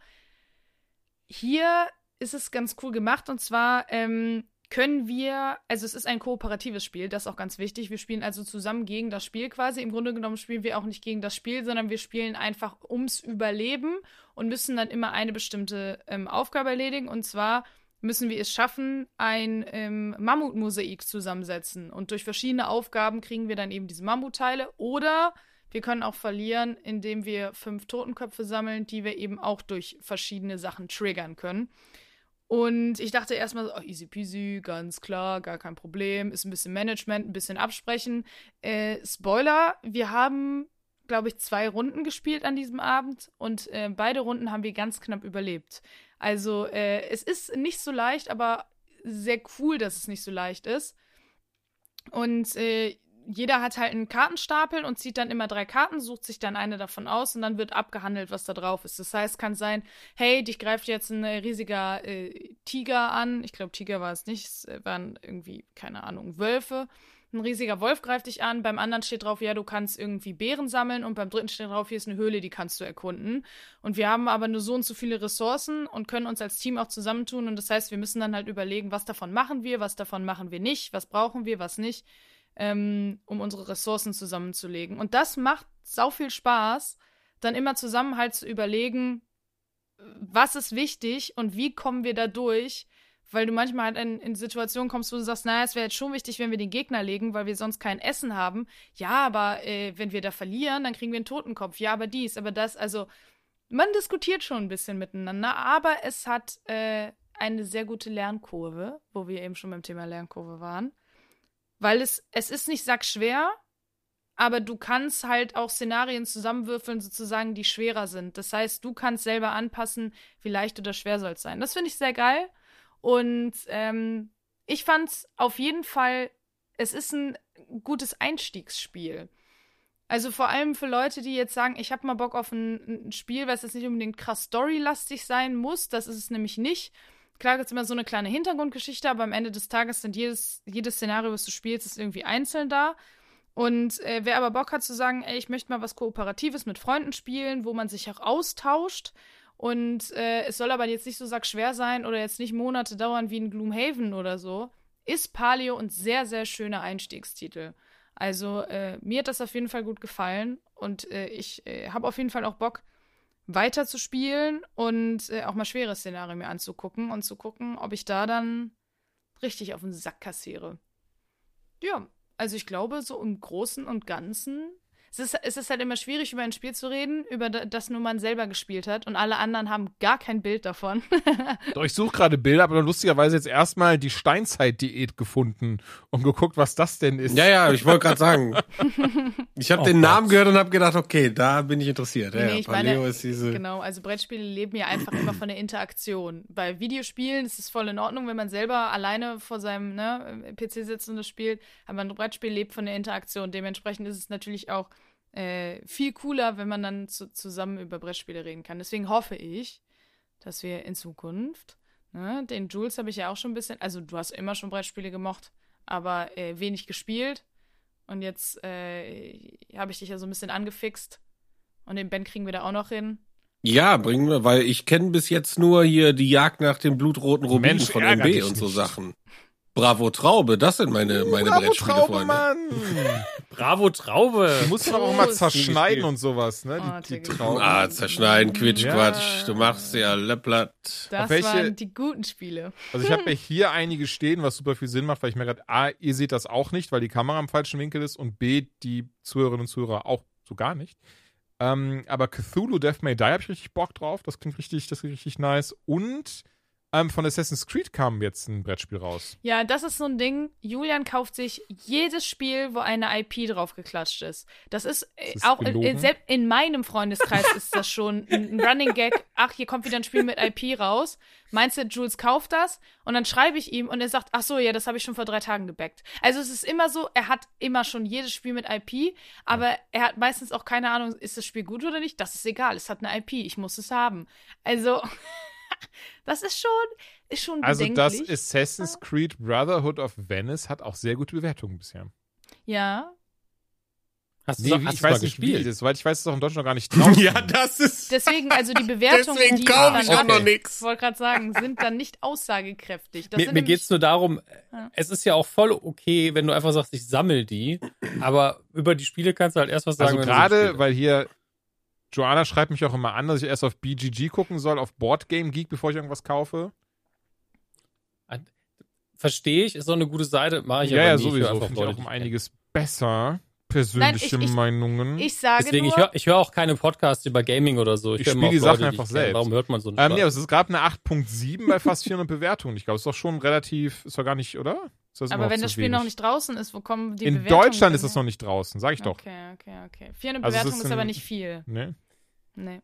Hier ist es ganz cool gemacht und zwar ähm, können wir, also es ist ein kooperatives Spiel, das ist auch ganz wichtig. Wir spielen also zusammen gegen das Spiel quasi. Im Grunde genommen spielen wir auch nicht gegen das Spiel, sondern wir spielen einfach ums Überleben und müssen dann immer eine bestimmte ähm, Aufgabe erledigen. Und zwar müssen wir es schaffen, ein ähm, Mammutmosaik zusammensetzen. Und durch verschiedene Aufgaben kriegen wir dann eben diese Mammutteile. Oder wir können auch verlieren, indem wir fünf Totenköpfe sammeln, die wir eben auch durch verschiedene Sachen triggern können. Und ich dachte erstmal oh, easy peasy, ganz klar, gar kein Problem. Ist ein bisschen Management, ein bisschen absprechen. Äh, Spoiler, wir haben, glaube ich, zwei Runden gespielt an diesem Abend und äh, beide Runden haben wir ganz knapp überlebt. Also äh, es ist nicht so leicht, aber sehr cool, dass es nicht so leicht ist. Und äh, jeder hat halt einen Kartenstapel und zieht dann immer drei Karten, sucht sich dann eine davon aus und dann wird abgehandelt, was da drauf ist. Das heißt, kann sein, hey, dich greift jetzt ein äh, riesiger äh, Tiger an. Ich glaube, Tiger war es nicht, es waren irgendwie, keine Ahnung, Wölfe. Ein riesiger Wolf greift dich an, beim anderen steht drauf, ja, du kannst irgendwie Beeren sammeln und beim dritten steht drauf, hier ist eine Höhle, die kannst du erkunden. Und wir haben aber nur so und so viele Ressourcen und können uns als Team auch zusammentun und das heißt, wir müssen dann halt überlegen, was davon machen wir, was davon machen wir nicht, was brauchen wir, was nicht ähm, um unsere Ressourcen zusammenzulegen. Und das macht sau viel Spaß, dann immer zusammen halt zu überlegen, was ist wichtig und wie kommen wir da durch, weil du manchmal halt in, in Situationen kommst, wo du sagst, naja, es wäre jetzt schon wichtig, wenn wir den Gegner legen, weil wir sonst kein Essen haben. Ja, aber äh, wenn wir da verlieren, dann kriegen wir einen Totenkopf. Ja, aber dies, aber das, also man diskutiert schon ein bisschen miteinander, aber es hat äh, eine sehr gute Lernkurve, wo wir eben schon beim Thema Lernkurve waren. Weil es, es ist nicht sackschwer, aber du kannst halt auch Szenarien zusammenwürfeln, sozusagen, die schwerer sind. Das heißt, du kannst selber anpassen, wie leicht oder schwer soll es sein. Das finde ich sehr geil. Und ähm, ich fand es auf jeden Fall, es ist ein gutes Einstiegsspiel. Also vor allem für Leute, die jetzt sagen, ich habe mal Bock auf ein, ein Spiel, was jetzt nicht unbedingt krass storylastig sein muss. Das ist es nämlich nicht. Klar gibt es immer so eine kleine Hintergrundgeschichte, aber am Ende des Tages sind jedes, jedes Szenario, was du spielst, ist irgendwie einzeln da. Und äh, wer aber Bock hat zu sagen, ey, ich möchte mal was Kooperatives mit Freunden spielen, wo man sich auch austauscht und äh, es soll aber jetzt nicht so sackschwer sein oder jetzt nicht Monate dauern wie in Gloomhaven oder so, ist Paleo ein sehr, sehr schöner Einstiegstitel. Also äh, mir hat das auf jeden Fall gut gefallen und äh, ich äh, habe auf jeden Fall auch Bock, weiter zu spielen und äh, auch mal schwere Szenarien mir anzugucken und zu gucken, ob ich da dann richtig auf den Sack kassiere. Ja, also ich glaube, so im Großen und Ganzen es ist, es ist halt immer schwierig, über ein Spiel zu reden, über das nur man selber gespielt hat und alle anderen haben gar kein Bild davon. Doch, ich suche gerade Bilder, aber lustigerweise jetzt erstmal die Steinzeit-Diät gefunden und geguckt, was das denn ist. Ja, ja, ich wollte gerade sagen. Ich habe Oh den Gott. Namen gehört und habe gedacht, okay, da bin ich interessiert. Ja, Nee, ich Paleo meine, ist diese. Genau, also Brettspiele leben ja einfach immer von der Interaktion. Bei Videospielen ist es voll in Ordnung, wenn man selber alleine vor seinem ne, PC sitzt und das spielt, aber ein Brettspiel lebt von der Interaktion. Dementsprechend ist es natürlich auch äh, viel cooler, wenn man dann zu, zusammen über Brettspiele reden kann. Deswegen hoffe ich, dass wir in Zukunft, ne, den Jules habe ich ja auch schon ein bisschen, also du hast immer schon Brettspiele gemocht, aber äh, wenig gespielt. Und jetzt äh, habe ich dich ja so ein bisschen angefixt. Und den Ben kriegen wir da auch noch hin. Ja, bringen wir, weil ich kenne bis jetzt nur hier die Jagd nach dem blutroten Rubin Mensch, von MB und so nicht. Sachen. Bravo Traube, das sind meine, meine Bravo, Brettspiele, Traube, Freunde. Mann! Bravo Traube. Die musst du doch auch mal zerschneiden und sowas, ne? Oh, Die, die Digga. Trauben. Ah, zerschneiden, Quitsch, Ja. Quatsch. Du machst ja Lepplatt. Das welche- waren die guten Spiele. Also ich habe ja hier einige stehen, was super viel Sinn macht, weil ich mir gerade, A, ihr seht das auch nicht, weil die Kamera im falschen Winkel ist und B, die Zuhörerinnen und Zuhörer auch so gar nicht. Ähm, aber Cthulhu Death May Die habe ich richtig Bock drauf. Das klingt richtig, das klingt richtig nice. Und ähm, von Assassin's Creed kam jetzt ein Brettspiel raus. Ja, das ist so ein Ding. Julian kauft sich jedes Spiel, wo eine IP drauf geklatscht ist. Das ist, äh, ist auch in, gelogen. in, selbst in meinem Freundeskreis ist das schon ein, ein Running Gag. Ach, hier kommt wieder ein Spiel mit IP raus. Meinst du, Jules kauft das? Und dann schreibe ich ihm und er sagt, ach so, ja, das habe ich schon vor drei Tagen gebackt. Also es ist immer so, er hat immer schon jedes Spiel mit IP, aber er hat meistens auch keine Ahnung, ist das Spiel gut oder nicht? Das ist egal, es hat eine IP, ich muss es haben. Also, das ist schon, ist schon Also das. Assassin's Creed Brotherhood of Venice hat auch sehr gute Bewertungen bisher. ja. Hast du Nee, wie, hast ich du mal weiß nicht, wie gespielt? das ist. Soweit ich weiß, ist es auch in Deutschland noch gar nicht draußen. Ja, das ist. Deswegen, also die Bewertungen, Deswegen die kauf ich dann auch noch. Ich wollte gerade sagen, sind dann nicht aussagekräftig. Das Mir, mir nämlich- geht's nur darum, Ja. es ist ja auch voll okay, wenn du einfach sagst, ich sammel die, aber über die Spiele kannst du halt erst was sagen. Also du sie gerade, weil hier Joanna schreibt mich auch immer an, dass ich erst auf BGG gucken soll, auf Boardgame Geek, bevor ich irgendwas kaufe. Verstehe ich, ist doch eine gute Seite, mache ich ja, aber ja, höre sowieso. Finde ich auch um einiges besser. Persönliche Nein, ich- ich- Meinungen. Ich sage Deswegen, nur, ich höre ich hör auch keine Podcasts über Gaming oder so. Ich höre spiel immer die Sachen Leute, einfach ich kenne. selbst. Warum hört man so einen ähm, nee, aber es ist gerade eine 8.7 bei fast 400 Bewertungen. Ich glaube, es ist doch schon relativ, ist doch gar nicht, oder? Aber wenn das Spiel wenig? noch nicht draußen ist, wo kommen die In Bewertungen Deutschland ist es noch nicht draußen, sag ich doch. Okay, okay, okay. 400 Also Bewertungen ist ist, aber nicht viel. Ne? Nee.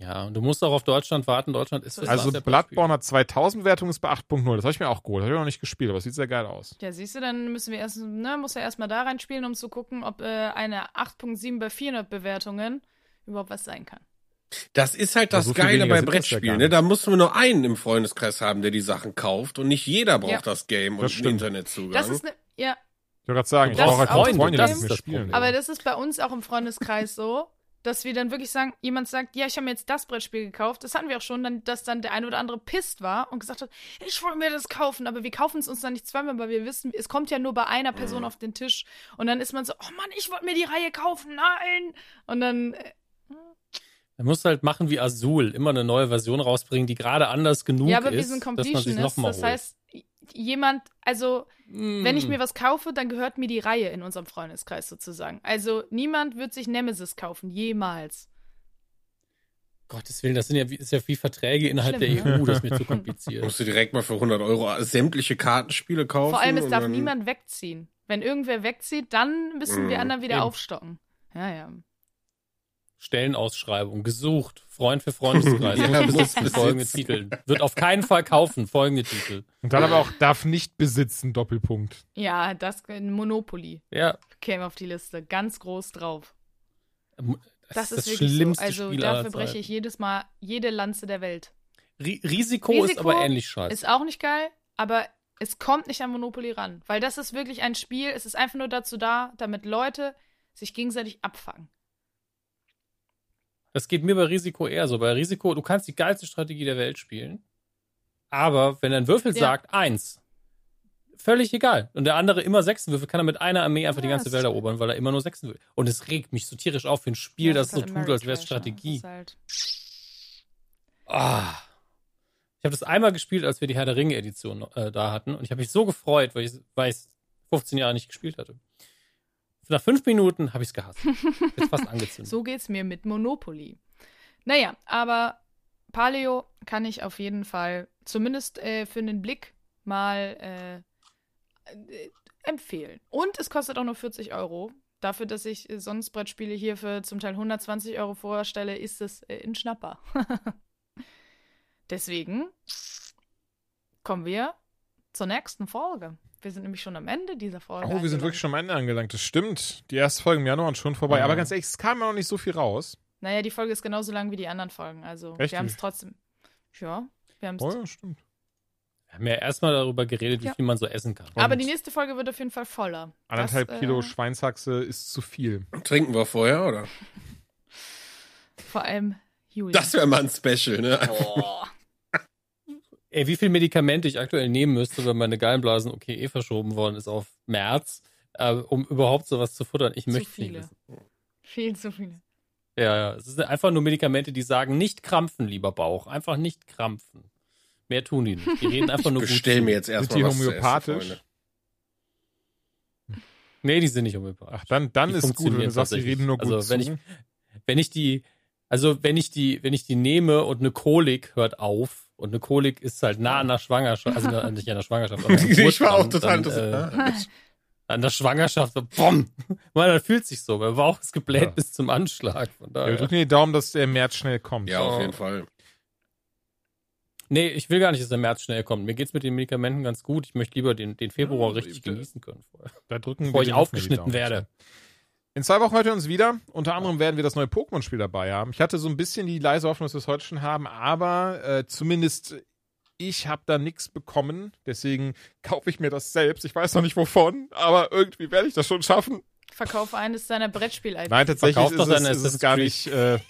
Ja, und du musst auch auf Deutschland warten. Deutschland ist das Also Bloodborne hat 2000 Bewertungen, ist bei 8.0. Das habe ich mir auch geholt. Das habe ich noch nicht gespielt, aber es sieht sehr geil aus. Ja, siehst du, dann müssen wir erst, ne, muss er erstmal da reinspielen, um zu gucken, ob äh, eine 8.7 bei 400 Bewertungen überhaupt was sein kann. Das ist halt Ja, das so Geile bei ja Brettspielen. ne? Da musst du nur einen im Freundeskreis haben, der die Sachen kauft und nicht jeder braucht Ja. das Game Das und den stimmt. Internetzugang. Das ist ne, ja, Ich wollte gerade sagen, ich Das brauche halt Freunde, die mit mir Das spielen. Aber das ist bei uns auch im Freundeskreis so, dass wir dann wirklich sagen, jemand sagt, ja, ich habe mir jetzt das Brettspiel gekauft. Das hatten wir auch schon, dann, dass dann der eine oder andere pisst war und gesagt hat, ich wollte mir das kaufen, aber wir kaufen es uns dann nicht zweimal, weil wir wissen, es kommt ja nur bei einer Person auf den Tisch. Und dann ist man so, oh Mann, ich wollte mir die Reihe kaufen, nein. Und dann, äh, Man muss halt machen wie Azul, immer eine neue Version rausbringen, die gerade anders genug ja, aber wir ist, sind man sich Completionist. Das holt. heißt, jemand, also wenn ich Mm. mir was kaufe, dann gehört mir die Reihe in unserem Freundeskreis sozusagen. Also niemand wird sich Nemesis kaufen, jemals. Gottes Willen, das sind ja wie, ist ja wie Verträge innerhalb Schlimm, der ne? EU, das ist mir zu kompliziert. musst du direkt mal für 100 Euro sämtliche Kartenspiele kaufen. Vor allem, es darf niemand wegziehen. Wenn irgendwer wegzieht, dann müssen wir Mhm, anderen wieder eben. aufstocken. Ja, ja. Stellenausschreibung, gesucht, Freund für Freundeskreis, Ja, muss folgende. Titel. Wird auf keinen Fall kaufen, folgende Titel. Und dann aber auch darf nicht besitzen, Doppelpunkt. Ja, das Monopoly Ja, käme auf die Liste. Ganz groß drauf. das, Das, ist das, wirklich schlimmste so. Also Spiel dafür aller breche ich jedes Mal jede Lanze der Welt. Ri Risiko, ist Risiko aber ähnlich scheiße. Ist auch nicht geil, aber Es kommt nicht an Monopoly ran, weil das ist wirklich ein Spiel, es ist einfach nur dazu da, damit Leute sich gegenseitig abfangen. Das geht mir bei Risiko eher so. Bei Risiko, du kannst die geilste Strategie der Welt spielen, aber wenn ein Würfel Ja. sagt eins, völlig egal. Und der andere immer Sechsen würfel, kann er mit einer Armee einfach die Ja, ganze es- Welt erobern, weil er immer nur Sechsen will. Und es regt mich so tierisch auf für ein Spiel, Ja, das ist so tut, als wäre es Strategie. Das halt Ah. Ich habe das einmal gespielt, als wir die Herr der Ringe-Edition äh, da hatten. Und ich habe mich so gefreut, weil ich ich 15 Jahre nicht gespielt hatte. Nach fünf Minuten habe ich es gehasst. Jetzt fast angezündet. So geht's mir mit Monopoly. Naja, aber Paleo kann ich auf jeden Fall zumindest äh, für einen Blick mal äh, äh, empfehlen. Und es kostet auch nur 40 Euro. Dafür, dass ich sonst Brettspiele hier für zum Teil 120 Euro vorstelle, ist es äh, ein Schnapper. Deswegen kommen wir zur nächsten Folge. Wir sind nämlich schon am Ende dieser Folge. Oh, wir sind wirklich schon am Ende angelangt. Das stimmt. Die erste Folge im Januar ist schon vorbei. Ja. Aber ganz ehrlich, es kam ja noch nicht so viel raus. Naja, die Folge ist genauso lang wie die anderen Folgen. Also Echt? wir haben es trotzdem. Ja, wir haben es. Oh ja, stimmt. Wir haben ja erstmal darüber geredet, wie Ja. viel man so essen kann. Aber Und die nächste Folge wird auf jeden Fall voller. Anderthalb Das, Kilo äh, Schweinshaxe ist zu viel. Trinken wir vorher, oder? Vor allem Julia. Das wäre mal ein Special, ne? oh. Ey, wie viel Medikamente ich aktuell nehmen müsste, wenn meine Gallenblasen okay eh verschoben worden ist auf März, äh, um überhaupt sowas zu futtern. Ich Zu möchte viele. nicht wissen. Viel zu viele. Ja, ja. Es sind einfach nur Medikamente, die sagen, nicht krampfen, lieber Bauch. Einfach nicht krampfen. Mehr tun die nicht. Die reden einfach nur gut. Bestell zu. mir jetzt Sind erstmal die zu essen, homöopathisch? Freunde. Nee, die sind nicht homöopathisch. Ach, dann, dann Die ist gut, wenn du sagst, die reden nur gut Also, wenn zu. Wenn ich die, also wenn ich die, wenn ich die nehme und eine Kolik hört auf und eine Kolik ist halt nah an der Schwangerschaft, also na- nicht an der Schwangerschaft, aber Ich war auch total dann, interessant. Äh, an der Schwangerschaft, so, bumm. Man, das fühlt sich so. Mein Bauch ist gebläht Ja. bis zum Anschlag. Von Ja, daher. wir drücken die Daumen, dass der März schnell kommt. Ja, auf jeden Fall. Nee, ich will gar nicht, dass der März schnell kommt. Mir geht's mit den Medikamenten ganz gut. Ich möchte lieber den, den Februar Ja, richtig genießen können vorher. Da drücken Bevor wir ich aufgeschnitten werde. In zwei Wochen hört ihr uns wieder. Unter anderem werden wir das neue Pokémon-Spiel dabei haben. Ich hatte so ein bisschen die leise Hoffnung, dass wir es heute schon haben, aber äh, zumindest ich habe da nichts bekommen. Deswegen kaufe ich mir das selbst. Ich weiß noch nicht wovon, aber irgendwie werde ich das schon schaffen. Verkaufe eines deiner brettspiel Nein, tatsächlich Verkauf ist doch es, deine ist es gar nicht. Äh,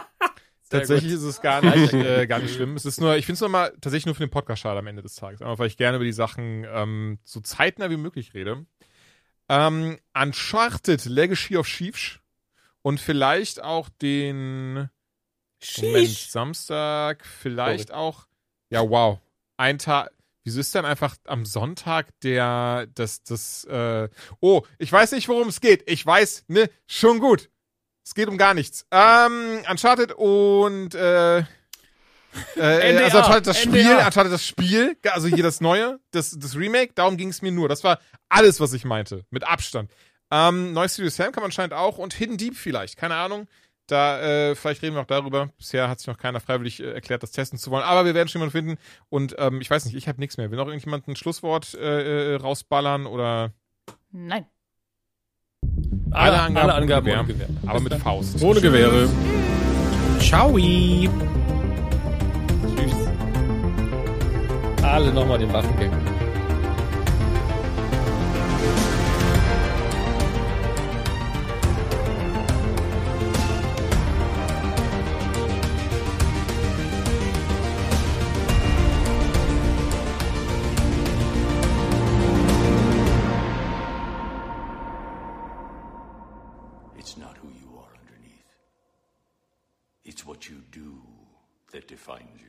tatsächlich gut. ist es gar nicht, äh, gar nicht schlimm. Es ist nur, ich finde es nur mal tatsächlich nur für den Podcast schade am Ende des Tages. Einfach weil ich gerne über die Sachen ähm, so zeitnah wie möglich rede. Ähm, Uncharted Legacy of Sheesh und vielleicht auch den Moment, Samstag, vielleicht auch. Ja, wow. Ein Tag. Wieso ist denn einfach am Sonntag der, das, das, äh, oh, ich weiß nicht, worum es geht. Ich weiß, ne, schon gut. Es geht um gar nichts. Ähm, Uncharted und, äh, äh, also Uncharted das Spiel. Uncharted das Spiel, also hier das Neue, das, das Remake, darum ging es mir nur. Das war alles, was ich meinte, mit Abstand. Ähm, neues Studio Sam kam anscheinend auch und Hidden Deep vielleicht, keine Ahnung. Da, äh, vielleicht reden wir auch darüber. Bisher hat sich noch keiner freiwillig äh, erklärt, das testen zu wollen. Aber wir werden schon jemanden finden. Und ähm, ich weiß nicht, ich habe nichts mehr. Will noch irgendjemand ein Schlusswort äh, äh, rausballern oder Nein. Alle, Angaben alle Angaben ohne ohne Gewehr. Gewehr. aber mit Faust. Ohne Gewehre. Ciao. It's not who you are underneath. It's what you do that defines you.